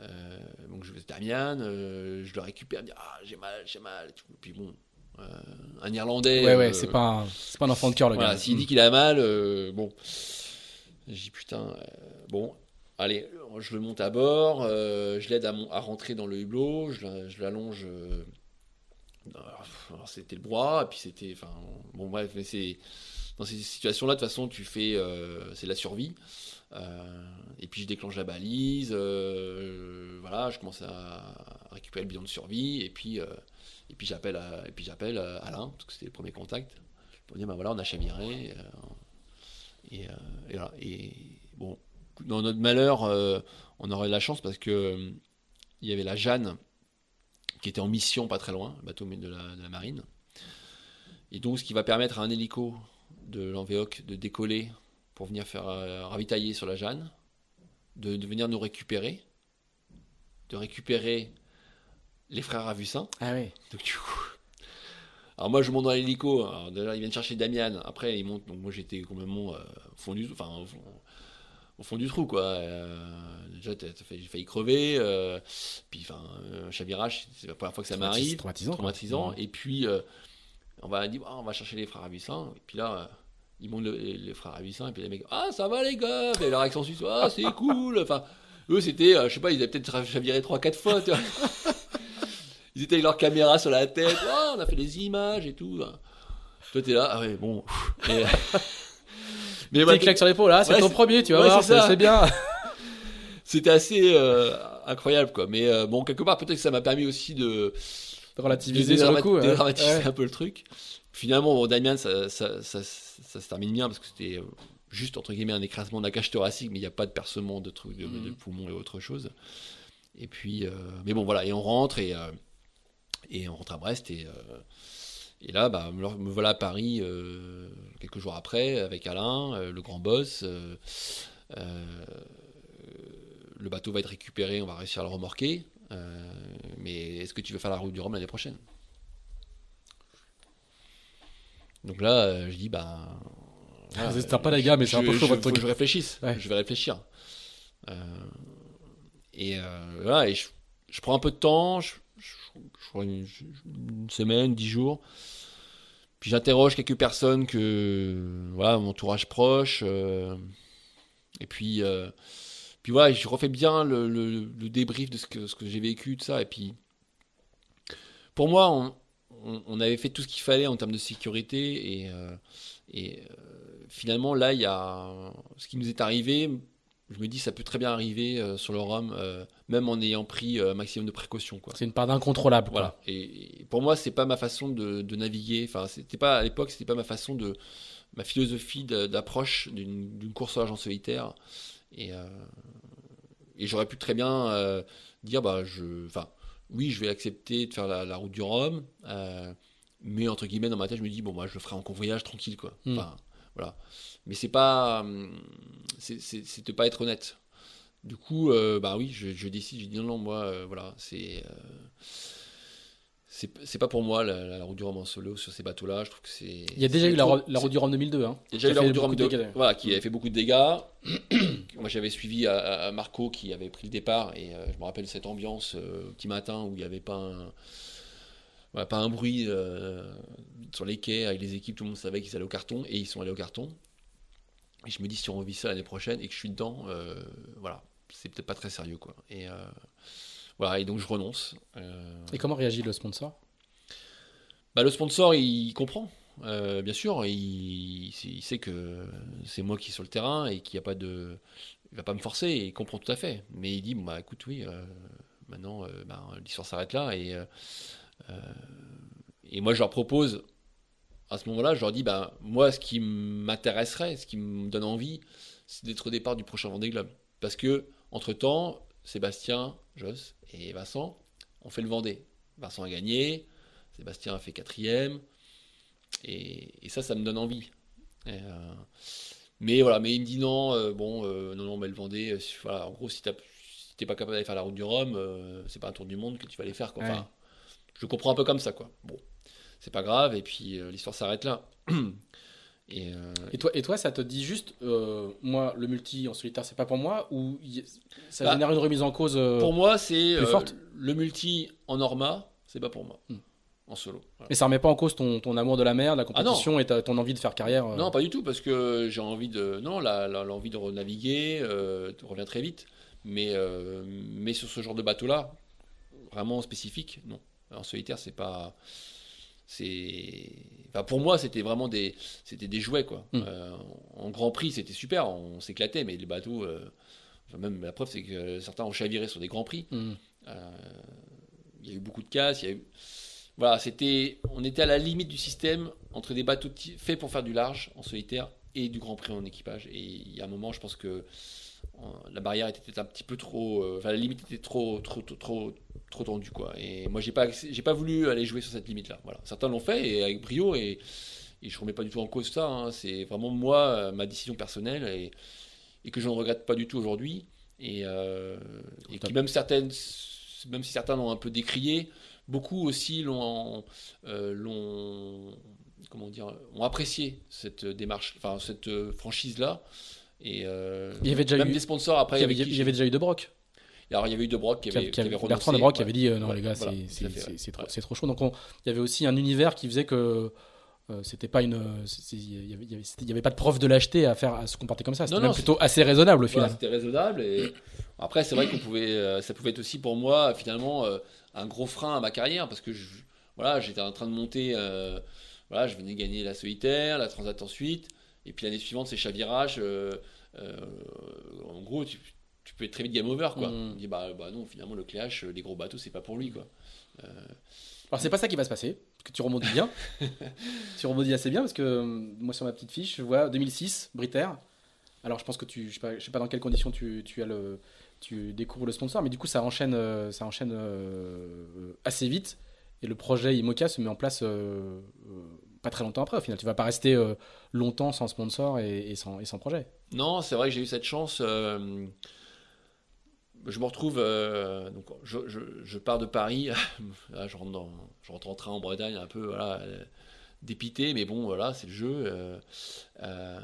Euh, donc je vais Damien, euh, je le récupère, me ah j'ai mal, j'ai mal. Puis bon, euh, un Irlandais. Ouais ouais, c'est pas c'est pas un enfant de cœur le voilà, gars. S'il dit qu'il a mal, bon, j'ai putain, bon, allez, je le monte à bord, je l'aide à, à, rentrer dans le hublot, je l'allonge. c'était le bras, et puis c'était, enfin, bon bref, mais c'est dans ces situations-là, de toute façon, tu fais, c'est la survie. Euh, et puis je déclenche la balise, euh, voilà, je commence à récupérer le bidon de survie, et puis, euh, et puis j'appelle, Alain, parce que c'était le premier contact, pour dire, ben voilà, on a chaviré, et, et, bon, dans notre malheur, on aurait de la chance parce que il y avait la Jeanne qui était en mission pas très loin, bateau de la, de la marine. Et donc, ce qui va permettre à un hélico de l'Envéoc de décoller pour venir faire euh, ravitailler sur la Jeanne, de, venir nous récupérer, de récupérer les frères Ravussin. Ah oui. alors moi je monte dans l'hélico, alors déjà ils viennent chercher Damian, après ils montent, donc moi j'étais complètement euh, au, fond du, enfin, au, fond, du trou quoi. Euh, déjà j'ai failli crever, puis enfin un chavirage, c'est la première fois que ça m'arrive, traumatisant, traumatisant. Et puis on va dire, on va chercher les frères Ravussin, et puis là ils montent les frères Ravissant et puis les mecs, ah ça va les gars, et leur accent suisse, ah c'est cool. Enfin, eux c'était, euh, je sais pas, ils avaient peut-être chaviré 3-4 fois. ils étaient avec leur caméra sur la tête, ah on a fait des images et tout. Toi t'es là, ah ouais, bon. Et, mais bah, claque sur l'épaule, là, c'est ton premier, tu vas voir, c'est bien. C'était assez euh, incroyable quoi. Mais euh, bon, quelque part, peut-être que ça m'a permis aussi de, de relativiser sur le coup, de dramatiser un peu le truc. Finalement, bon, Damien, ça, ça, ça, ça se termine bien parce que c'était euh, juste entre guillemets un écrasement de la cage thoracique, mais il n'y a pas de percement de trucs de, mmh. poumons et autre chose. Et puis, euh, mais bon, voilà, et on rentre et, euh, et on rentre à Brest et, et là, bah, me, voilà à Paris quelques jours après avec Alain, le grand boss. le bateau va être récupéré, on va réussir à le remorquer. mais est-ce que tu veux faire la route du Rhum l'année prochaine? Donc là, euh, je dis, bah. Ah, c'est pas les gars, mais c'est un peu chaud votre truc. Je réfléchisse, je vais réfléchir. Euh, et euh, voilà, et je, prends un peu de temps, je, crois une, semaine, dix jours. Puis j'interroge quelques personnes que, voilà, mon entourage proche. et puis, puis voilà, je refais bien le, le, débrief de ce que, ce que j'ai vécu, tout ça. Et puis, pour moi, on, on, avait fait tout ce qu'il fallait en termes de sécurité et, euh, et euh, finalement là il y a ce qui nous est arrivé je me dis ça peut très bien arriver euh, sur le Rhum même en ayant pris un maximum de précautions c'est une part d'incontrôlable voilà. Et, pour moi c'est pas ma façon de, naviguer. Enfin c'était pas à l'époque c'était pas ma façon de ma philosophie d'approche d'une course à l'agent solitaire. Et, et j'aurais pu très bien dire, bah, je, enfin, oui, je vais accepter de faire la, route du Rhum, mais entre guillemets, dans ma tête, je me dis, bon, moi, je le ferai en convoyage tranquille, quoi. Hmm. Enfin, voilà. Mais c'est pas, c'est de pas être honnête. Du coup, bah oui, je, décide, je dis non, non, moi, voilà, c'est c'est pas pour moi la, route du Rhum en solo sur ces bateaux-là. Je trouve que c'est. Il y a déjà eu la, route du Rhum 2002. Hein, il y a déjà eu la route du Rhum 2002, voilà, qui avait fait beaucoup de dégâts. Moi, j'avais suivi à, Marco qui avait pris le départ et euh, je me rappelle cette ambiance euh, petit matin où il n'y avait pas un, pas un bruit euh, sur les quais avec les équipes, tout le monde savait qu'ils allaient au carton et ils sont allés au carton. Et je me dis si on revit ça l'année prochaine et que je suis dedans, voilà, c'est peut-être pas très sérieux quoi. Et voilà, et donc je renonce. Euh, et comment réagit le sponsor? Bah, Le sponsor, il comprend. Euh, bien sûr, il, il sait que c'est moi qui suis sur le terrain et qu'il n'y a pas de. Il va pas me forcer, et il comprend tout à fait. Mais il dit bah écoute, oui, euh, maintenant bah, l'histoire s'arrête là. Et, et moi, je leur propose, à ce moment-là, je leur dis bah moi, ce qui m'intéresserait, ce qui me donne envie, c'est d'être au départ du prochain Vendée Globe. Parce que, entre temps, Sébastien, Joss et Vincent ont fait le Vendée. Vincent a gagné, Sébastien a fait quatrième, et, ça, ça me donne envie. Euh, mais voilà, mais il me dit non, euh, bon, euh, non, non, mais le Vendée, voilà, en gros, si tu n'es pas capable d'aller faire la route du Rhum, c'est pas un tour du monde que tu vas aller faire. Quoi. Enfin, je comprends un peu comme ça, quoi. Bon, c'est pas grave, et puis l'histoire s'arrête là. Euh, et, toi, et toi, ça te dit juste, euh, moi, le multi en solitaire, c'est pas pour moi, ou ça bah, génère une remise en cause euh, Pour moi, c'est le multi en Norma, c'est pas pour moi. Hmm. En solo. Mais ça remet pas en cause ton, ton amour de la mer, la ah compétition et ton envie de faire carrière Non, pas du tout, parce que j'ai envie de. Non, l'envie de renaviguer revient très vite. Mais, mais sur ce genre de bateau-là, vraiment spécifique, non. En solitaire, c'est pas c'est enfin pour moi c'était vraiment des c'était des jouets quoi mm. euh, en Grand Prix c'était super on s'éclatait mais les bateaux euh, même la preuve c'est que certains ont chaviré sur des Grands Prix mm. euh, il y a eu beaucoup de casse il y a eu voilà c'était on était à la limite du système entre des bateaux faits pour faire du large en solitaire et du Grand Prix en équipage et il y a un moment je pense que la barrière était un petit peu trop enfin la limite était trop trop trop, trop trop tendu quoi. Et moi j'ai pas j'ai pas voulu aller jouer sur cette limite là. Voilà. Certains l'ont fait et avec brio et, et je remets pas du tout en cause ça. Hein. C'est vraiment moi ma décision personnelle et, et que je ne regrette pas du tout aujourd'hui et, euh, et qui même certaines même si certains l'ont un peu décrié, beaucoup aussi l'ont euh, l'ont comment dire ont apprécié cette démarche, enfin cette franchise là. Et euh, il y avait déjà même eu, des sponsors après. Il y avait, il y avait déjà eu de Broc. Alors il y avait eu De Broc qui avait, qui avait, Bertrand De Broc qui avait dit euh, non les gars c'est trop, trop, chaud. Donc il y avait aussi un univers qui faisait que euh, c'était pas une il y, avait, pas de prof de lâcheté à faire à se comporter comme ça c'était même plutôt assez raisonnable au final c'était raisonnable et après c'est vrai qu'on pouvait euh, ça pouvait être aussi pour moi finalement un gros frein à ma carrière parce que je, voilà j'étais en train de monter voilà je venais gagner la solitaire la transat ensuite et puis l'année suivante c'est chavirage en gros tu, tu peux être très vite game over quoi. Mm. On dit bah, bah non finalement le cléage les gros bateaux c'est pas pour lui quoi. Euh... Alors c'est pas ça qui va se passer, que tu remontes bien. tu remontes assez bien parce que euh, moi sur ma petite fiche je vois 2006 Britair. Alors je pense que tu je sais pas, sais pas dans quelles conditions tu, tu, as le tu découvres le sponsor mais du coup ça enchaîne euh, ça enchaîne euh, assez vite et le projet IMOCA se met en place très longtemps après au final. Tu vas pas rester longtemps sans sponsor et, sans, et sans projet. Non, c'est vrai que j'ai eu cette chance je me retrouve, euh, donc je, je, pars de Paris, je, rentre je en train en Bretagne un peu dépité, mais bon, voilà, c'est le jeu. Euh, euh,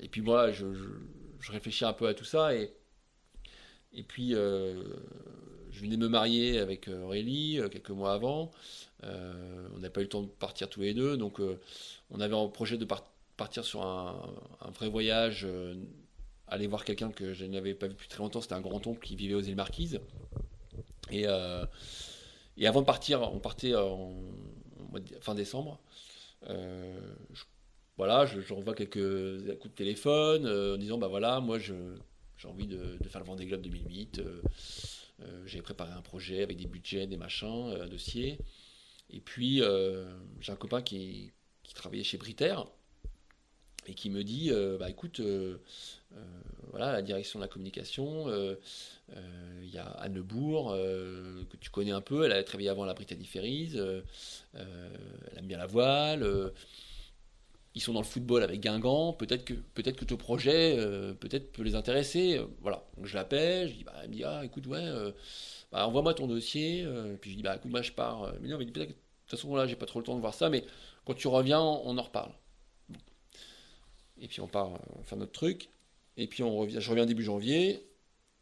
et puis moi, je, réfléchis un peu à tout ça, et, et puis je venais me marier avec Aurélie quelques mois avant. On n'a pas eu le temps de partir tous les deux, donc on avait un projet de partir sur un, vrai voyage aller voir quelqu'un que je n'avais pas vu depuis très longtemps. C'était un grand-oncle qui vivait aux îles Marquises. Et, euh, avant de partir, on partait en, fin décembre. Euh, je, voilà, je, revois quelques coups de téléphone euh, en disant bah voilà, moi j'ai envie de, faire le Vendée Globe 2008. J'avais préparé un projet avec des budgets, des machins, un dossier. Et puis j'ai un copain qui, travaillait chez Britair et qui me dit bah écoute, voilà, la direction de la communication, il y a Anne Lebourg, que tu connais un peu, elle a travaillé avant la Brittany Ferries, elle aime bien la voile ils sont dans le football avec Guingamp, peut-être que, que ton projet peut-être peut les intéresser. voilà. Donc je l'appelle, je dis, bah, elle me dit, ah écoute, ouais, bah, envoie-moi ton dossier. puis je dis, bah écoute, moi je pars. Mais non, mais de toute façon, là, j'ai pas trop le temps de voir ça, mais quand tu reviens, on en reparle. Et puis on part faire notre truc. Et puis on revient, je reviens début janvier.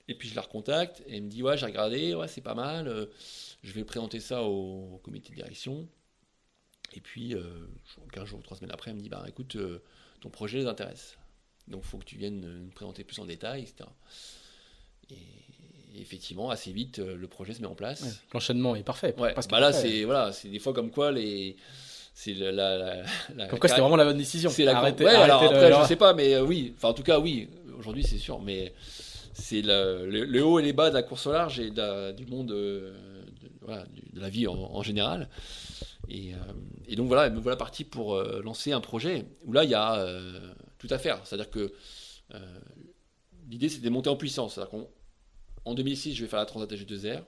Et puis je la recontacte. Et elle me dit Ouais, j'ai regardé, ouais, c'est pas mal. Euh, je vais présenter ça au, comité de direction. Et puis, euh, 15 jours ou 3 semaines après, elle me dit Bah écoute, euh, ton projet les intéresse. Donc faut que tu viennes nous présenter plus en détail, etc. Et, effectivement, assez vite, euh, le projet se met en place. L'enchaînement est parfait. Ouais, bah là, c'est voilà, des fois comme quoi les c'est la, la, la, Comme quoi, c'était vraiment la bonne décision. C'est la arrêter, ouais, alors après, je sais pas, mais euh, oui. Enfin, en tout cas, oui. Aujourd'hui, c'est sûr. Mais c'est le, le, haut et les bas de la course au large et du monde euh, de, voilà, de, la vie en, général. Et, euh, et, donc voilà, me voilà parti pour lancer un projet où là, il y a tout à faire. C'est-à-dire que l'idée, c'était de monter en puissance. C'est-à-dire qu'en 2006, je vais faire la Transat G2R,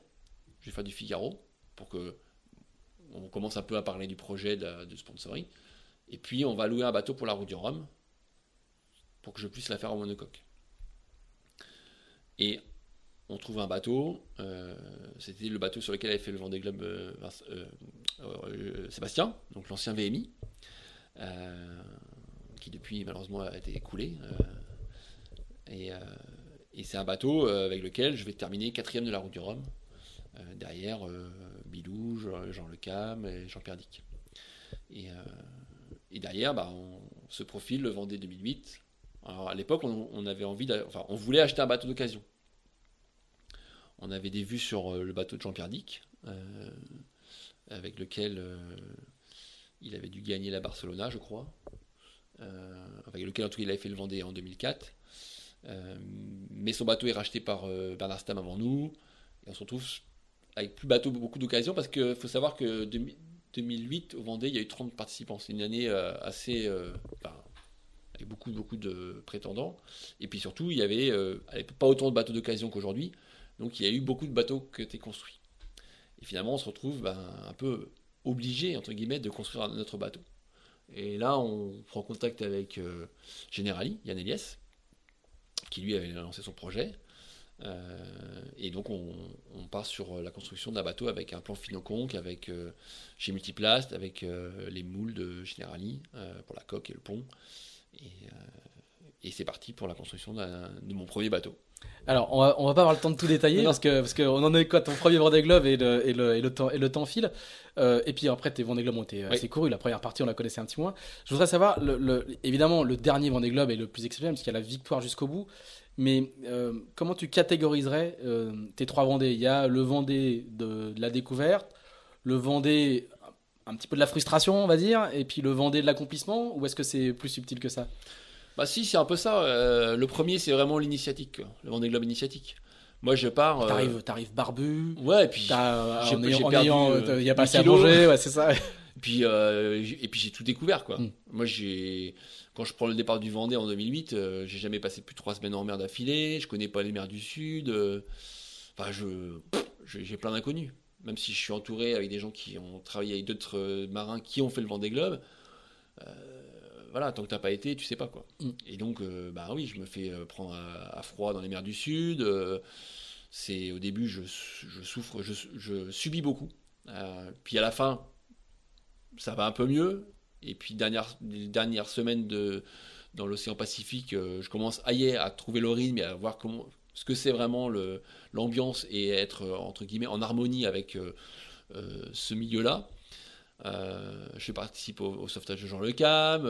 je vais faire du Figaro pour que on commence un peu à parler du projet de, sponsoring. Et puis, on va louer un bateau pour la route du Rhum, pour que je puisse la faire en monocoque. Et on trouve un bateau, euh, c'était le bateau sur lequel avait fait le Vendée Globe euh, euh, Sébastien, donc l'ancien VMI, qui depuis malheureusement a été écoulé. et, et c'est un bateau avec lequel je vais terminer quatrième de la route du Rhum, derrière Bilou, Jean Le Cam et Jean Perdic. Et, euh, derrière, bah, on se profile le Vendée 2008. Alors à l'époque, on, avait envie, enfin, on voulait acheter un bateau d'occasion. On avait des vues sur euh, le bateau de Jean Perdic, euh, avec lequel il avait dû gagner la Barcelona, je crois. avec lequel en tout cas il avait fait le Vendée en 2004. Mais son bateau est racheté par Bernard Stam avant nous. Et on se retrouve avec plus bateau, beaucoup d'occasions, parce qu'il faut savoir que 2008, au Vendée, il y a eu 30 participants. C'est une année euh, assez. Euh, avec beaucoup, beaucoup de prétendants. Et puis surtout, il y avait euh, pas autant de bateaux d'occasion qu'aujourd'hui. Donc il y a eu beaucoup de bateaux qui été construits. Et finalement, on se retrouve ben, un peu obligé, entre guillemets, de construire notre bateau. Et là, on prend contact avec Generali, Yann Eliès, qui lui avait lancé son projet. Euh, et donc on, part sur la construction d'un bateau avec un plan Finoconque, avec euh, chez Multiplast, avec euh, les moules de Generali pour la coque et le pont. Et, c'est parti pour la construction de mon premier bateau. Alors, on va, va pas avoir le temps de tout détailler parce que parce qu'on en est quoi ton premier Vendée Globe et le, et le, et le temps et le temps file. et puis après, tes Vendée Globe ont été assez courus. La première partie, on la connaissait un petit moins. Je voudrais savoir, le, évidemment, le dernier Vendée Globe est le plus exceptionnel parce qu'il y a la victoire jusqu'au bout. Mais euh, comment tu catégoriserais euh, tes trois Vendées? Il y a le Vendée de, la découverte, le Vendée un petit peu de la frustration, on va dire, et puis le Vendée de l'accomplissement, ou est-ce que c'est plus subtil que ça? Bah si, c'est un peu ça. Euh, le premier, c'est vraiment l'initiatique, le Vendée Globe initiatique. Moi, je pars. T'arrives, t'arrives barbu. Ouais, et puis. J'ai, il y a pas assez à manger, ouais, c'est ça. et puis, et puis j'ai tout découvert, quoi. Hmm. Moi, j'ai quand je prends le départ du Vendée en 2008, euh, j'ai jamais passé plus de trois semaines en mer d'affilée, je connais pas les mers du Sud. Euh, enfin, je, j'ai plein d'inconnus. Même si je suis entouré avec des gens qui ont travaillé avec d'autres euh, marins qui ont fait le Vendée Globe, voilà, tant que t'as pas été, tu sais pas quoi. Mm. Et donc, bah oui, je me fais prendre à, froid dans les mers du Sud. c'est au début, je, souffre, je, je, subis beaucoup. puis à la fin, ça va un peu mieux. Et puis, dernière, les dernières semaines de, dans l'océan Pacifique, euh, je commence ailleurs à trouver le rythme et à voir comment, ce que c'est vraiment l'ambiance et être, euh, entre guillemets, en harmonie avec euh, ce milieu-là. Je participe au, sauvetage de Jean Le Cam.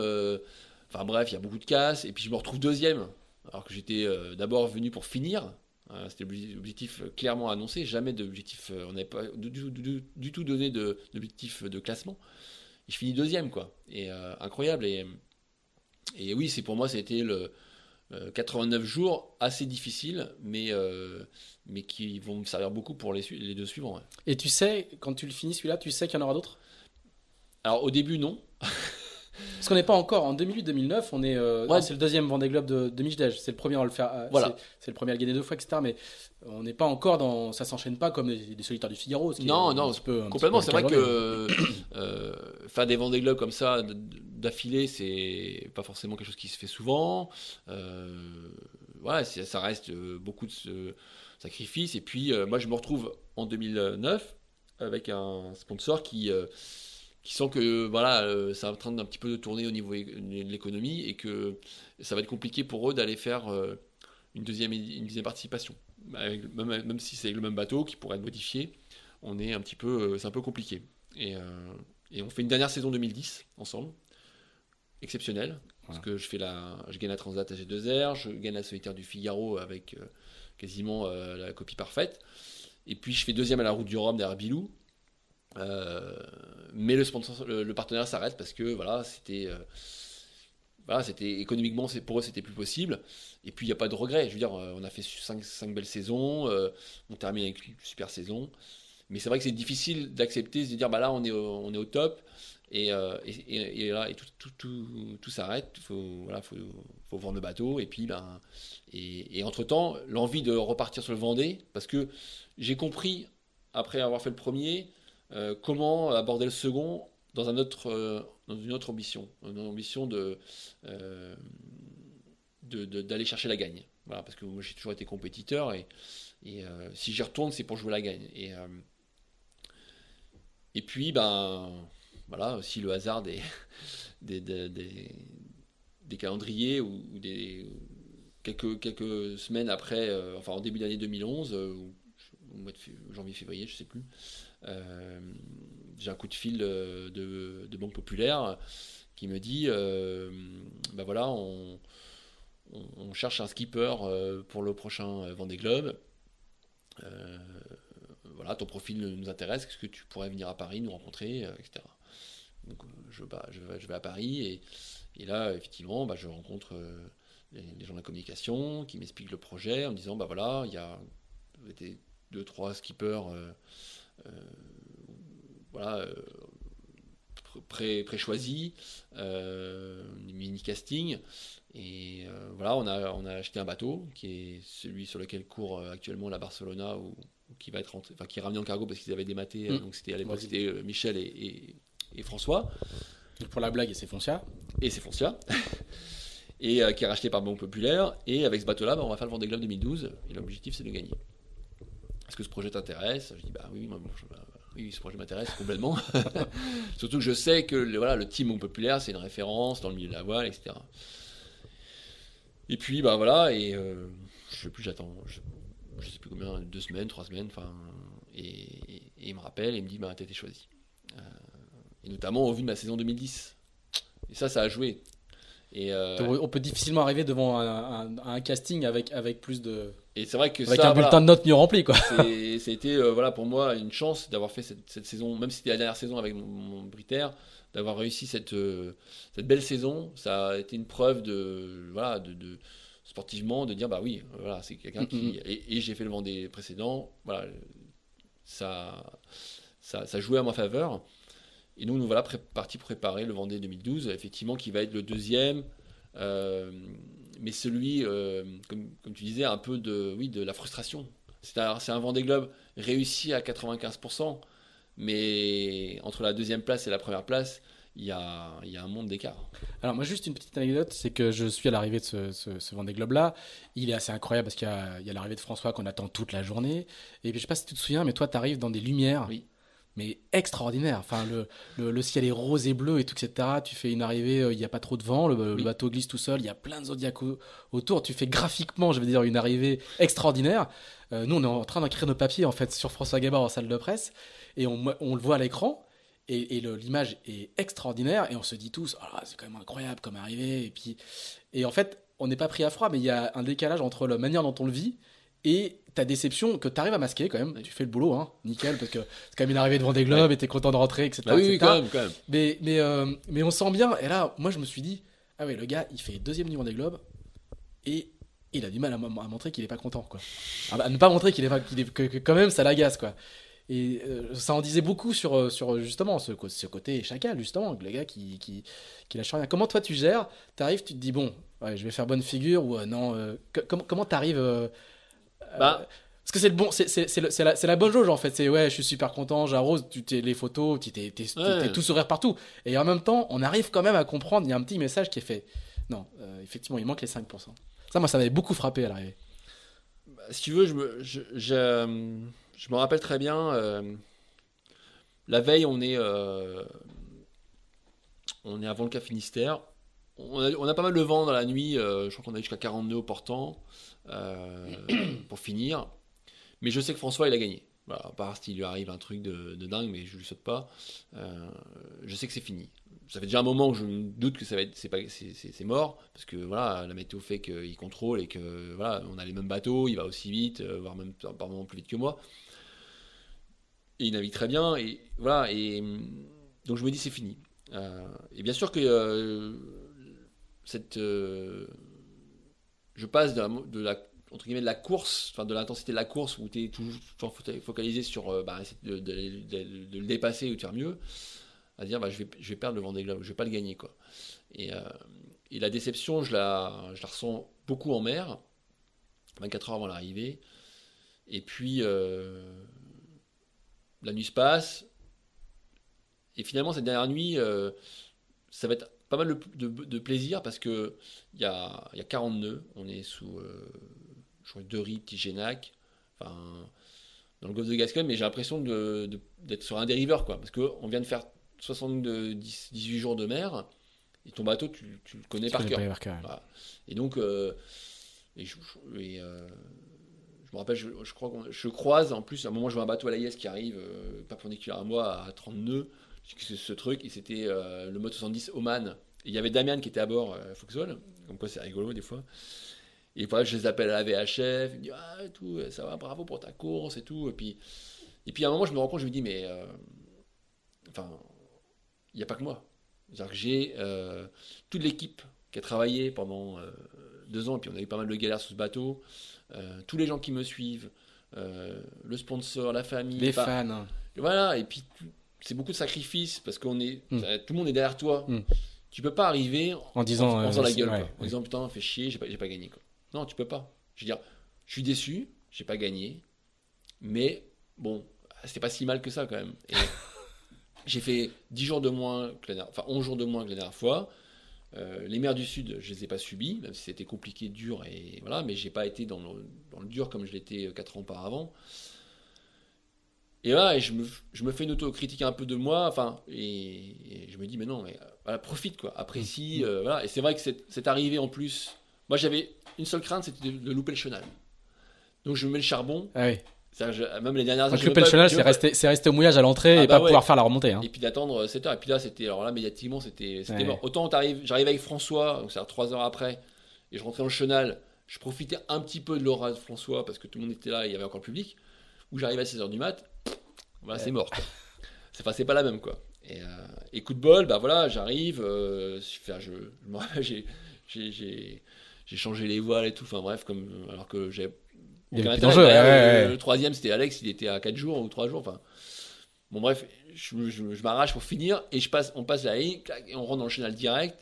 Enfin bref, il y a beaucoup de casse. Et puis je me retrouve deuxième, alors que j'étais d'abord venu pour finir. C'était l'objectif clairement annoncé. Jamais d'objectif. on n'avait pas du, tout donné d'objectif de, classement je finis deuxième, quoi. Et euh, incroyable. Et, et oui, c'est pour moi, le 89 euh, jours assez difficiles, mais, euh, qui vont me servir beaucoup pour les deux suivants. Et tu sais, quand tu le finis celui-là, tu sais qu'il y en aura d'autres? Alors au début, non. Parce qu'on n'est pas encore en 2008-2009, on est. euh, Ouais. c'est le deuxième Vendée Globe de, de c'est le premier à le faire. euh, Voilà. c'est- le premier à le gagner deux fois, etc. Mais on n'est pas encore dans. Ça s'enchaîne pas comme des, des solitaires du Figaro. ce qui est Non, un non, petit peu- un Complètement, c'est vrai que euh, faire des Vendée Globe comme ça d'affilée, c'est pas forcément quelque chose qui se fait souvent. Euh, ouais, c'est- ça reste euh, beaucoup de ce- sacrifices. Et puis, euh, moi, je me retrouve en 2009 avec un sponsor qui, euh, qui sent que voilà, euh, c'est en train d'un petit peu de tourner au niveau de l'économie et que ça va être compliqué pour eux d'aller faire euh, une, deuxième, une deuxième participation. Avec- même, même si c'est le même bateau qui pourrait être modifié, on est un petit peu, euh, c'est un peu compliqué. Et, euh, et on fait une dernière saison 2010 ensemble, exceptionnelle, parce que je fais la, je gagne la Transat AG2R, je gagne la solitaire du Figaro avec quasiment la copie parfaite, et puis je fais deuxième à la Route du Rhum derrière Bilou. Euh, mais le, sponsor, le, le s'arrête parce que voilà, c'était euh, voilà, c'était économiquement, pour eux, c'était plus possible. Et puis il n'y a pas de regret. Je veux dire, euh, on a fait 5, belles saisons, on termine avec une super saison. Mais c'est vrai que c'est difficile d'accepter, de dire, bah là, on est au, on est au top. Et, et, là, et tout, tout, tout, tout s'arrête. Faut, voilà, faut, faut vendre le bateau. Et puis, ben, et, et entre-temps, l'envie de repartir sur le Vendée, parce que j'ai compris, après avoir fait le premier, euh, comment aborder le second dans, autre, euh, dans une autre ambition. Une ambition euh, d'aller chercher la gagne. Parce que moi, j'ai toujours été compétiteur et, si j'y retourne, c'est pour jouer la gagne. Et, puis, ben, voilà, aussi le hasard des, calendriers ou, quelques, semaines après, enfin en début d'année 2011, euh, ou au mois de fév- janvier-février, je sais plus, j'ai un coup de fil euh, de, Banque Populaire qui me dit, euh, ben voilà, on, cherche un skipper euh, pour le prochain euh, Vendée Globe. Euh, voilà, ton profil nous intéresse, est-ce que tu pourrais venir à Paris nous rencontrer, euh, etc. Donc euh, je, bah, je, vais, à Paris et, là, effectivement, bah, je rencontre euh, les, gens de la communication qui m'expliquent le projet en me disant, bah voilà, il y a deux, trois skippers euh, euh, voilà, euh, pré- pré-choisis, euh, mini-casting. Et euh, voilà, on a, on a acheté un bateau qui est celui sur lequel court euh, actuellement la Barcelona ou, qui va être rentré, enfin qui est ramené en cargo parce qu'ils avaient dématé. euh, Mm. Donc c'était à l'époque c'était euh, Michel et, et- et François Donc, Pour la blague, c'est Foncia. et c'est Foncia. et euh, qui est racheté par Banque Populaire. Et avec ce bateau-là, bah, on va faire le Vendée Globe 2012. Et l'objectif, c'est de gagner. Est-ce que ce projet t'intéresse? Je dis bah oui, bah, oui, ce projet m'intéresse complètement. Surtout que je sais que le, voilà, le Banque Populaire, c'est une référence dans le milieu de la voile, etc. Et puis bah voilà, et euh, je sais plus, j'attends, je, sais plus combien, deux semaines, trois semaines, enfin, et il me rappelle et il me dit bah t'as été choisi. Euh, et notamment au vu de ma saison 2010. Et ça, ça a joué. Et, euh, On peut difficilement arriver devant un, un- un casting avec, avec plus de. et c'est vrai que Avec ça, un voilà, bulletin de notes mieux rempli, quoi. été euh, voilà, pour moi une chance d'avoir fait cette, cette saison, même si c'était la dernière saison avec mon, mon Britair, d'avoir réussi cette, euh, cette belle saison. Ça a été une preuve de, voilà, de, de- sportivement de dire bah oui, voilà, c'est quelqu'un qui. Mhm. Et, et j'ai fait le Vendée précédent, voilà, ça, ça, ça jouait à ma faveur. Et nous, nous voilà pré- partis préparer le Vendée 2012, effectivement, qui va être le deuxième. euh, mais celui, euh, comme, comme tu disais, un peu de, oui, de la frustration. C'est un, Vendée Globe réussi à 95%, mais entre la deuxième place et la première place, il y a, il y a un monde d'écart. Alors moi juste une petite anecdote, c'est que je suis à l'arrivée de ce, ce, ce Vendée Globe là. Il est assez incroyable parce qu'il y a, l'arrivée de François qu'on attend toute la journée. Et puis je sais pas si tu te souviens, mais toi tu arrives dans des lumières, Oui. Mais extraordinaires. Enfin le, le, le ciel est rose et bleu et tout etc. Tu fais une arrivée, euh, il n'y a pas trop de vent, le, le Oui. bateau glisse tout seul, il y a plein de zodiacs au- autour. Tu fais graphiquement, je veux dire, une arrivée extraordinaire. Euh, nous on est en train d'écrire nos papiers en fait sur François Gabard en salle de presse et on, on le voit à l'écran. Et, l'image est extraordinaire et on se dit tous Ah, c'est quand même incroyable comme arrivée et puis et en fait on n'est pas pris à froid mais il y a un décalage entre la manière dont on le vit et ta déception que tu arrives à masquer quand même Oui. tu fais le boulot hein nickel parce que c'est quand même une arrivée devant des globes et t'es content de rentrer etc, Bah oui, oui, quand même, quand même. mais mais euh, mais on sent bien et là moi je me suis dit ah ouais le gars il fait deuxième niveau des globes et il a du mal à, mo- à montrer qu'il est pas content quoi à, à ne pas montrer qu'il est pas qu'il est- que, que quand même ça l'agace quoi et ça en disait beaucoup sur, sur justement ce, ce côté chacal, justement, le gars qui, qui, qui lâche rien. Comment toi tu gères? Tu arrives, tu te dis, bon, je vais faire bonne figure ou non Comment comment t'arrives bah, parce que c'est le bon, c'est la, la, bonne jauge en fait. C'est ouais, je suis super content, j'arrose, tu t'es les photos, tu t'es tout sourire partout. Et en même temps, on arrive quand même à comprendre. Il y a un petit message qui est fait. Non, euh, effectivement, il manque les 5%. Ça, moi, ça m'avait beaucoup frappé à l'arrivée. Bah, si tu veux, je me, je, je, me rappelle très bien. Euh, la veille, on est, euh, on est avant le Cap Finistère. On a, on a, pas mal de vent dans la nuit. je crois qu'on a jusqu'à 40 nœuds au portant pour finir. Mais je sais que François, il a gagné. À part s'il lui arrive un truc de, dingue, mais je lui saute pas. Euh, je sais que c'est fini. Ça fait déjà un moment que je me doute que ça va être, c'est pas, c'est, mort, parce que voilà, la météo fait qu'il contrôle et que voilà, on a les mêmes bateaux, il va aussi vite, euh, voire même par moments plus vite que moi. Et il navigue très bien, et voilà, et donc je me dis c'est fini. Euh, et bien sûr que cette, je passe de la de la course, enfin de l'intensité de la course où tu es toujours focalisé sur euh, bah, de, le dépasser ou de faire mieux, à dire bah, je, vais, je vais perdre le Vendée Globe, je vais pas le gagner quoi. Et, euh, et la déception, je la, je la ressens beaucoup en mer, 24 heures avant l'arrivée. Et puis euh, la nuit se passe. Et finalement, cette dernière nuit, ça va être pas mal de, de, plaisir parce que il y a, y a 40 nœuds. On est sous crois deux riz, petit Génac, enfin, dans le golfe de Gascogne, mais j'ai l'impression d'être sur un dériveur, quoi, parce qu'on vient de faire 18 jours de mer, et ton bateau, tu, le connais par cœur. Et donc, euh, et je, euh, je, me rappelle, je, crois je croise, en plus, à un moment, je vois un bateau à la qui arrive, euh, perpendiculaire à moi, à 30 nœuds, c'est ce truc, et c'était le mode 70 Oman. Il y avait Damian qui était à bord, euh, Foxhole, comme quoi c'est rigolo des fois. Et voilà, je les appelle à la VHF, ils me disent ah, tout, ça va, bravo pour ta course et tout. Et puis, et puis à un moment, je me rends compte, je me dis, mais euh, enfin, il n'y a pas que moi. C'est-à-dire que j'ai euh, toute l'équipe qui a travaillé pendant euh, deux ans, et puis on a eu pas mal de galères sur ce bateau, tous les gens qui me suivent, le sponsor, la famille, les fans. Voilà, et puis c'est beaucoup de sacrifices parce qu'on est, hmm. tout le monde est derrière toi. Hmm. Tu peux pas arriver en disant, en, la gueule, en disant putain, fais chier, j'ai pas, pas gagné. Quoi. Non, tu peux pas. Je veux dire, je suis déçu, j'ai pas gagné, mais bon, c'était pas si mal que ça quand même. j'ai fait 10 jours de moins que la dernière, enfin 11 jours de moins que la dernière fois. Euh, les mers du Sud, je les ai pas subis, même si c'était compliqué, dur, et voilà, mais j'ai pas été dans le, dur comme je l'étais 4 ans auparavant. Et là, et je, me, je me fais une autocritique un peu de moi, enfin, et, je me dis, mais non, mais voilà, profite, quoi, apprécie, mmh. euh, voilà. Et c'est vrai que c'est arrivé en plus. Moi, j'avais une seule crainte, c'était de, louper le chenal. Donc je mets le charbon. Ah oui. même les dernières Donc louper le chenal, c'est resté, resté, au mouillage à l'entrée ah et bah pas pouvoir faire la remontée. Hein. Et puis d'attendre 7 heures. Et puis là, c'était alors là médiatiquement, c'était mort. Autant j'arrivais avec François, donc c'est 3 heures après, et je rentrais dans le chenal. Je profitais un petit peu de l'aura de François parce que tout le monde était là, et il y avait encore le public. Où j'arrivais à 16 heures du mat, voilà, c'est mort. c'est pas, pas la même quoi. Et, euh, coup de bol, bah voilà, j'arrive. Euh, je, je, j'ai j'ai changé les voiles et tout. Enfin bref, comme alors que j'ai le, troisième, c'était Alex, il était à 4 jours ou 3 jours. Enfin, bon, bref, je, m'arrache pour finir et je passe, on passe la ligne et on rentre dans le chenal direct.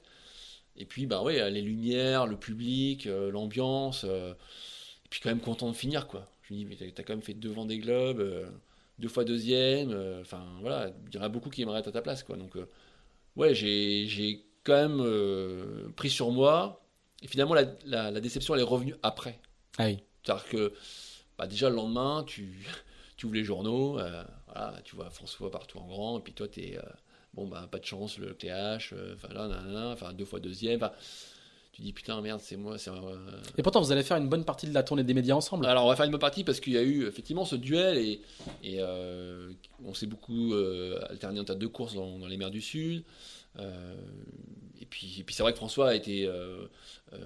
Et puis, bah ouais, les lumières, le public, euh, l'ambiance. Euh, et puis, quand même content de finir, quoi. Je me dis, mais t'as quand même fait devant des globes, euh, deux fois deuxième. Enfin, voilà, il y en a beaucoup qui aimeraient être à ta place, quoi. Donc, ouais, j'ai quand même pris sur moi et finalement, la, déception, elle est revenue après. Ah oui. C'est-à-dire que bah, déjà le lendemain, tu, tu ouvres les journaux, euh, voilà, tu vois François partout en grand, et puis toi, tu es. Euh, bon, bah, pas de chance, le TH, euh, enfin là, enfin, deux fois deuxième. Tu dis putain, merde, c'est moi. Et pourtant, vous allez faire une bonne partie de la tournée des médias ensemble. Alors, on va faire une bonne partie parce qu'il y a eu effectivement ce duel et, et on s'est beaucoup alterné entre deux courses dans, dans, les mers du Sud. et puis, et puis c'est vrai que François a été euh,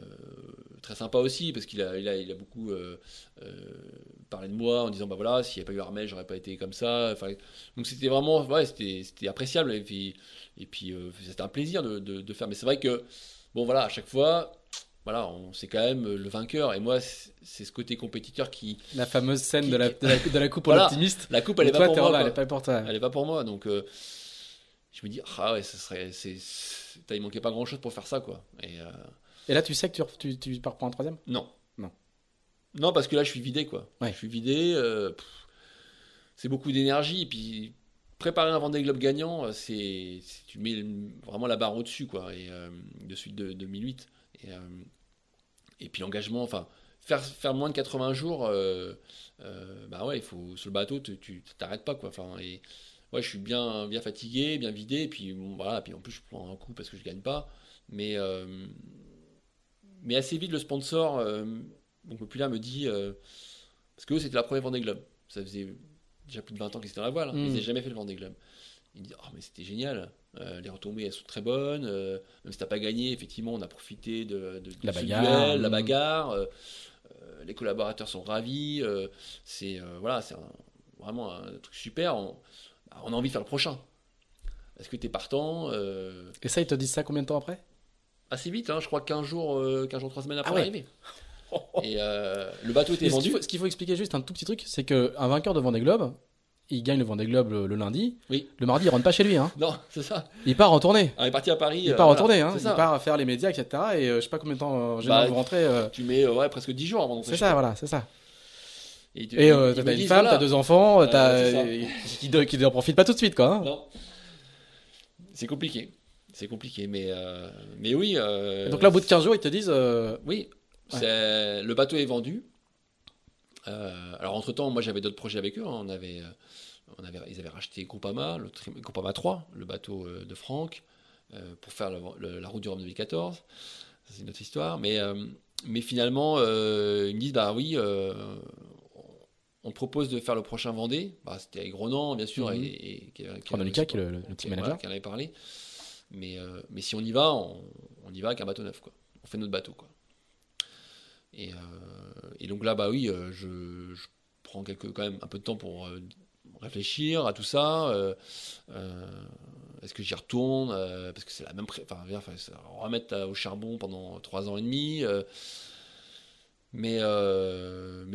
très sympa aussi parce qu'il a, il a, il a beaucoup euh, euh, parlé de moi en disant bah voilà s'il n'y avait pas eu Armel j'aurais pas été comme ça enfin, donc c'était vraiment ouais, c'était, appréciable et puis, et puis c'était un plaisir de, de, faire mais c'est vrai que bon voilà à chaque fois voilà, on c'est quand même le vainqueur. Et moi, c'est ce côté compétiteur qui. La fameuse scène Qui- de, la, de, la, de la coupe pour l'optimiste. La coupe, elle est pas pour moi. elle est pas pour toi. Elle est pas pour moi. Donc, euh, je me dis, ah ouais, ce serait. c'est- il manquait pas grand chose pour faire ça, quoi. Et. euh, Et là, tu sais que tu, tu, tu pars pour un troisième? Non. Non. Non, parce que là, je suis vidé, quoi. Ouais. Je suis vidé. euh, c'est beaucoup d'énergie. Et puis, préparer un Vendée Globe gagnant, euh, c'est, tu mets vraiment la barre au-dessus, quoi. Et euh, de suite de 2008. Et, euh, et puis l'engagement, enfin, faire, moins de 80 jours, bah ouais, il faut sur le bateau, tu, t'arrêtes pas, quoi. Et ouais, je suis bien, bien fatigué, bien vidé. Et puis bon, voilà. Puis en plus, je prends un coup parce que je gagne pas. Mais mais assez vite, le sponsor, donc là, me dit, parce que c'était la première Vendée Globe. Ça déjà plus de 20 ans qu'ils étaient dans la voile. hein. Mm. Ils n'avaient jamais fait le Vendée Globe. Ils disent, oh, mais c'était génial. Euh, les retombées, elles sont très bonnes. Euh, même si t'as pas gagné, effectivement, on a profité de, de- de La bagarre. duel, la Mm. bagarre. Euh, les collaborateurs sont ravis. c'est voilà, c'est vraiment un truc super. On, bah, on a envie de faire le prochain. Est-ce que tu es partant Et ça, ils te disent ça combien de temps après? Assez vite, hein, je crois 15 jours, euh, 15 jours, 3 semaines après Ah ouais. l'arrivée. Et euh, le bateau était ce vendu. qu'il faut, ce qu'il faut expliquer juste un tout petit truc, c'est qu'un vainqueur de Vendée Globe, il gagne le Vendée Globe le, le lundi. Oui. Le mardi, il rentre pas chez lui. Hein. Non, c'est ça. Il part en tournée. On est parti à Paris. Il euh, part en voilà, tournée. Hein. Il part faire les médias, etc. Et euh, je sais pas combien de temps général Bah, vous rentrez. euh, Tu mets euh, ouais, presque 10 jours avant d'entrer c'est ça, voilà, c'est ça. Et, tu- euh, t'as une femme, voilà. t'as deux enfants, Euh, c'est qui, n'en profitent pas tout de suite, quoi. hein. Non. C'est compliqué. C'est compliqué, mais, euh, mais oui. euh, donc là, au bout de 15 jours, ils te disent. euh, Oui, Ouais. le bateau est vendu. Euh, alors entre temps, moi j'avais d'autres projets avec eux. hein. On avait, euh, on avait, ils avaient racheté Groupama, le tri- Groupama 3, le bateau euh, de Franck, euh, pour faire le- le- la route du Rhum 2014. Ça, C'est une autre histoire. Mais, euh, mais finalement, ils me disent bah oui, on te propose de faire le prochain Vendée. Bah, C'était avec Ronan, bien sûr, Mhm. et, et, qui- qui- Chronologica, qui est le, le qui- team voilà, manager. qui en avait parlé. Mais, mais si on y va, on, on y va avec un bateau neuf. Quoi. On fait notre bateau. Quoi. Et, euh, et donc là, bah oui, euh, je, prends quand même un peu de temps pour euh, réfléchir à tout ça. Est-ce que j'y retourne Parce que c'est la même. Enfin, enfin, remettre au charbon pendant trois ans et demi. mais,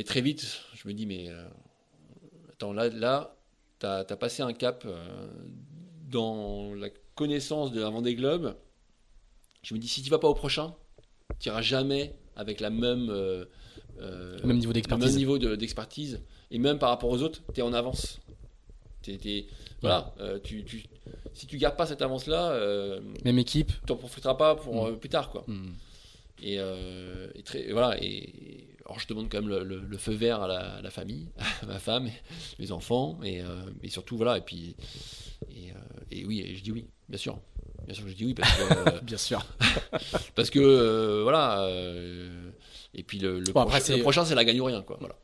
très vite, je me dis, mais attends, là, là tu as, passé un cap dans la connaissance de la Vendée Globe. Je me dis, si tu vas pas au prochain, tu iras jamais avec la même, euh, euh, Même niveau le même d'expertise. niveau de- d'expertise. et même par rapport aux autres, tu es en avance. T'es- t'es- voilà, euh, tu, tu- si tu gardes pas cette avance-là, Même équipe. tu n'en profiteras pas pour Mm. plus tard. quoi. Hmm. Et, et très, et voilà. Et, alors je demande quand même le, le- le feu vert à la, à la famille, à ma femme, mes enfants, et, euh, et surtout voilà. Et puis et, euh, et oui, et je dis oui, bien sûr, bien sûr que je dis oui parce que euh, Bien sûr. parce que euh, voilà. euh, et puis le, le Bon, après, prochain, c'est- le prochain, c'est la gagne ou rien quoi. Voilà.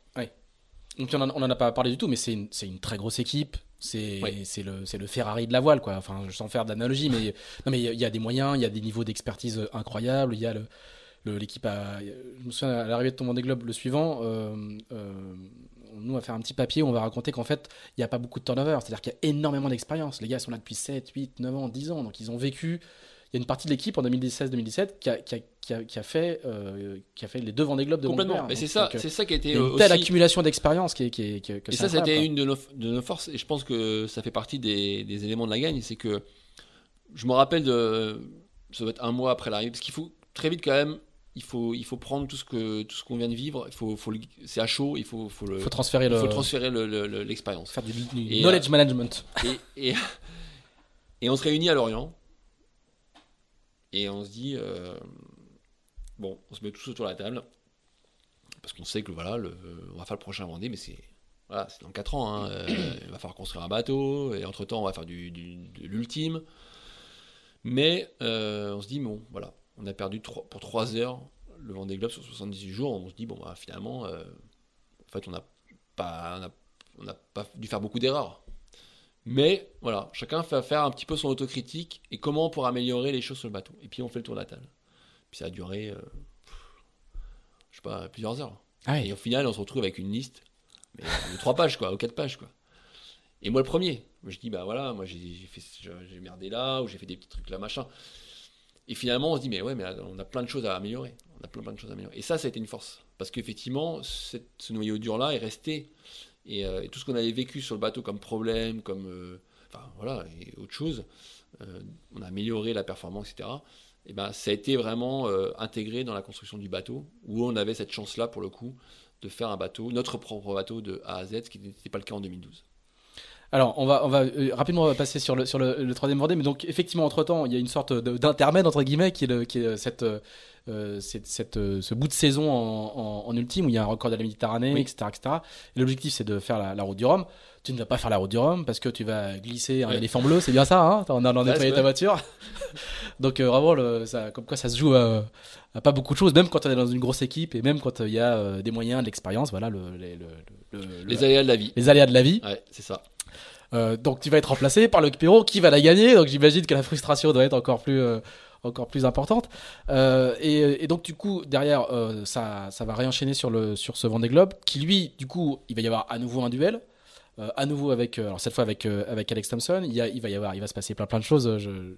Donc on en, on en a pas parlé du tout, mais c'est une, très grosse équipe. C'est Oui. le, c'est le Ferrari de la voile, quoi. Enfin, sans faire d'analogie, mais non, mais il y a- il y, a des moyens, il y a des niveaux d'expertise incroyables. Il y a l'équipe à. Je me souviens à l'arrivée de ton Vendée Globe le suivant. euh, euh, nous, on va faire un petit papier où on va raconter qu'en fait, il n'y a pas beaucoup de turnover. C'est-à-dire qu'il y a énormément d'expérience. Les gars sont là depuis 7, 8, 9 ans, 10 ans. Donc, ils ont vécu. Il y a une partie de l'équipe en 2016-2017 qui a, qui, a, qui, a, qui a fait, euh, qui a fait les deux Vendée Globe de Complètement. Mais c'est Donc, ça, donc, euh, c'est ça qui a été une telle accumulation d'expérience qui qui qui que Et ça, c'était une de nos, de nos forces, et je pense que ça fait partie des, des éléments de la gagne, c'est que je me rappelle de, ça doit être un mois après l'arrivée, parce qu'il faut très vite quand même, il faut, il faut prendre tout ce que tout ce qu'on vient de vivre, il faut, faut c'est à chaud, il faut, faut le, faut transférer il le, faut transférer le- le- le- l'expérience. faire du, du Et, knowledge management. Et, et, et on se réunit à Lorient, et on se dit, euh, bon, on se met tous autour de la table, parce qu'on sait que voilà, le, on va faire le prochain Vendée, mais c'est voilà, c'est dans 4 ans. hein, euh, il va falloir construire un bateau, et entre temps, on va faire du, du- de l'ultime. Mais euh, on se dit, bon, voilà, on a perdu pour 3 heures le Vendée Globe sur 78 jours. On se dit, bon, bah, finalement, euh, en fait, on n'a pas, on a- on n'a pas dû faire beaucoup d'erreurs. Mais voilà, chacun fait faire un petit peu son autocritique et comment on pourra améliorer les choses sur le bateau. Et puis on fait le tour de la table. Puis ça a duré, euh, je sais pas, plusieurs heures. Ah. Et au final, on se retrouve avec une liste mais, euh, de trois pages, quoi, ou quatre pages, quoi. Et moi, le premier, je dis, bah voilà, moi j'ai merdé là, ou j'ai fait des petits trucs là, machin. Et finalement, on se dit, mais ouais, mais on a plein de choses à améliorer. On a plein, plein de choses à améliorer. Et ça, ça a été une force. Parce qu'effectivement, ce noyau dur-là est resté. Et, euh, et tout ce qu'on avait vécu sur le bateau comme problème, comme. euh, enfin, voilà, et autre chose, euh, on a amélioré la performance, etc. Et ben, ça a été vraiment intégré dans la construction du bateau, où on avait cette chance-là, pour le coup, de faire un bateau, notre propre bateau de A à Z, ce qui n'était pas le cas en 2012. Alors, on va, on va euh, rapidement on passer sur le, sur le, le troisième Vendée, mais donc effectivement, entre temps, il y a une sorte de- d'intermède entre guillemets qui est, le, qui est cette, euh, cette, cette, euh, ce bout de saison en, en, en ultime où il y a un record de la Méditerranée, Oui. etc., etc. Et l'objectif, c'est de faire la, la route du Rhum. Tu ne vas pas faire la route du Rhum parce que tu vas glisser un Ouais. éléphant bleu, c'est bien ça, hein Ouais, nettoyer c'est ta voiture. donc euh, vraiment, le, ça, comme quoi ça se joue à, à pas beaucoup de choses, même quand on est dans une grosse équipe et même quand euh, il y a euh, des moyens, de l'expérience, voilà, le, les- le, le- le- Les aléas de la vie. les aléas de la vie. Ouais, c'est ça. Euh, donc tu vas être remplacé par Luc Perrault qui va la gagner? Donc j'imagine que la frustration doit être encore plus, euh, encore plus importante. Euh, et, donc du coup derrière ça, ça va réenchaîner sur le sur ce Vendée Globe qui lui du coup il va y avoir à nouveau un duel. à nouveau avec alors cette fois avec avec Alex Thompson il, y a, il va y avoir il va se passer plein plein de choses je,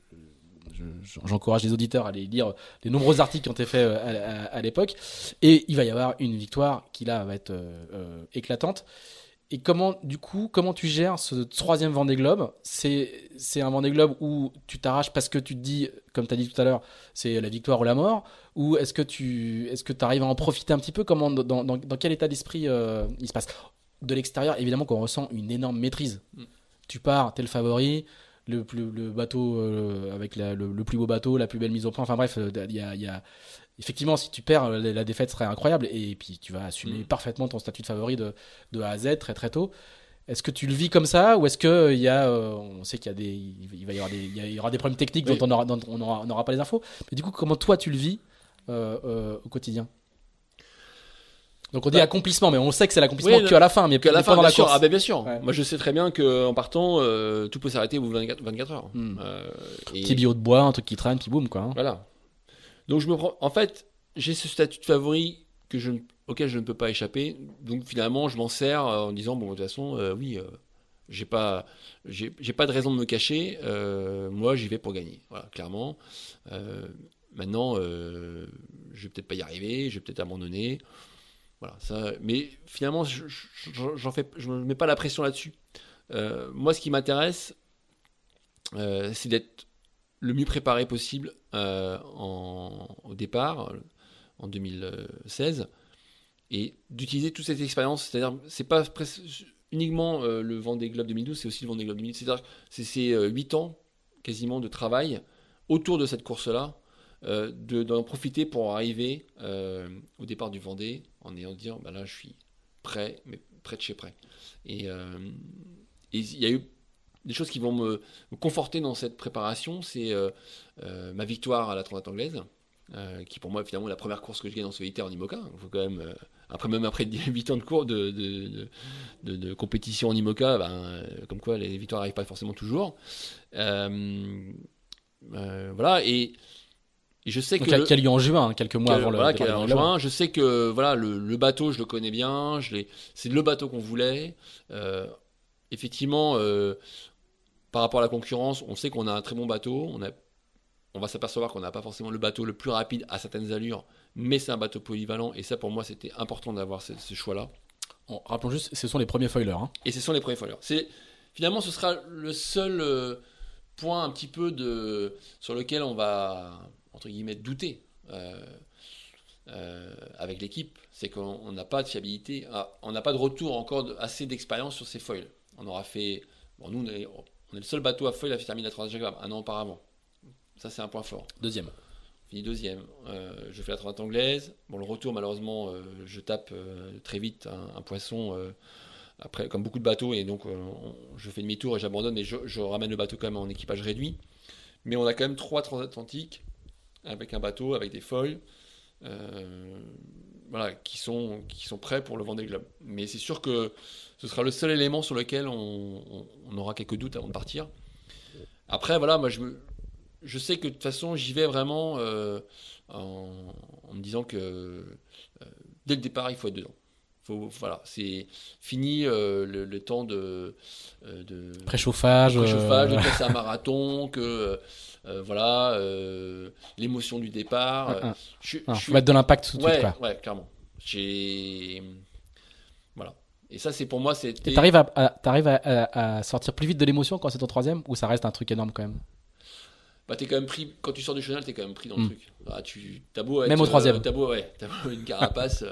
je- j'encourage les auditeurs à aller lire les nombreux articles qui ont été faits à, l'époque et il va y avoir une victoire qui là va être éclatante et comment, du coup, comment tu gères ce troisième Vendée Globe? C'est c'est un Vendée Globe où tu t'arraches parce que tu te dis, comme tu as dit tout à l'heure, c'est la victoire ou la mort? Ou est-ce que tu est-ce que arrives à en profiter un petit peu? Comment, dans, dans, dans quel état d'esprit euh, il se passe? De l'extérieur, évidemment qu'on ressent une énorme maîtrise. Mm. Tu pars, t'es le favori, le, plus, le bateau euh, avec la- le, le plus beau bateau, la plus belle mise au point. Enfin bref, euh, il y a, il y a- effectivement, si tu perds, la, défaite serait incroyable et puis tu vas assumer Mm. parfaitement ton statut de favori de, de A à Z très très tôt. Est-ce que tu le vis comme ça ou est-ce que il y a, euh, on sait qu'il y a des, il va y avoir des, il y aura des problèmes techniques Oui. dont on aura, dont on aura, on n'aura pas les infos. Mais du coup, comment toi tu le vis euh, euh, au quotidien? Donc on dit Bah, accomplissement, mais on sait que c'est l'accomplissement Oui, que à la fin, mais Qu'à la fin, bien la sûr. course. Ah ben bien sûr. Ouais. Moi, je sais très bien qu'en partant, euh, tout peut s'arrêter au bout de 24, 24 heures. Hmm. Euh, et- Petit billot de bois, un truc qui traîne, puis boum quoi. hein. Voilà. Donc je me prends. En fait, j'ai ce statut de favori auquel je ne peux pas échapper. Donc finalement, je m'en sers euh, en disant bon de toute façon, euh, oui, euh, j'ai pas, j'ai pas de raison de me cacher. moi, j'y vais pour gagner. Voilà, clairement. Maintenant, je vais peut-être pas y arriver. Je vais peut-être abandonner. Voilà. Ça. Mais finalement, je, je- je- j'en fais, je me mets pas la pression là-dessus. Moi, ce qui m'intéresse, c'est d'être le mieux préparé possible euh, au départ, en 2016, et d'utiliser toute cette expérience. C'est-à-dire, c'est pas uniquement euh, le Vendée Globe 2012, c'est aussi le Vendée Globe 2000. C'est-à-dire, c'est ces euh, 8 ans quasiment de travail autour de cette course-là, de- d'en profiter pour arriver au départ du Vendée en ayant dit, bah là, je suis prêt, mais prêt de chez prêt. Et il y a eu des choses qui vont me, me conforter dans cette préparation, c'est euh, euh, ma victoire à la Transat anglaise, euh, qui pour moi finalement est la première course que je gagne en solitaire en IMOCA. Il faut quand même, euh, après même après 8 ans de cours de, de, de- de- de compétition en IMOCA, ben, euh, comme quoi les victoires n'arrivent pas forcément toujours. Voilà, et, et je sais Donc, que... qui a- le- lieu en juin, hein, quelques mois quel- avant le. voilà, du en juin. Je sais que voilà, le, le bateau, je le connais bien. C'est le bateau qu'on voulait. Effectivement, par rapport à la concurrence, on sait qu'on a un très bon bateau. On, a, on va s'apercevoir qu'on n'a pas forcément le bateau le plus rapide à certaines allures, mais c'est un bateau polyvalent. Et ça, pour moi, c'était important d'avoir ce, ce choix-là. Bon, rappelons juste, ce sont les premiers foilers. hein. Et ce sont les premiers foilers. C'est finalement, ce sera le seul euh, point un petit peu de sur lequel on va entre guillemets douter euh, euh, avec l'équipe, c'est qu'on on n'a pas de fiabilité, ah, on n'a pas de retour encore de- assez d'expérience sur ces foils. On aura fait, bon, nous on est, on est le seul bateau à foil à terminer la Transat un an auparavant. Ça c'est un point fort Deuxième. fini deuxième. Euh, je fais la transat anglaise. Bon, le retour, malheureusement, euh, je tape euh, très vite un, un poisson, après, comme beaucoup de bateaux, et donc on- je fais demi-tour et j'abandonne, et je, je ramène le bateau quand même en équipage réduit. Mais on a quand même trois transatlantiques avec un bateau, avec des foils, voilà, qui sont, prêts pour le Vendée Globe. Mais c'est sûr que ce sera le seul élément sur lequel on, aura quelques doutes avant de partir. Après, voilà, je sais que de toute façon, j'y vais vraiment euh, en, en me disant que euh, dès le départ, il faut être dedans. Faut, voilà, c'est fini euh, le, temps de, euh, de préchauffage, préchauffage de passer un marathon, que voilà l'émotion du départ. Ah, ah. Je, ah, je mettre de l'impact tout de ouais, suite. Ouais, clairement. J'ai voilà. Et ça, c'est pour moi, c'était. T'arrives à, arrives à, à, sortir plus vite de l'émotion quand c'est ton troisième ou ça reste un truc énorme quand même? Bah, es quand même pris, quand tu sors du chenal, es quand même pris dans le hmm. truc. Bah, tu, as beau même au troisième. t'as beau, ouais, as beau une carapace.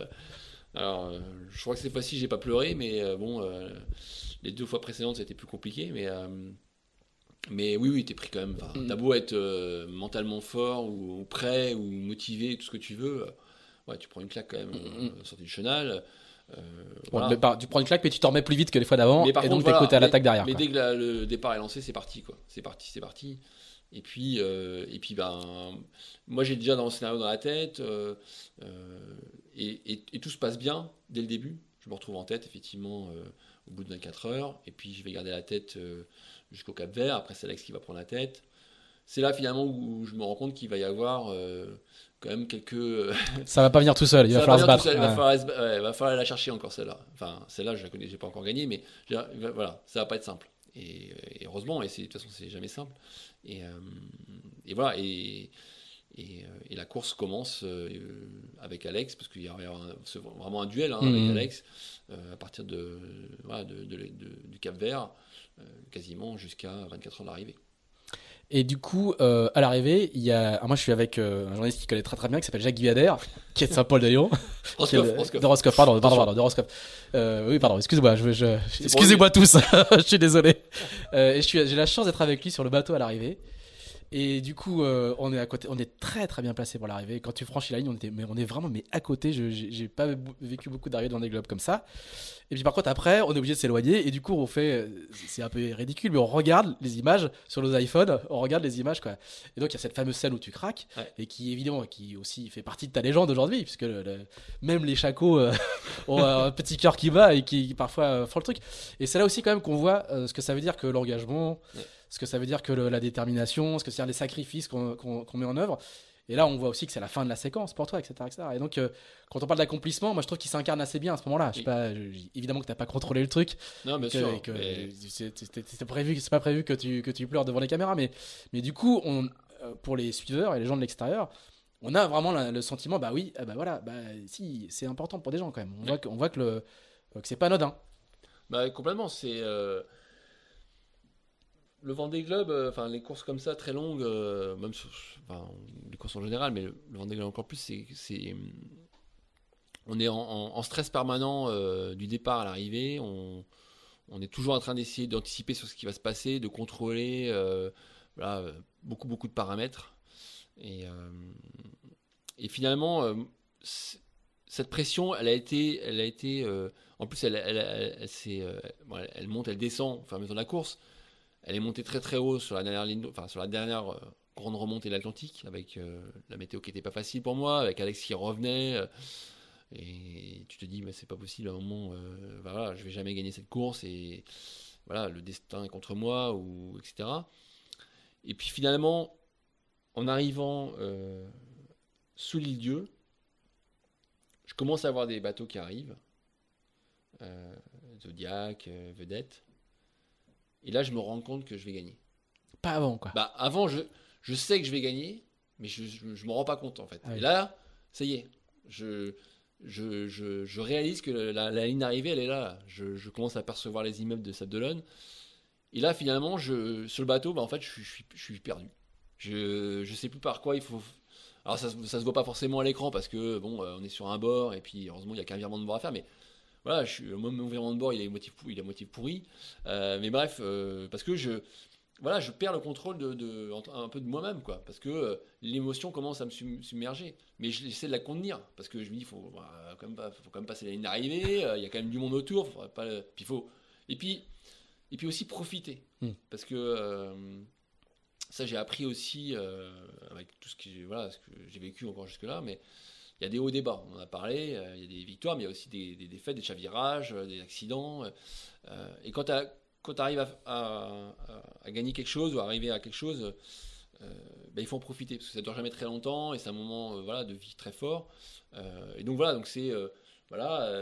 Alors, euh, je crois que cette fois-ci, j'ai pas pleuré, mais euh, bon, euh, les deux fois précédentes, c'était plus compliqué. Mais, mais oui, oui, t'es pris quand même. Mm. T'as beau être mentalement fort ou, prêt ou motivé, tout ce que tu veux. ouais, tu prends une claque quand même, mm, mm. sortie du chenal. tu prends une claque, mais tu t'en remets plus vite que les fois d'avant. Et donc, t'es côté à l'attaque derrière. Mais dès que le départ est lancé, c'est parti, quoi. C'est parti, c'est parti. Et puis, et puis ben, moi j'ai déjà dans le scénario dans la tête, et, tout se passe bien dès le début. Je me retrouve en tête, effectivement, euh, au bout de 24 heures. Et puis, je vais garder la tête euh, jusqu'au Cap Vert. Après, c'est Alex qui va prendre la tête. C'est là, finalement, où je me rends compte qu'il va y avoir euh, quand même quelques. ça va pas venir tout seul, il va falloir se battre. Il va, falloir, la chercher encore, celle-là. Enfin, celle-là, je la connais, j'ai pas encore gagné, mais voilà, ça va pas être simple. Et, heureusement, et de toute façon, c'est jamais simple. Et, et voilà, et euh, et, la course commence euh, avec Alex, parce qu'il y a vraiment un duel hein, avec mhm. Alex, euh, à partir de, du Cap Vert, quasiment jusqu'à 24 heures d'arrivée. Et du coup, à l'arrivée, il y a. moi, je suis avec un journaliste qui connaît très très bien, qui s'appelle Jacques Guyader, qui est de Saint-Paul-de-Lyon. De Roscoff, pardon, pardon, pardon, de Roscoff. oui, pardon, excusez-moi, je, excusez-moi tous, je suis désolé. et j'ai la chance d'être avec lui sur le bateau à l'arrivée. Et du coup, euh, on est à côté, on est très très bien placé pour l'arrivée. Quand tu franchis la ligne, on était, mais on est vraiment mais à côté. Je j'ai pas vécu beaucoup d'arrivées dans des globes comme ça. Et puis par contre après, on est obligé de s'éloigner et du coup on fait, c'est un peu ridicule, mais on regarde les images sur nos iPhones, on regarde les images quoi. Et donc il y a cette fameuse scène où tu craques et qui évidemment, qui aussi fait partie de ta légende aujourd'hui, puisque même les chacos euh, ont un petit cœur qui bat et qui, parfois euh, font le truc. Et c'est là aussi quand même qu'on voit ce que ça veut dire que l'engagement ce que ça veut dire que la détermination, ce que c'est les sacrifices qu'on met en œuvre. Et là, on voit aussi que c'est la fin de la séquence pour toi, etc. etc. Et donc, euh, quand on parle d'accomplissement, moi je trouve qu'il s'incarne assez bien à ce moment-là. Je sais pas, évidemment que tu n'as pas contrôlé le truc. Non, bien sûr. C'est prévu, c'est pas prévu que tu, que tu pleures devant les caméras, mais, mais du coup, on, euh, pour les suiveurs et les gens de l'extérieur, on a vraiment le sentiment, bah oui, bah voilà, bah si, c'est important pour des gens quand même. On voit que, voit que, le, que c'est pas anodin. Bah complètement, c'est. Euh, le Vendée Globe, euh, enfin les courses comme ça très longues, euh, même enfin, les courses en général, mais le, Vendée Globe encore plus, c'est, on est en, stress permanent euh, du départ à l'arrivée. On, est toujours en train d'essayer d'anticiper sur ce qui va se passer, de contrôler, beaucoup beaucoup de paramètres. Et, finalement, cette pression, elle a été, elle a été, en plus, elle, monte, elle descend au fur de la course. Elle est montée très très haut sur la dernière ligne, enfin sur la dernière euh, grande remontée de l'Atlantique, avec euh, la météo qui n'était pas facile pour moi, avec Alex qui revenait. Euh, et tu te dis, mais c'est pas possible à un moment, bah voilà, je vais jamais gagner cette course et voilà, le destin est contre moi, ou etc. Et puis finalement, en arrivant sous l'île Dieu, je commence à voir des bateaux qui arrivent, Zodiac, Vedette. Et là, je me rends compte que je vais gagner. Pas avant, quoi. Bah, avant, je, je sais que je vais gagner, mais je ne me rends pas compte, en fait. Ah et là, ça y est. Je, je, je, je réalise que la, ligne d'arrivée, elle est là. Je, je, commence à percevoir les immeubles de Sable Et là, finalement, je, sur le bateau, bah, en fait, je, suis, je suis perdu. Je ne sais plus par quoi il faut. Alors, ça, ça se voit pas forcément à l'écran parce que, bon, euh, on est sur un bord et puis, heureusement, il n'y a qu'un virement de bord à faire, mais voilà, je suis, mon environnement de bord, il est pourri, il est motif pourri. Euh, mais bref, euh, parce que je, voilà, je perds le contrôle de, un peu de moi-même, quoi. Parce que euh, l'émotion commence à me submerger. Mais j'essaie de la contenir, parce que je me dis, faut, bah, quand, même faut quand même passer la ligne d'arrivée. il y a quand même du monde autour. pas, puis faut, et puis, et puis aussi profiter, hmm. parce que ça, j'ai appris aussi avec tout ce que, voilà, ce que j'ai vécu encore jusque là, mais il y a des hauts bas. On en a parlé, euh, il y a des victoires, mais il y a aussi des, défaites, des chavirages, euh, des accidents. Euh, et quand tu arrives à, gagner quelque chose ou arriver à quelque chose, ben, il faut en profiter parce que ça ne dure jamais très longtemps et c'est un moment voilà, de vie très fort. et donc voilà, donc c'est voilà,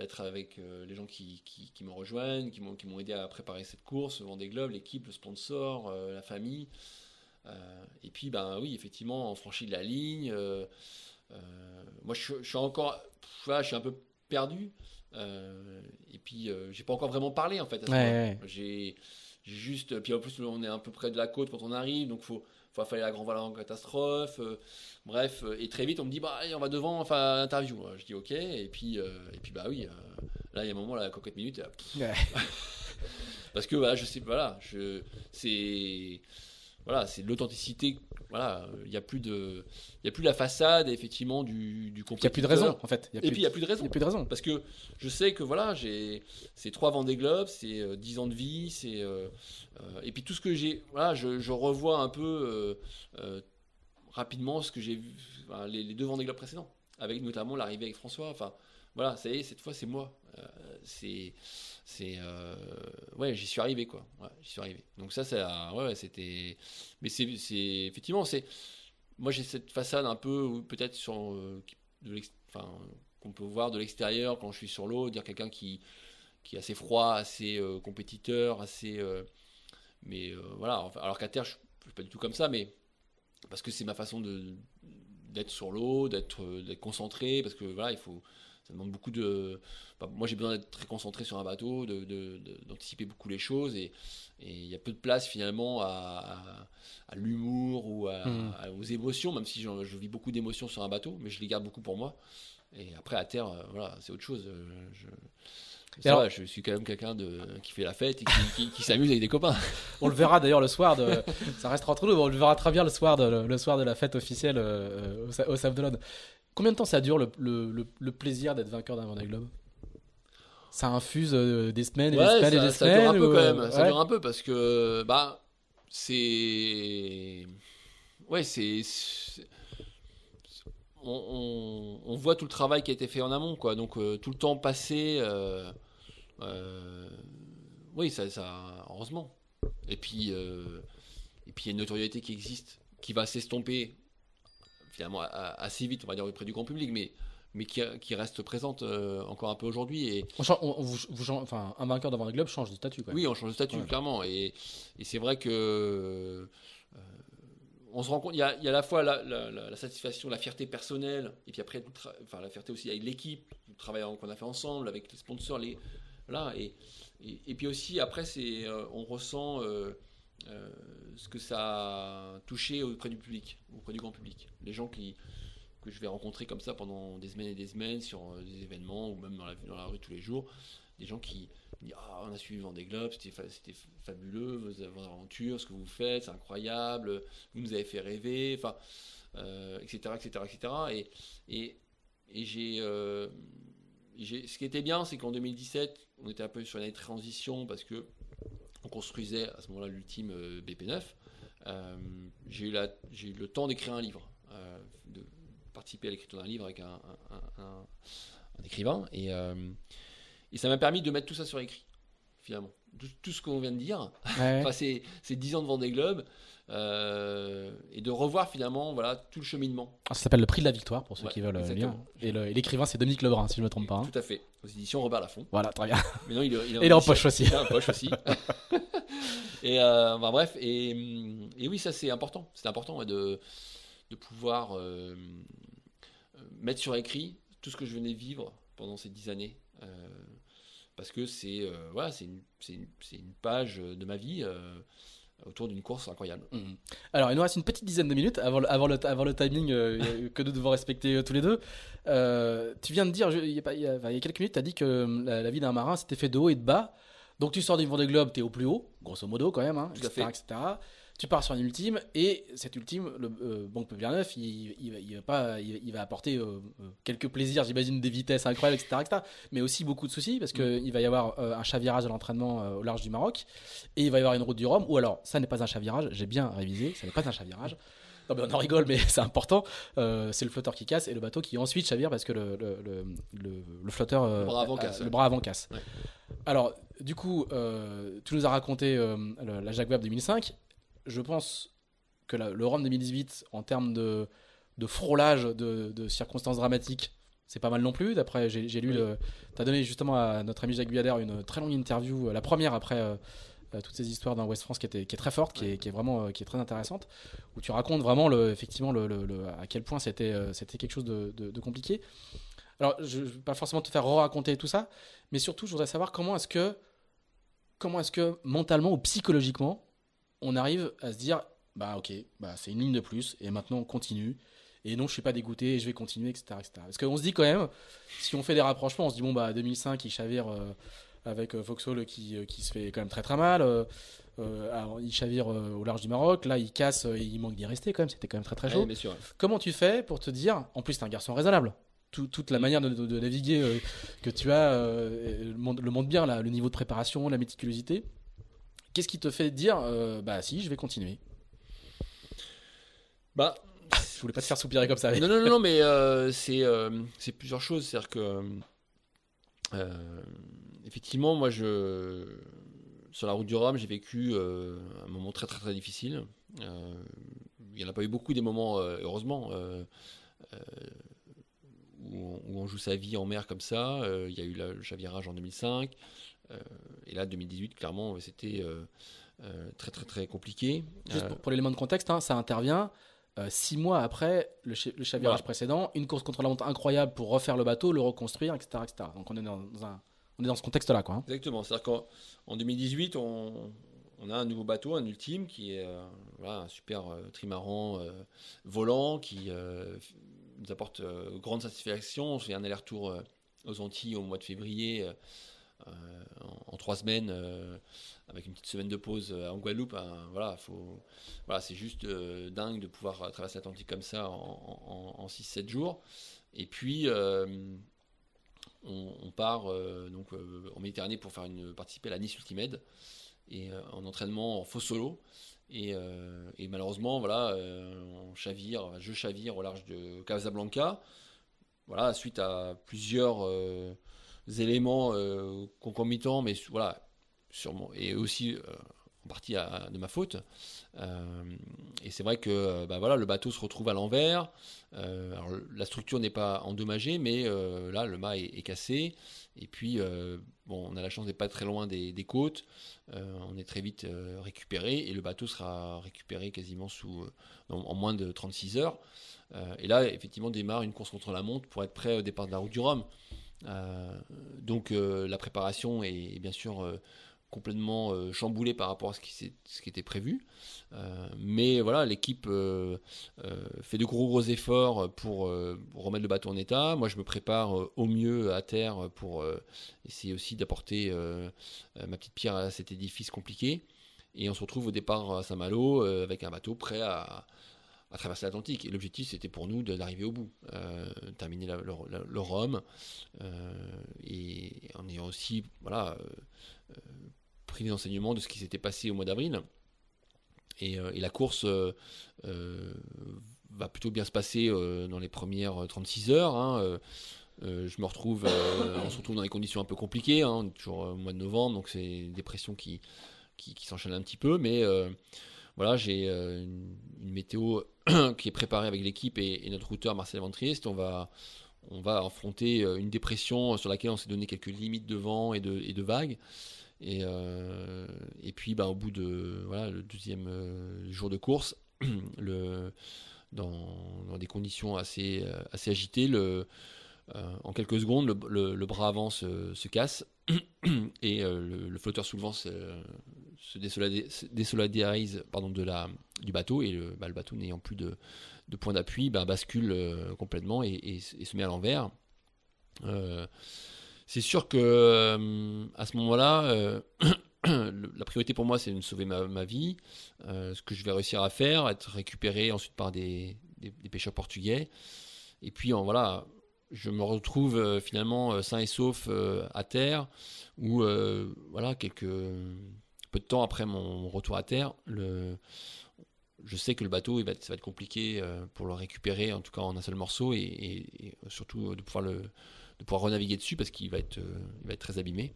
être avec les gens qui, qui, me rejoignent, qui m'ont, aidé à préparer cette course, le Vendée Globe, l'équipe, le sponsor, la famille. Et puis, ben oui, effectivement, on franchit de la ligne. Euh, moi, je, suis- je suis encore, voilà, je suis un peu perdu. Euh, et puis, euh, j'ai pas encore vraiment parlé en fait. À ce Ouais, moment-là. ouais. J'ai, juste, puis en plus, on est un peu près de la côte quand on arrive, donc faut, faut faire la grand voile en catastrophe. euh, bref, et très vite, on me dit, bah, allez, on va devant, enfin, interview. Je dis, ok, et puis, euh, et puis, bah oui, euh, là, il y a un moment, là, la coquette minute, pff, Ouais. parce que voilà, je sais, voilà, je, c'est, voilà, c'est de l'authenticité. Voilà, il y a plus de, il y a plus la façade effectivement du, du Il n'y a plus de raison, en fait. Il y a Et puis il y a plus de il raison. y a plus de raison. Parce que je sais que voilà, j'ai c'est trois Vendée Globe, c'est euh, 10 ans de vie, c'est euh, euh, et puis tout ce que j'ai, voilà, je, je revois un peu rapidement ce que j'ai vu, enfin, les, les deux Vendée Globe précédents, avec notamment l'arrivée avec François. Enfin, voilà, ça y est, cette fois c'est moi. Euh, c'est c'est euh, ouais, j'y suis arrivé quoi. Ouais, j'y suis arrivé. Donc ça, ça, ouais, c'était, mais c'est effectivement c'est, moi j'ai cette façade un peu peut-être sur euh, qu'on peut voir de l'extérieur quand je suis sur l'eau, dire quelqu'un qui, qui est assez froid, assez compétiteur, assez. mais voilà, alors qu'à terre, je ne suis pas du tout comme ça, mais parce que c'est ma façon de d'être sur l'eau, d'être concentré, parce que voilà, il faut. Ça demande beaucoup de. enfin, moi, j'ai besoin d'être très concentré sur un bateau, de- de- de- d'anticiper beaucoup les choses, et il y a peu de place finalement à, à- à l'humour ou à- à- aux émotions, même si je vis beaucoup d'émotions sur un bateau, mais je les garde beaucoup pour moi. Et après, à terre, euh, voilà, c'est autre chose. euh, Je, ça alors- va, je suis quand même quelqu'un de, qui fait la fête et qui, qui- qui s'amuse avec des copains. On le verra d'ailleurs le soir de. Ça restera entre nous, mais on le verra très bien le soir de, le soir de la fête officielle euh, au, au Sable d'Olonne. Combien de temps ça dure le, le- le- le plaisir d'être vainqueur d'un Vendée Globe? Ça infuse euh, des semaines et des semaines et ça, des ça semaines dure un peu ou, quand euh, même. Ça ouais. dure un peu parce que, bah, c'est. Ouais, c'est. On, on- on voit tout le travail qui a été fait en amont, quoi. Donc, euh, tout le temps passé. euh, euh, oui, ça, ça. Heureusement. Et puis, euh, et puis, il y a une notoriété qui existe, qui va s'estomper, finalement, assez vite, on va dire, auprès du grand public, mais. Mais qui, qui reste présente euh, encore un peu aujourd'hui. Et, On chan- on- on vous- vous chan- enfin, un vainqueur d'un Vendée Globe change de statut. Quoi. oui, on change de statut, Ouais. clairement. Et, et c'est vrai que. euh, on se rend compte, il y a, il y a à la fois la, la- la- la satisfaction, la fierté personnelle, et puis après, enfin, la fierté aussi avec l'équipe, le travail qu'on a fait ensemble, avec les sponsors, les, voilà, et, et, et puis aussi, après, c'est, euh, on ressent ce que ça a touché auprès du public, auprès du grand public. Les gens qui, que je vais rencontrer comme ça pendant des semaines et des semaines sur euh, des événements, ou même dans la, rue tous les jours, des gens qui disent Ah, on a suivi Vendée Globe, c'était c'était fabuleux, vos, aventures, ce que vous faites, c'est incroyable, vous nous avez fait rêver, etc., etc., etc. Et, et, et euh, j'ai- ce qui était bien, c'est qu'en 2017, on était un peu sur une de transition parce que construisait à ce moment-là l'ultime euh, BP9. Euh, j'ai, eu eu le temps d'écrire un livre, euh, de participer à l'écriture d'un livre avec un, écrivain. Et ça m'a permis de mettre tout ça sur écrit, finalement. Tout, tout ce qu'on vient de dire, Ouais. enfin, c'est, c'est 10 ans de Vendée Globe, euh, et de revoir finalement voilà, tout le cheminement. Ah, Ça s'appelle le prix de la victoire pour ceux Ouais, qui veulent euh, lire. Et l'écrivain c'est Dominique Lebrun si je ne me trompe pas. hein. Tout à fait. Aux éditions Robert Laffont. Voilà, très bien. Mais non, il, Et il est en poche aussi. Il est en poche aussi. et euh, bref, et, et oui, ça c'est important. C'est important ouais, de, de pouvoir euh, mettre sur écrit tout ce que je venais vivre pendant ces dix années. Parce que c'est euh, voilà, c'est une, une, une page de ma vie euh, autour d'une course incroyable. Mhm. Alors, il nous reste une petite dizaine de minutes avant le, avant le, avant le timing euh, que nous devons respecter tous les deux. Tu viens de dire, je- il y, a il y a, enfin, il y a quelques minutes, tu as dit que euh, la, la vie d'un marin s'était fait de haut et de bas. Donc, tu sors du Vendée Globe, tu es au plus haut, grosso modo quand même, hein, Tout à etc., fait. etc. Tu pars sur une ultime, et cette ultime, le euh, Banque Populaire Neuf, il, il, va- il va pas, il, il va apporter euh, euh, quelques plaisirs, j'imagine, des vitesses incroyables, etc., etc., mais aussi beaucoup de soucis, parce qu'il va y avoir euh, un chavirage à l'entraînement au large du Maroc, et il va y avoir une route du Rhum, ou alors, ça n'est pas un chavirage, j'ai bien révisé, ça n'est pas un chavirage. Non, mais on en rigole, mais c'est important. Euh, c'est le flotteur qui casse et le bateau qui ensuite chavire parce que le, le, le, flotteur. euh, Le bras avant casse, le ouais. bras avant casse. Ouais. Alors, du coup, tu nous as raconté la Jacques Vabre 2005. Je pense que la- le Rhum 2018, en termes de, de frôlage de, de circonstances dramatiques, c'est pas mal non plus. D'après, j'ai lu le. Tu as donné justement à notre ami Jacques Guyader une très longue interview, la première après toutes ces histoires dans West France qui, était, qui est très forte, qui, est, qui est vraiment qui est très intéressante, où tu racontes vraiment le, effectivement le, le, à quel point c'était c'était quelque chose de, de, compliqué. Alors, je ne vais pas forcément te faire raconter tout ça, mais surtout, je voudrais savoir comment est-ce que comment est-ce que mentalement ou psychologiquement, on arrive à se dire, bah ok, bah c'est une ligne de plus, et maintenant on continue, et non, je suis pas dégoûté, et je vais continuer, etc. etc. Parce qu'on se dit quand même, si on fait des rapprochements, on se dit, bon, bah 2005, il chavire euh, avec euh, Vauxhall qui, euh, qui, se fait quand même très très mal, il chavire au large du Maroc, là il casse, il manque d'y rester quand même, c'était quand même très très chaud. Comment tu fais pour te dire, en plus, es un garçon raisonnable toute la manière de, naviguer euh, que tu as euh, le, montre, bien, là, le niveau de préparation, la méticulosité. Qu'est-ce qui te fait dire, euh, bah si, je vais continuer? Bah, je voulais pas te faire soupirer comme ça. Non, non, non, mais c'est plusieurs choses. C'est-à-dire que, effectivement, moi, je, sur la route du Rhum, j'ai vécu un moment très, très, très difficile. il n'y en a pas eu beaucoup des moments, heureusement où on, joue sa vie en mer comme ça. Euh, il y a eu le chavirage en 2005. Euh, et là, 2018, clairement, c'était euh, très, très, très compliqué. Juste pour, l'élément de contexte, hein, ça intervient six mois après le, chavirage précédent, une course contre la montre incroyable pour refaire le bateau, le reconstruire, etc. etc. Donc on est dans, un, on est dans ce contexte-là. Quoi, hein. Exactement. C'est-à-dire qu'en 2018, on, on, a un nouveau bateau, un ultime, qui est un super trimaran volant, qui nous apporte euh, grande satisfaction. On fait un aller-retour euh, aux Antilles au mois de février euh, en, trois semaines avec une petite semaine de pause en Guadeloupe. Hein, voilà, voilà, c'est juste dingue de pouvoir traverser l'Atlantique comme ça en, 6-7 jours. Et puis, on, part donc en Méditerranée pour faire une, participer à la Nice Ultimate et en entraînement en faux solo. Euh, et, malheureusement, voilà, euh, je chavire au large de Casablanca. Voilà, suite à plusieurs euh, éléments concomitants, mais voilà, sûrement, et aussi en partie de ma faute. et c'est vrai que bah, voilà, le bateau se retrouve à l'envers. la structure n'est pas endommagée, mais là, le mât est cassé. Et puis, euh, bon, on a la chance d'être pas très loin des, côtes. Euh, on est très vite euh, récupéré et le bateau sera récupéré quasiment sous, en, moins de 36 heures. et là, effectivement, démarre une course contre la montre pour être prêt au départ de la route du Rhum. Donc, la préparation est bien sûr complètement euh, chamboulé par rapport à ce qui, était prévu. Euh, mais voilà, l'équipe euh, fait de gros gros efforts pour remettre le bateau en état. Moi, je me prépare au mieux à terre pour essayer aussi d'apporter ma petite pierre à cet édifice compliqué. Et on se retrouve au départ à Saint-Malo avec un bateau prêt à, traverser l'Atlantique. Et l'objectif, c'était pour nous d'arriver au bout, terminer le, le, Rhum, et en ayant aussi voilà, pris des enseignements de ce qui s'était passé au mois d'avril. Et, euh, la course euh, euh, va plutôt bien se passer dans les premières 36 heures. Hein, je me retrouve, on se retrouve dans des conditions un peu compliquées, hein, toujours au mois de novembre, donc c'est des pressions qui, qui, s'enchaînent un petit peu, mais voilà, j'ai une, météo qui est préparée avec l'équipe et, notre routeur Marcel Ventriest. On va, on va affronter une dépression sur laquelle on s'est donné quelques limites de vent et de, vagues. Et, euh, et puis, bah, au bout de voilà, le deuxième euh, jour de course, le, dans, des conditions assez, euh, assez agitées, le, en quelques secondes, le, le, bras avant se, se casse et le, flotteur soulevant se, se désolidarise pardon, de la, du bateau et le, bah, bateau n'ayant plus de, de point d'appui bah, bascule complètement et, et, se met à l'envers. C'est sûr que euh, à ce moment-là, euh, la priorité pour moi, c'est de sauver ma, vie. Euh, ce que je vais réussir à faire, être récupéré ensuite par des, pêcheurs portugais. Et puis, en, voilà, je me retrouve finalement sain et sauf à terre, où, voilà, quelques peu de temps après mon retour à terre, le, je sais que le bateau, il va ça va être compliqué pour le récupérer, en tout cas en un seul morceau, et surtout de pouvoir le de pouvoir renaviguer dessus parce qu'il va être, euh, il va être très abîmé.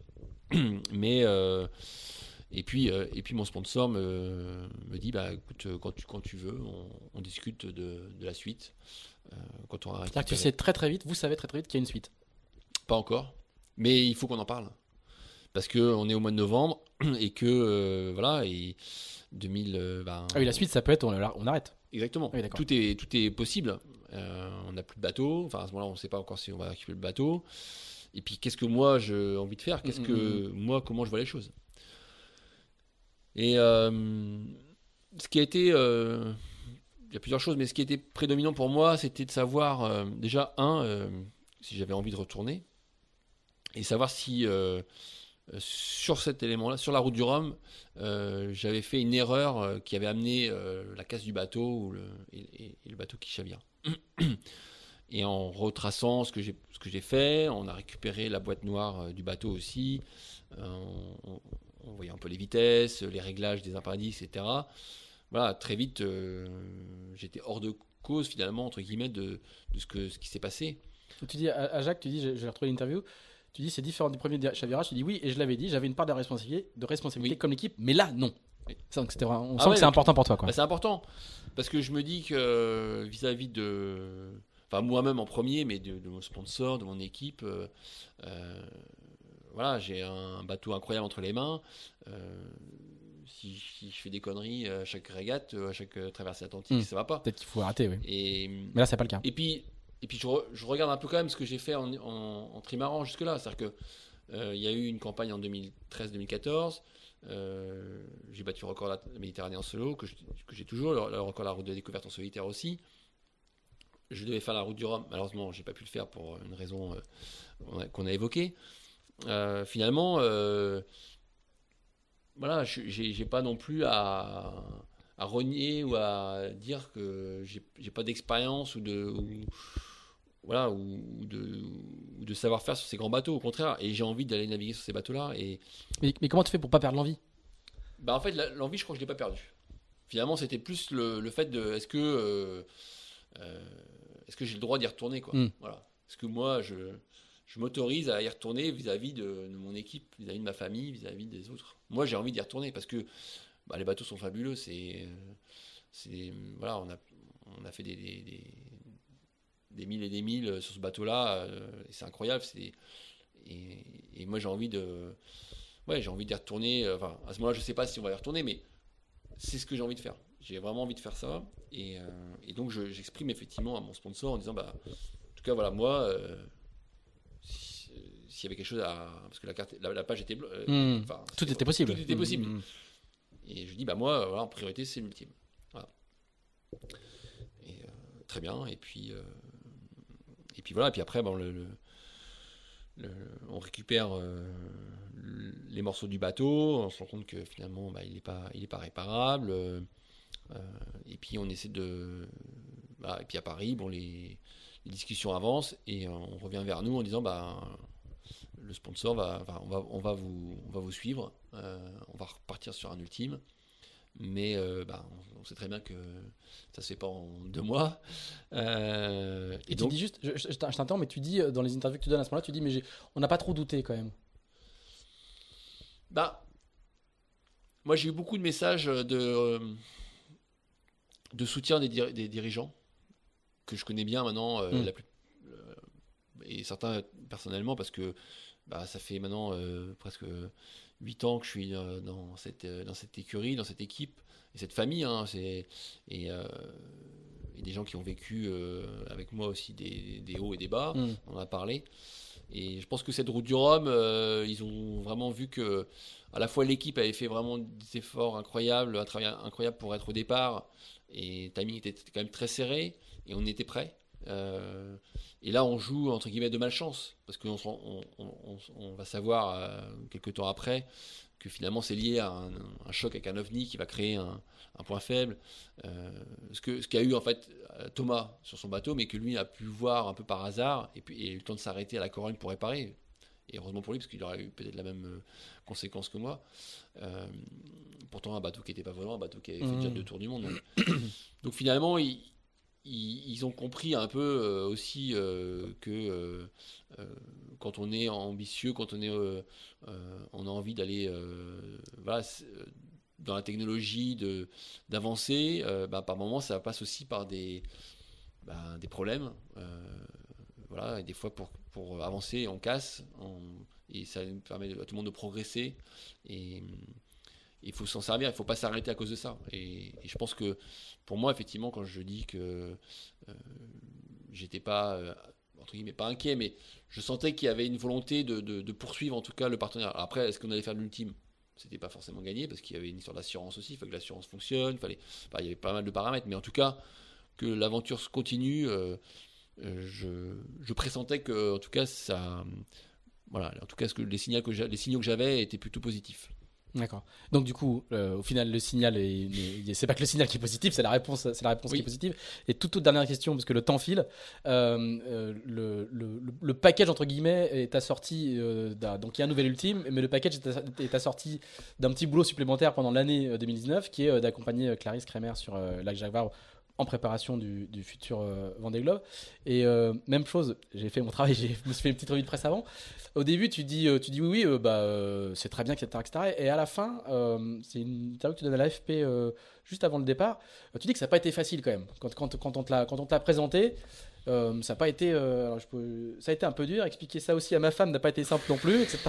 Mais euh, et puis, euh, et puis mon sponsor me, me dit bah écoute quand tu quand tu veux on, discute de, de la suite. quand on C'est-à-dire que tu sais très très vite, vous savez très très vite qu'il y a une suite. Pas encore, mais il faut qu'on en parle. Parce qu'on est au mois de novembre et que, voilà, et 2000. Ben, ah oui, la suite, ça peut être on, on arrête. Exactement. tout, est, tout est possible. on n'a plus de bateau. Enfin, à ce moment-là, on ne sait pas encore si on va récupérer le bateau. Et puis, qu'est-ce que moi j'ai envie de faire? Qu'est-ce mm, que mm, mm. moi, comment je vois les choses? Et ce qui a été il y a plusieurs choses, mais ce qui était prédominant pour moi, c'était de savoir, euh, déjà, un, euh, si j'avais envie de retourner, et savoir si, euh, sur cet élément-là, sur la route du Rhum, j'avais fait une erreur qui avait amené la casse du bateau et, le bateau qui chavire. Et en retraçant ce que j'ai fait, on a récupéré la boîte noire du bateau aussi, on, voyait un peu les vitesses, les réglages des appendices, etc voilà, très vite, euh, j'étais hors de cause finalement, entre guillemets, de, ce, que, ce qui s'est passé. Tu dis à, Jacques, tu dis, j'ai retrouvé l'interview, tu dis c'est différent du premier chavirage, tu dis oui, et je l'avais dit, j'avais une part de responsabilité, de responsabilité comme l'équipe, mais là, non. on ah sent que c'est important pour toi. Bah, c'est important, parce que je me dis que vis-à-vis de... Enfin, moi-même en premier, mais de, mon sponsor, de mon équipe, euh, euh, voilà, j'ai un bateau incroyable entre les mains si, je fais des conneries à chaque régate, à chaque euh, traversée atlantique, hmm. ça va pas. Peut-être qu'il faut arrêter, oui. Et, Mais là, c'est pas le cas. Et puis, et puis je, regarde un peu quand même ce que j'ai fait en, trimaran jusque-là. C'est-à-dire que euh, y a eu une campagne en 2013-2014. Euh, j'ai battu le record de la Méditerranée en solo, que j'ai toujours, le, record de la route de découverte en solitaire aussi. Je devais faire la route du Rhum. Malheureusement, j'ai pas pu le faire pour une raison qu'on a, évoquée. finalement, voilà, j'ai pas non plus à, à, renier ou à dire que j'ai pas d'expérience ou de voilà ou, de, de savoir-faire sur ces grands bateaux. Au contraire, et j'ai envie d'aller naviguer sur ces bateaux-là. Et mais, comment tu fais pour pas perdre l'envie? Bah en fait, l'envie, je crois que je l'ai pas perdue. Finalement, c'était plus le, le, fait de est-ce que euh, euh, est-ce que j'ai le droit d'y retourner quoi? Hmm. Voilà. Est-ce que moi je je m'autorise à y retourner vis-à-vis de, mon équipe, vis-à-vis de ma famille, vis-à-vis des autres. Moi, j'ai envie d'y retourner parce que bah, les bateaux sont fabuleux. C'est, voilà, on a, on a fait des, des, des, milles et des milles sur ce bateau-là. Euh, c'est incroyable. C'est, et, moi, j'ai envie de, ouais, j'ai envie d'y retourner. Euh, enfin, à ce moment-là, je sais pas si on va y retourner, mais c'est ce que j'ai envie de faire. J'ai vraiment envie de faire ça. Et, euh, et donc, j'exprime effectivement à mon sponsor en disant, bah, en tout cas, voilà, moi s'il y avait quelque chose à. Parce que la, carte, la, page était. Euh, hmm. tout était possible. Tout était possible. Hmm. Et je dis, bah moi, voilà, en priorité, c'est l'ultime. Voilà. Et, euh, très bien. Et puis, euh, et puis voilà. Et puis après, on récupère les morceaux du bateau. On se rend compte que finalement, bah, il n'est pas, il est pas réparable. et puis on essaie de. Bah, et puis à Paris, bon, les, les discussions avancent et on revient vers nous en disant, bah le sponsor va, on, va, on, va vous, on va vous suivre, euh, on va repartir sur un ultime. Mais euh, bah, on, sait très bien que ça se fait pas en deux mois. Euh, et, donc... tu dis juste, je, t'entends, mais tu dis dans les interviews que tu donnes à ce moment-là, tu dis, mais on n'a pas trop douté quand même. Bah, moi j'ai eu beaucoup de messages de, de soutien des, des dirigeants que je connais bien maintenant, hmm. la plus, et certains personnellement parce que bah, ça fait maintenant euh, presque 8 ans que je suis euh, dans, cette, euh, dans cette écurie, dans cette équipe, et cette famille. Hein, et, et, des gens qui ont vécu avec moi aussi des, des, hauts et des bas, mm. on en a parlé. Et je pense que cette route du Rhum, ils ont vraiment vu que à la fois l'équipe avait fait vraiment des efforts incroyables, un travail incroyable pour être au départ, et le timing était quand même très serré, et on était prêt. Euh, et là, on joue entre guillemets de malchance, parce qu'on on, on, va savoir euh, quelques temps après que finalement c'est lié à un, choc avec un ovni qui va créer un, point faible. Euh, ce qu'a ce eu en fait Thomas sur son bateau, mais que lui a pu voir un peu par hasard, et puis et eu le temps de s'arrêter à la Corogne pour réparer. Et heureusement pour lui, parce qu'il aurait eu peut-être la même conséquence que moi. pourtant, un bateau qui n'était pas volant, un bateau qui avait fait déjà mmh. deux tours du monde. Donc, donc finalement, il, ils, ont compris un peu euh, aussi euh, que euh, quand on est ambitieux, quand on, est, on a envie d'aller dans la technologie, d'avancer, bah, par moments ça passe aussi par des, ben, des problèmes. voilà, et des fois pour, pour avancer, on casse, et ça permet à tout le monde de progresser. Et il faut s'en servir, il ne faut pas s'arrêter à cause de ça. Et, je pense que pour moi, effectivement, quand je dis que euh, j'étais pas, euh, pas inquiet, mais je sentais qu'il y avait une volonté de, poursuivre en tout cas le partenaire. après, est-ce qu'on allait faire l'ultime? C'était pas forcément gagné parce qu'il y avait une histoire d'assurance aussi, il fallait que l'assurance fonctionne, fallait, il y avait pas mal de paramètres, mais en tout cas, que l'aventure se continue, euh, je, je, pressentais que, en tout cas, ça. Voilà, en tout cas, ce que les, signaux que les signaux que j'avais étaient plutôt positifs. D'accord. Donc du coup, euh, au final, le signal, c'est pas que le signal qui est positif, c'est la réponse, c'est la réponse qui est positive. Et toute, toute dernière question, parce que le temps file, euh, euh, le, le, le, package entre guillemets est assorti, donc il y a un nouvel ultime, mais le package est assorti d'un petit boulot supplémentaire pendant l'année 2019, qui est d'accompagner Clarisse Kremer sur Lac Jacques Vabre en préparation du, futur euh, Vendée Globe. Et euh, même chose, j'ai fait mon travail, je me suis fait une petite revue de presse avant. Au début, tu dis, euh, tu dis oui, oui, bah, c'est très bien, etc., etc. Et à la fin, c'est une interview que tu donnes à l'AFP juste avant le départ. tu dis que ça n'a pas été facile quand même. Quand, quand, quand on te l'a présenté, euh, ça a pas été, euh, ça a été un peu dur. Expliquer ça aussi à ma femme n'a pas été simple non plus, etc..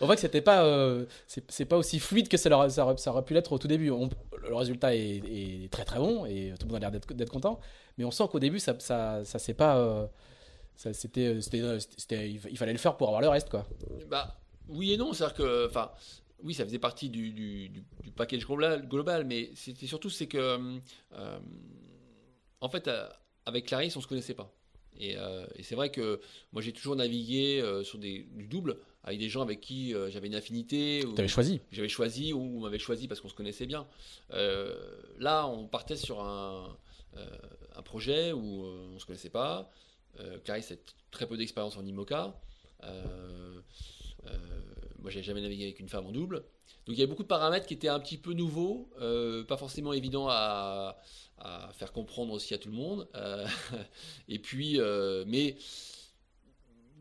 On voit que c'était pas, euh, c'est pas aussi fluide que ça, aurait, pu l'être au tout début. le résultat est, très très bon et tout le monde a l'air d'être content, mais on sent qu'au début ça, ça, pas, c'était, il fallait le faire pour avoir le reste, quoi. Bah oui et non, c'est-à-dire que. Oui, ça faisait partie du, du, du, package global, global mais c'était surtout c'est que, en fait, avec Clarisse, on se connaissait pas. Euh, et, c'est vrai que moi, j'ai toujours navigué euh, sur des, du double avec des gens avec qui euh, j'avais une affinité. Tu avais choisi J'avais choisi ou on m'avait choisi parce qu'on se connaissait bien. là, on partait sur un, un projet où on ne se connaissait pas. Clarisse a très peu d'expérience en IMOCA. Moi, j'ai jamais navigué avec une femme en double. Donc il y a beaucoup de paramètres qui étaient un petit peu nouveaux, pas forcément évidents à, à faire comprendre aussi à tout le monde. Euh, et puis, euh, mais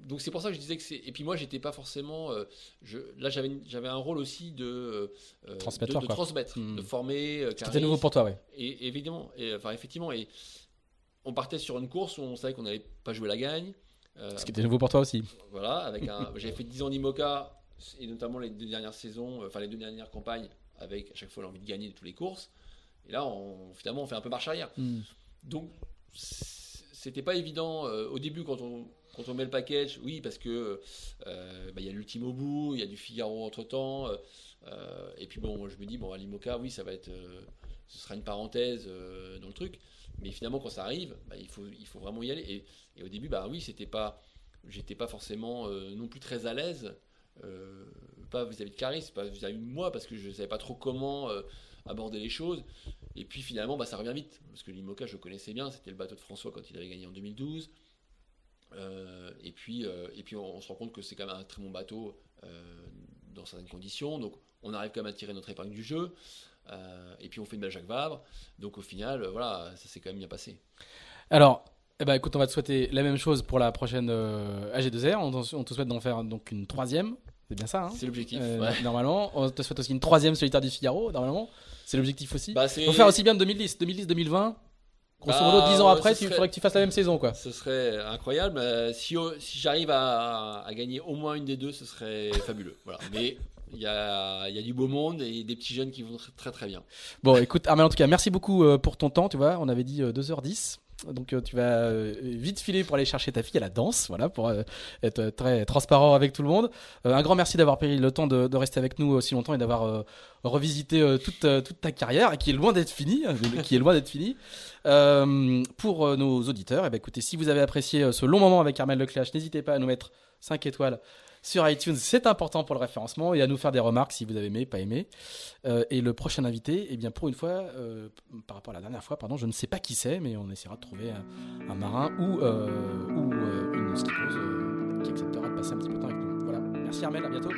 donc c'est pour ça que je disais que c'est. Et puis moi, j'étais pas forcément. Euh, je, là, j'avais j'avais un rôle aussi de de, de, transmettre, hmm. de former. C'était nouveau pour toi, oui. Et évidemment, et, enfin effectivement, et on partait sur une course où on savait qu'on n'allait pas jouer la gagne. Ce qui était nouveau pour toi aussi. Voilà, avec un. j'avais fait 10 ans d'IMOCA et notamment les deux dernières saisons, enfin les deux dernières campagnes, avec à chaque fois l'envie de gagner de toutes les courses. Et là, on, finalement, on fait un peu marche arrière. Hmm. Donc, c'était pas évident euh, au début quand on, quand on met le package. Oui, parce que euh, bah, il y a l'ultime au bout, il y a du Figaro entre temps. Euh, et puis bon, je me dis, bon, à l'IMOCA, oui, ça va être. ce sera une parenthèse dans le truc. Mais finalement, quand ça arrive, bah, il, faut, vraiment y aller. Et, au début, bah oui, c'était pas. J'étais pas forcément non plus très à l'aise. pas vis-à-vis de Caris, pas vis-à-vis de moi, parce que je savais pas trop comment aborder les choses. Et puis finalement, bah, ça revient vite, parce que l'IMOCA, je connaissais bien, c'était le bateau de François quand il avait gagné en 2012. Euh, et puis, euh, et puis on, se rend compte que c'est quand même un très bon bateau euh, dans certaines conditions. Donc on arrive quand même à tirer notre épingle du jeu. Et puis on fait une belle Jacques Vabre. Donc au final, voilà, ça s'est quand même bien passé. Alors, eh ben, écoute, on va te souhaiter la même chose pour la prochaine AG2R. On, on, te souhaite d'en faire donc une troisième. C'est bien ça, hein? C'est l'objectif. Normalement, on te souhaite aussi une troisième solitaire du Figaro, normalement. C'est l'objectif aussi. Bah, Faut faire aussi bien de 2010, 2010-2020. Grosso modo, 10 bah, ans après, il faudrait que tu fasses la même saison. Quoi. Ce serait incroyable. Si, si j'arrive à, à, gagner au moins une des deux, ce serait fabuleux. Voilà. Mais il y a, du beau monde et des petits jeunes qui vont très très bien. Bon, écoute, Armel, en tout cas, merci beaucoup euh, pour ton temps. Tu vois, on avait dit 2h10. Euh, donc euh, tu vas vite filer pour aller chercher ta fille à la danse, voilà, pour être très transparent avec tout le monde. un grand merci d'avoir pris le temps de, rester avec nous aussi longtemps et d'avoir revisité toute, ta carrière, qui est loin d'être finie, hein, qui est loin d'être finie. pour nos auditeurs, et eh ben, écoutez, si vous avez apprécié ce long moment avec Armel Leclerc, n'hésitez pas à nous mettre 5 étoiles sur iTunes. C'est important pour le référencement et à nous faire des remarques si vous avez aimé, pas aimé. Euh, et le prochain invité, eh bien pour une fois, euh, par rapport à la dernière fois, pardon, je ne sais pas qui c'est, mais on essaiera de trouver un, marin ou, euh, une skippeuse qui acceptera de passer un petit peu de temps avec nous. Voilà. Merci Armel, à bientôt.